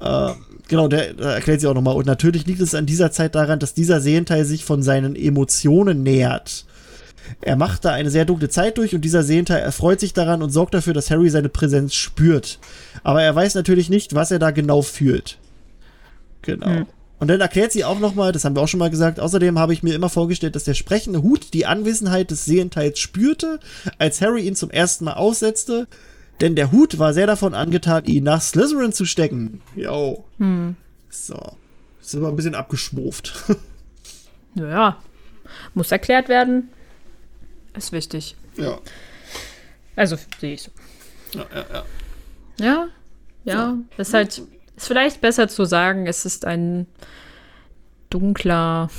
Äh, genau, der, der erklärt sie auch nochmal. Und natürlich liegt es an dieser Zeit daran, dass dieser Seelenteil sich von seinen Emotionen nähert. Er macht da eine sehr dunkle Zeit durch und dieser Sehenteil erfreut sich daran und sorgt dafür, dass Harry seine Präsenz spürt. Aber er weiß natürlich nicht, was er da genau fühlt. Genau. Hm. Und dann erklärt sie auch nochmal, das haben wir auch schon mal gesagt, außerdem habe ich mir immer vorgestellt, dass der sprechende Hut die Anwesenheit des Sehenteils spürte, als Harry ihn zum ersten Mal aussetzte, denn der Hut war sehr davon angetan, ihn nach Slytherin zu stecken. Jo. Hm. So. Ist aber ein bisschen abgeschmurft. Naja. [laughs] Muss erklärt werden. Ist wichtig. Ja. Also sehe ich so. Ja, ja, ja. Ja, ja. So. Ist halt, ist vielleicht besser zu sagen, es ist ein dunkler,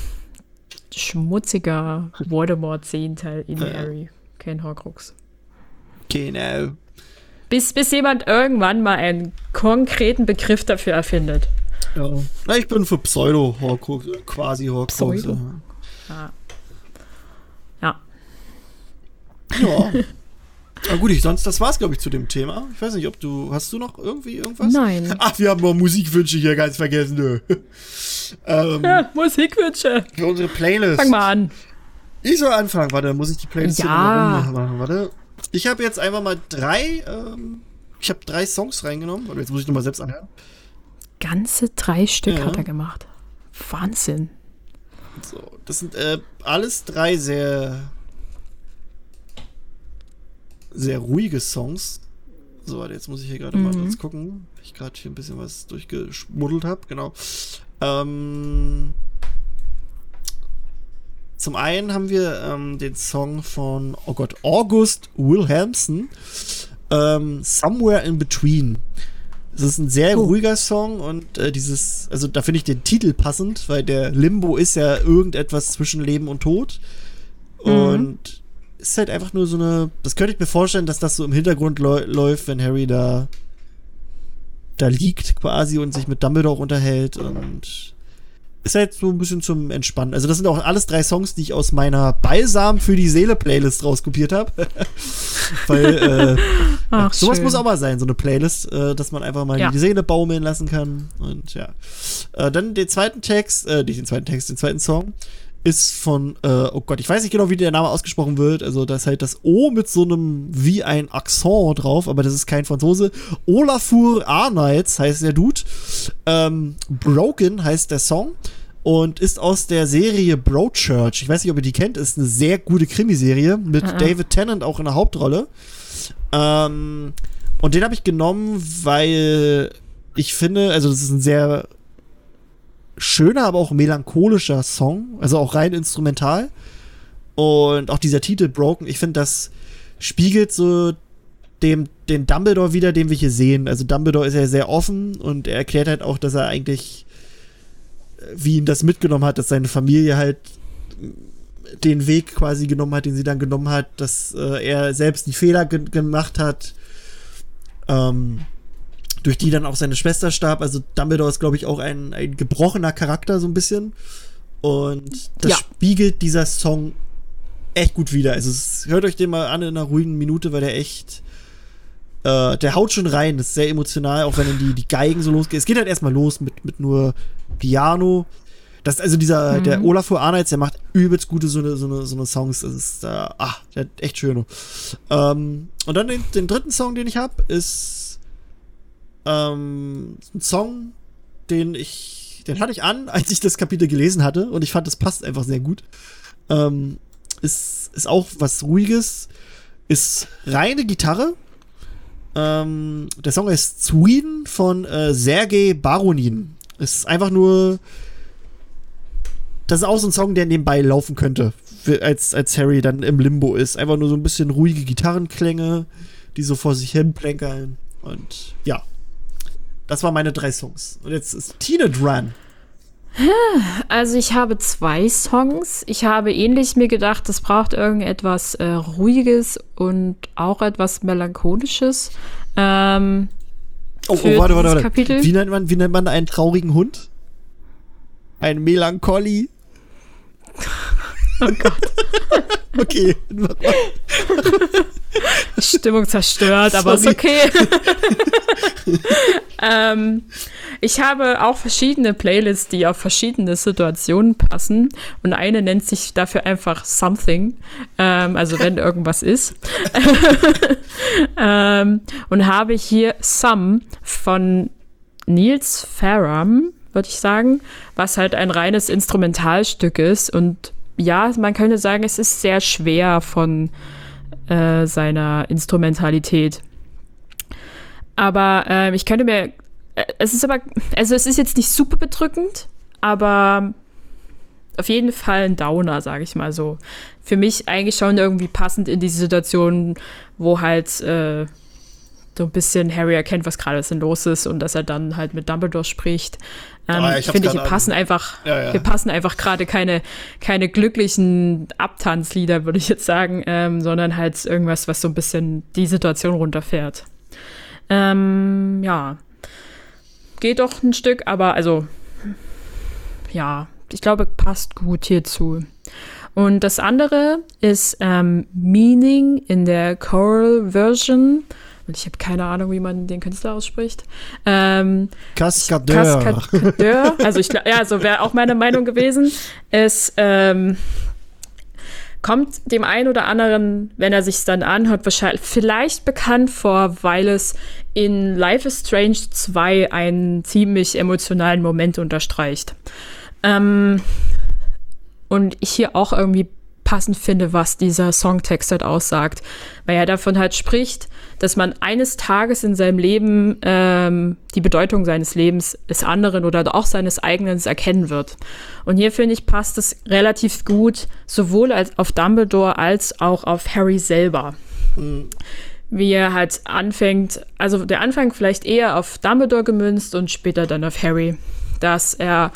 schmutziger Voldemort-Zehnteil in ja. Harry. Kein Horcrux. Genau. Bis, bis jemand irgendwann mal einen konkreten Begriff dafür erfindet. Ja. Ich bin für Pseudo-Horcrux, quasi Horcrux. Pseudo. Ja. Ja. [laughs] Na gut, ich, sonst, das war's, glaube ich, zu dem Thema. Ich weiß nicht, ob du, hast du noch irgendwie irgendwas? Nein. Ach, wir haben noch Musikwünsche hier ganz vergessen, nö. [laughs] ähm, ja, Musikwünsche. Für unsere Playlist. Fang mal an. Ich soll anfangen, warte, muss ich die Playlist ja. hier machen, warte. Ich habe jetzt einfach mal drei, ähm, ich habe drei Songs reingenommen, aber jetzt muss ich nochmal selbst anhören. Ganze drei Stück ja. hat er gemacht. Wahnsinn. So, das sind äh, alles drei sehr sehr ruhige Songs. So, warte, jetzt muss ich hier gerade mhm. mal kurz gucken. Ich gerade hier ein bisschen was durchgeschmuddelt habe, genau. Ähm, zum einen haben wir ähm, den Song von, oh Gott, August Wilhelmsen, ähm, Somewhere in Between. Es ist ein sehr oh. ruhiger Song und äh, dieses, also da finde ich den Titel passend, weil der Limbo ist ja irgendetwas zwischen Leben und Tod. Mhm. Und ist halt einfach nur so eine, das könnte ich mir vorstellen, dass das so im Hintergrund läuft, wenn Harry da da liegt quasi und sich mit Dumbledore unterhält und ist halt so ein bisschen zum Entspannen. Also das sind auch alles drei Songs, die ich aus meiner Balsam für die Seele Playlist rauskopiert habe. [laughs] Weil äh, Ach, sowas schön. muss auch mal sein, so eine Playlist, äh, dass man einfach mal ja. die Seele baumeln lassen kann. Und ja. Äh, dann den zweiten Text, äh, nicht den zweiten Text, den zweiten Song ist von, äh, oh Gott, ich weiß nicht genau, wie der Name ausgesprochen wird. Also da ist halt das O mit so einem wie ein Akzent drauf, aber das ist kein Franzose. Olafur Arnolds heißt der Dude. Ähm, Broken heißt der Song und ist aus der Serie Broadchurch. Ich weiß nicht, ob ihr die kennt. Ist eine sehr gute Krimiserie mit -uh. David Tennant auch in der Hauptrolle. Ähm, und den habe ich genommen, weil ich finde, also das ist ein sehr schöner, aber auch melancholischer Song, also auch rein instrumental. Und auch dieser Titel Broken, ich finde, das spiegelt so dem, den Dumbledore wieder, den wir hier sehen. Also Dumbledore ist ja sehr offen und er erklärt halt auch, dass er eigentlich, wie ihn das mitgenommen hat, dass seine Familie halt den Weg quasi genommen hat, den sie dann genommen hat, dass äh, er selbst einen Fehler ge gemacht hat. Ähm, durch die dann auch seine Schwester starb. Also Dumbledore ist, glaube ich, auch ein, ein gebrochener Charakter so ein bisschen. Und das ja. spiegelt dieser Song echt gut wieder. Also es, hört euch den mal an in einer ruhigen Minute, weil der echt äh, der haut schon rein. Das ist sehr emotional, auch wenn dann die, die Geigen so losgehen. Es geht halt erstmal los mit, mit nur Piano. Das, also dieser, mhm. der Olafur Arnolds, der macht übelst gute so eine, so eine, so eine Songs. Das ist, äh, ah, der hat echt schöne. Ähm, und dann den, den dritten Song, den ich habe, ist ähm, ein Song, den ich, den hatte ich an, [laughs] als ich das Kapitel gelesen hatte und ich fand, das passt einfach sehr gut. Ähm, ist, ist auch was Ruhiges, ist reine Gitarre. Ähm, der Song ist Sweden von äh, Sergei Baronin. Ist einfach nur. Das ist auch so ein Song, der nebenbei laufen könnte, als, als Harry dann im Limbo ist. Einfach nur so ein bisschen ruhige Gitarrenklänge, die so vor sich hin plänkeln. Und ja, das waren meine drei Songs. Und jetzt ist Tina dran. Also ich habe zwei Songs. Ich habe ähnlich mir gedacht, es braucht irgendetwas äh, Ruhiges und auch etwas Melancholisches. Ähm, oh, oh, warte, warte, warte. Kapitel. Wie nennt, man, wie nennt man einen traurigen Hund? Ein Melancholy? Oh Gott. [laughs] okay. Stimmung zerstört, aber ist okay. [laughs] ähm, ich habe auch verschiedene Playlists, die auf verschiedene Situationen passen. Und eine nennt sich dafür einfach Something. Ähm, also wenn irgendwas ist. [laughs] ähm, und habe hier Some von Niels Farram, würde ich sagen, was halt ein reines Instrumentalstück ist und ja, man könnte sagen, es ist sehr schwer von äh, seiner Instrumentalität. Aber äh, ich könnte mir, äh, es ist aber, also es ist jetzt nicht super bedrückend, aber auf jeden Fall ein Downer, sage ich mal so. Für mich eigentlich schon irgendwie passend in diese Situation, wo halt äh, so ein bisschen Harry erkennt, was gerade los ist und dass er dann halt mit Dumbledore spricht. Ähm, ah, ich, ich finde, hier passen einfach, ja, ja. hier passen einfach gerade keine, keine glücklichen Abtanzlieder, würde ich jetzt sagen, ähm, sondern halt irgendwas, was so ein bisschen die Situation runterfährt. Ähm, ja. Geht doch ein Stück, aber also, ja, ich glaube, passt gut hierzu. Und das andere ist ähm, Meaning in der Choral Version und ich habe keine Ahnung, wie man den Künstler ausspricht. Ähm, Cascadeur. Cascadeur. Also ich ja, so wäre auch meine Meinung gewesen. Es ähm, kommt dem einen oder anderen, wenn er sich dann anhört, wahrscheinlich vielleicht bekannt vor, weil es in Life is Strange 2 einen ziemlich emotionalen Moment unterstreicht. Ähm, und hier auch irgendwie passend finde, was dieser Songtext halt aussagt. Weil er davon halt spricht, dass man eines Tages in seinem Leben ähm, die Bedeutung seines Lebens des anderen oder auch seines eigenen erkennen wird. Und hier finde ich, passt es relativ gut, sowohl als auf Dumbledore als auch auf Harry selber. Mhm. Wie er halt anfängt, also der Anfang vielleicht eher auf Dumbledore gemünzt und später dann auf Harry. Dass er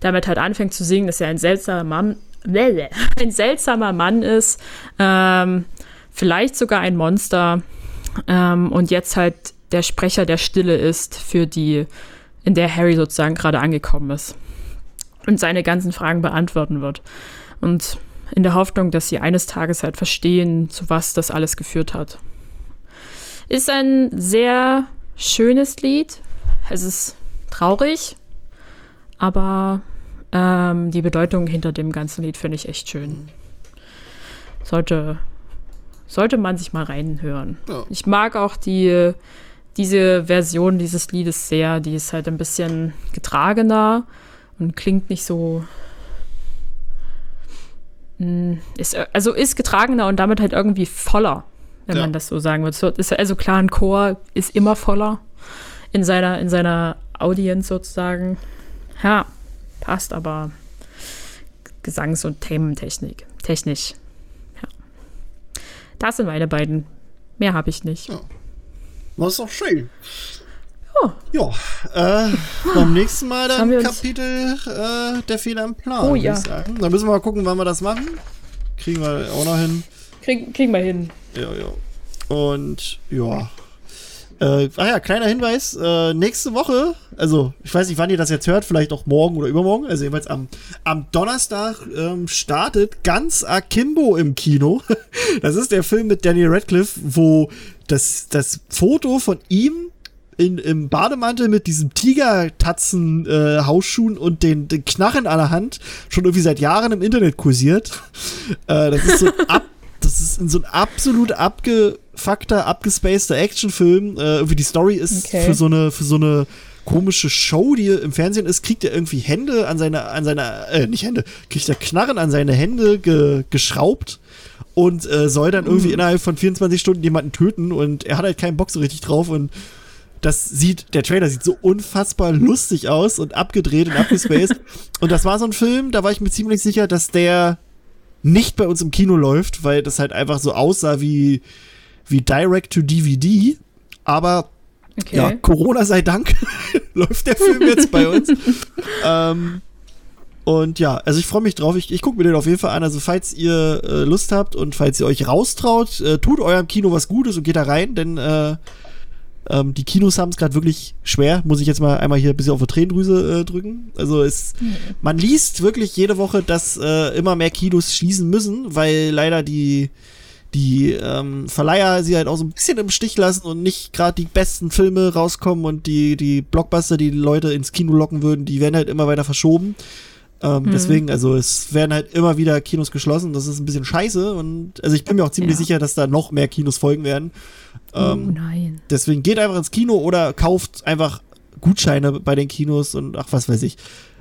damit halt anfängt zu singen, dass er ein seltsamer Mann, [laughs] ein seltsamer Mann ist, ähm, vielleicht sogar ein Monster ähm, und jetzt halt der Sprecher der Stille ist, für die, in der Harry sozusagen gerade angekommen ist und seine ganzen Fragen beantworten wird. Und in der Hoffnung, dass sie eines Tages halt verstehen, zu was das alles geführt hat. Ist ein sehr schönes Lied. Es ist traurig, aber ähm, die Bedeutung hinter dem ganzen Lied finde ich echt schön. Sollte, sollte man sich mal reinhören. Ja. Ich mag auch die, diese Version dieses Liedes sehr. Die ist halt ein bisschen getragener und klingt nicht so. Hm, ist, also ist getragener und damit halt irgendwie voller, wenn ja. man das so sagen würde. Ist, also klar, ein Chor ist immer voller in seiner, in seiner Audience sozusagen. Ja, passt aber Gesangs- und Thementechnik. Technisch. Das sind meine beiden. Mehr habe ich nicht. Ja. Das ist doch schön. Ja. Ja, äh, beim nächsten Mal dann Kapitel äh, der Fehler im Plan. Oh ja. Da müssen wir mal gucken, wann wir das machen. Kriegen wir auch noch hin. Krieg, kriegen wir hin. Ja, ja. Und ja, äh, ah ja, kleiner Hinweis. Äh, nächste Woche, also ich weiß nicht, wann ihr das jetzt hört, vielleicht auch morgen oder übermorgen, also jeweils am, am Donnerstag ähm, startet ganz Akimbo im Kino. [laughs] das ist der Film mit Daniel Radcliffe, wo das, das Foto von ihm in, im Bademantel mit diesem Tigertatzen äh, Hausschuhen und den, den Knarren an der Hand schon irgendwie seit Jahren im Internet kursiert. äh, das ist so [laughs] ab das ist in so ein absolut abgefuckter, abgespaceder Actionfilm. Äh, irgendwie die Story ist okay. für so eine, für so eine komische Show, die im Fernsehen ist, kriegt er irgendwie Hände an seine, an seine, äh, nicht Hände, kriegt er Knarren an seine Hände ge, geschraubt und äh, soll dann irgendwie mm. innerhalb von 24 Stunden jemanden töten und er hat halt keinen Bock so richtig drauf und das sieht, der Trailer sieht so unfassbar lustig aus und abgedreht und abgespaced. [laughs] und das war so ein Film, da war ich mir ziemlich sicher, dass der nicht bei uns im Kino läuft, weil das halt einfach so aussah wie, wie Direct to DVD. Aber okay. ja, Corona sei Dank [laughs] läuft der Film jetzt bei uns. [laughs] ähm, und ja, also ich freue mich drauf. Ich, ich gucke mir den auf jeden Fall an. Also falls ihr äh, Lust habt und falls ihr euch raustraut, äh, tut eurem Kino was Gutes und geht da rein, denn äh, ähm, die Kinos haben es gerade wirklich schwer. Muss ich jetzt mal einmal hier ein bisschen auf die Tränendrüse äh, drücken. Also es, mhm. man liest wirklich jede Woche, dass äh, immer mehr Kinos schließen müssen, weil leider die die ähm, Verleiher sie halt auch so ein bisschen im Stich lassen und nicht gerade die besten Filme rauskommen und die, die Blockbuster, die, die Leute ins Kino locken würden, die werden halt immer weiter verschoben. Ähm, mhm. Deswegen, also es werden halt immer wieder Kinos geschlossen. Das ist ein bisschen scheiße und also ich bin mir auch ziemlich ja. sicher, dass da noch mehr Kinos folgen werden. Ähm, oh nein. Deswegen geht einfach ins Kino oder kauft einfach Gutscheine bei den Kinos und ach, was weiß ich.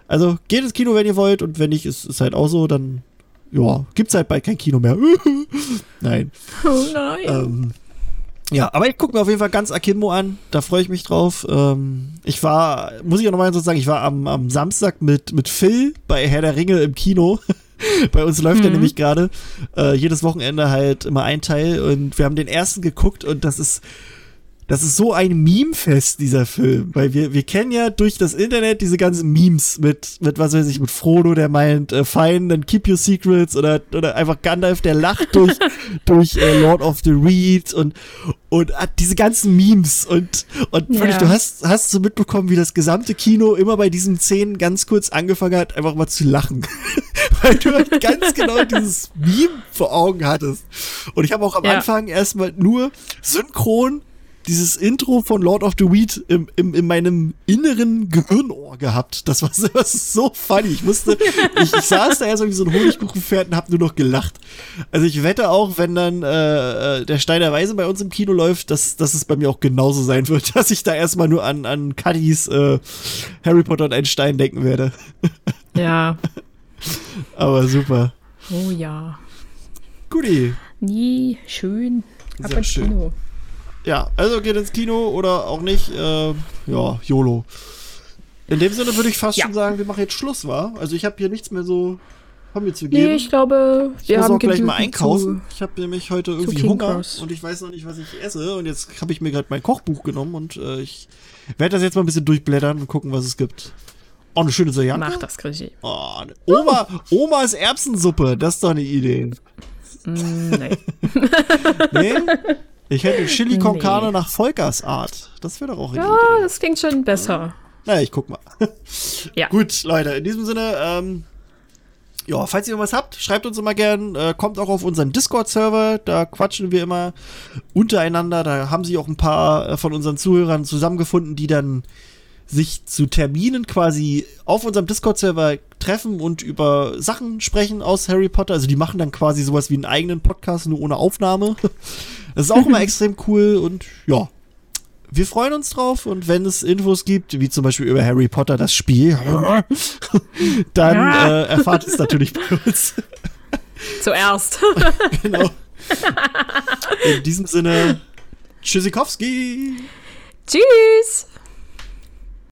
Also geht ins Kino, wenn ihr wollt und wenn nicht, ist es halt auch so, dann ja, gibt's halt bald kein Kino mehr. [laughs] nein. Oh nein. Ähm, ja, aber ich gucke mir auf jeden Fall ganz Akimbo an. Da freue ich mich drauf. Ähm, ich war, muss ich auch nochmal so sagen, ich war am, am Samstag mit, mit Phil bei Herr der Ringe im Kino. [laughs] Bei uns läuft mhm. er nämlich gerade äh, jedes Wochenende halt immer ein Teil und wir haben den ersten geguckt und das ist das ist so ein Meme-Fest, dieser Film. Weil wir, wir kennen ja durch das Internet diese ganzen Memes mit, mit was weiß ich, mit Frodo, der meint, äh, fein, dann keep your secrets oder, oder einfach Gandalf, der lacht [laughs] durch, durch äh, Lord of the Reed und, und hat diese ganzen Memes und, und ja. du hast, hast so mitbekommen, wie das gesamte Kino immer bei diesen Szenen ganz kurz angefangen hat, einfach mal zu lachen. [laughs] Weil du halt ganz genau dieses Meme vor Augen hattest. Und ich habe auch am ja. Anfang erstmal nur synchron dieses Intro von Lord of the Weed im, im, in meinem inneren Gehirnohr gehabt. Das war, [laughs] das ist so funny. Ich musste, ich, ich saß da erst wie so ein Honigkuchenpferd und hab nur noch gelacht. Also ich wette auch, wenn dann äh, äh, der Stein der Weise bei uns im Kino läuft, dass, dass es bei mir auch genauso sein wird, [laughs] dass ich da erstmal nur an, an Cuddys äh, Harry Potter und ein Stein denken werde. Ja. [laughs] Aber super. Oh ja. Guti. Nie, schön. Ab ins Kino. Ja, also geht ins Kino oder auch nicht. Äh, ja, YOLO. In dem Sinne würde ich fast ja. schon sagen, wir machen jetzt Schluss, war. Also ich habe hier nichts mehr so von mir zu geben. Nee, ich glaube, wir ich muss haben auch gleich mal einkaufen. ich habe nämlich heute irgendwie Hunger Cross. und ich weiß noch nicht, was ich esse. Und jetzt habe ich mir gerade mein Kochbuch genommen und äh, ich werde das jetzt mal ein bisschen durchblättern und gucken, was es gibt. Oh, eine schöne Sojanka. Mach das, Krischi. Oh, Oma, Omas Erbsensuppe, das ist doch eine Idee. Mm, nee. [laughs] nee? Ich hätte Chili con nee. Carne nach Volkers Art. Das wäre doch auch eine ja, Idee. Das klingt schon besser. Naja, ich guck mal. [laughs] ja. Gut, Leute, in diesem Sinne, ähm, ja, falls ihr irgendwas habt, schreibt uns immer gern. Äh, kommt auch auf unseren Discord-Server. Da quatschen wir immer untereinander. Da haben sich auch ein paar äh, von unseren Zuhörern zusammengefunden, die dann sich zu Terminen quasi auf unserem Discord-Server treffen und über Sachen sprechen aus Harry Potter. Also die machen dann quasi sowas wie einen eigenen Podcast, nur ohne Aufnahme. [laughs] Das ist auch immer extrem cool und ja. Wir freuen uns drauf und wenn es Infos gibt, wie zum Beispiel über Harry Potter das Spiel, [laughs] dann äh, erfahrt es natürlich bei uns. [laughs] Zuerst. genau. In diesem Sinne, Tschüssikowski. Tschüss.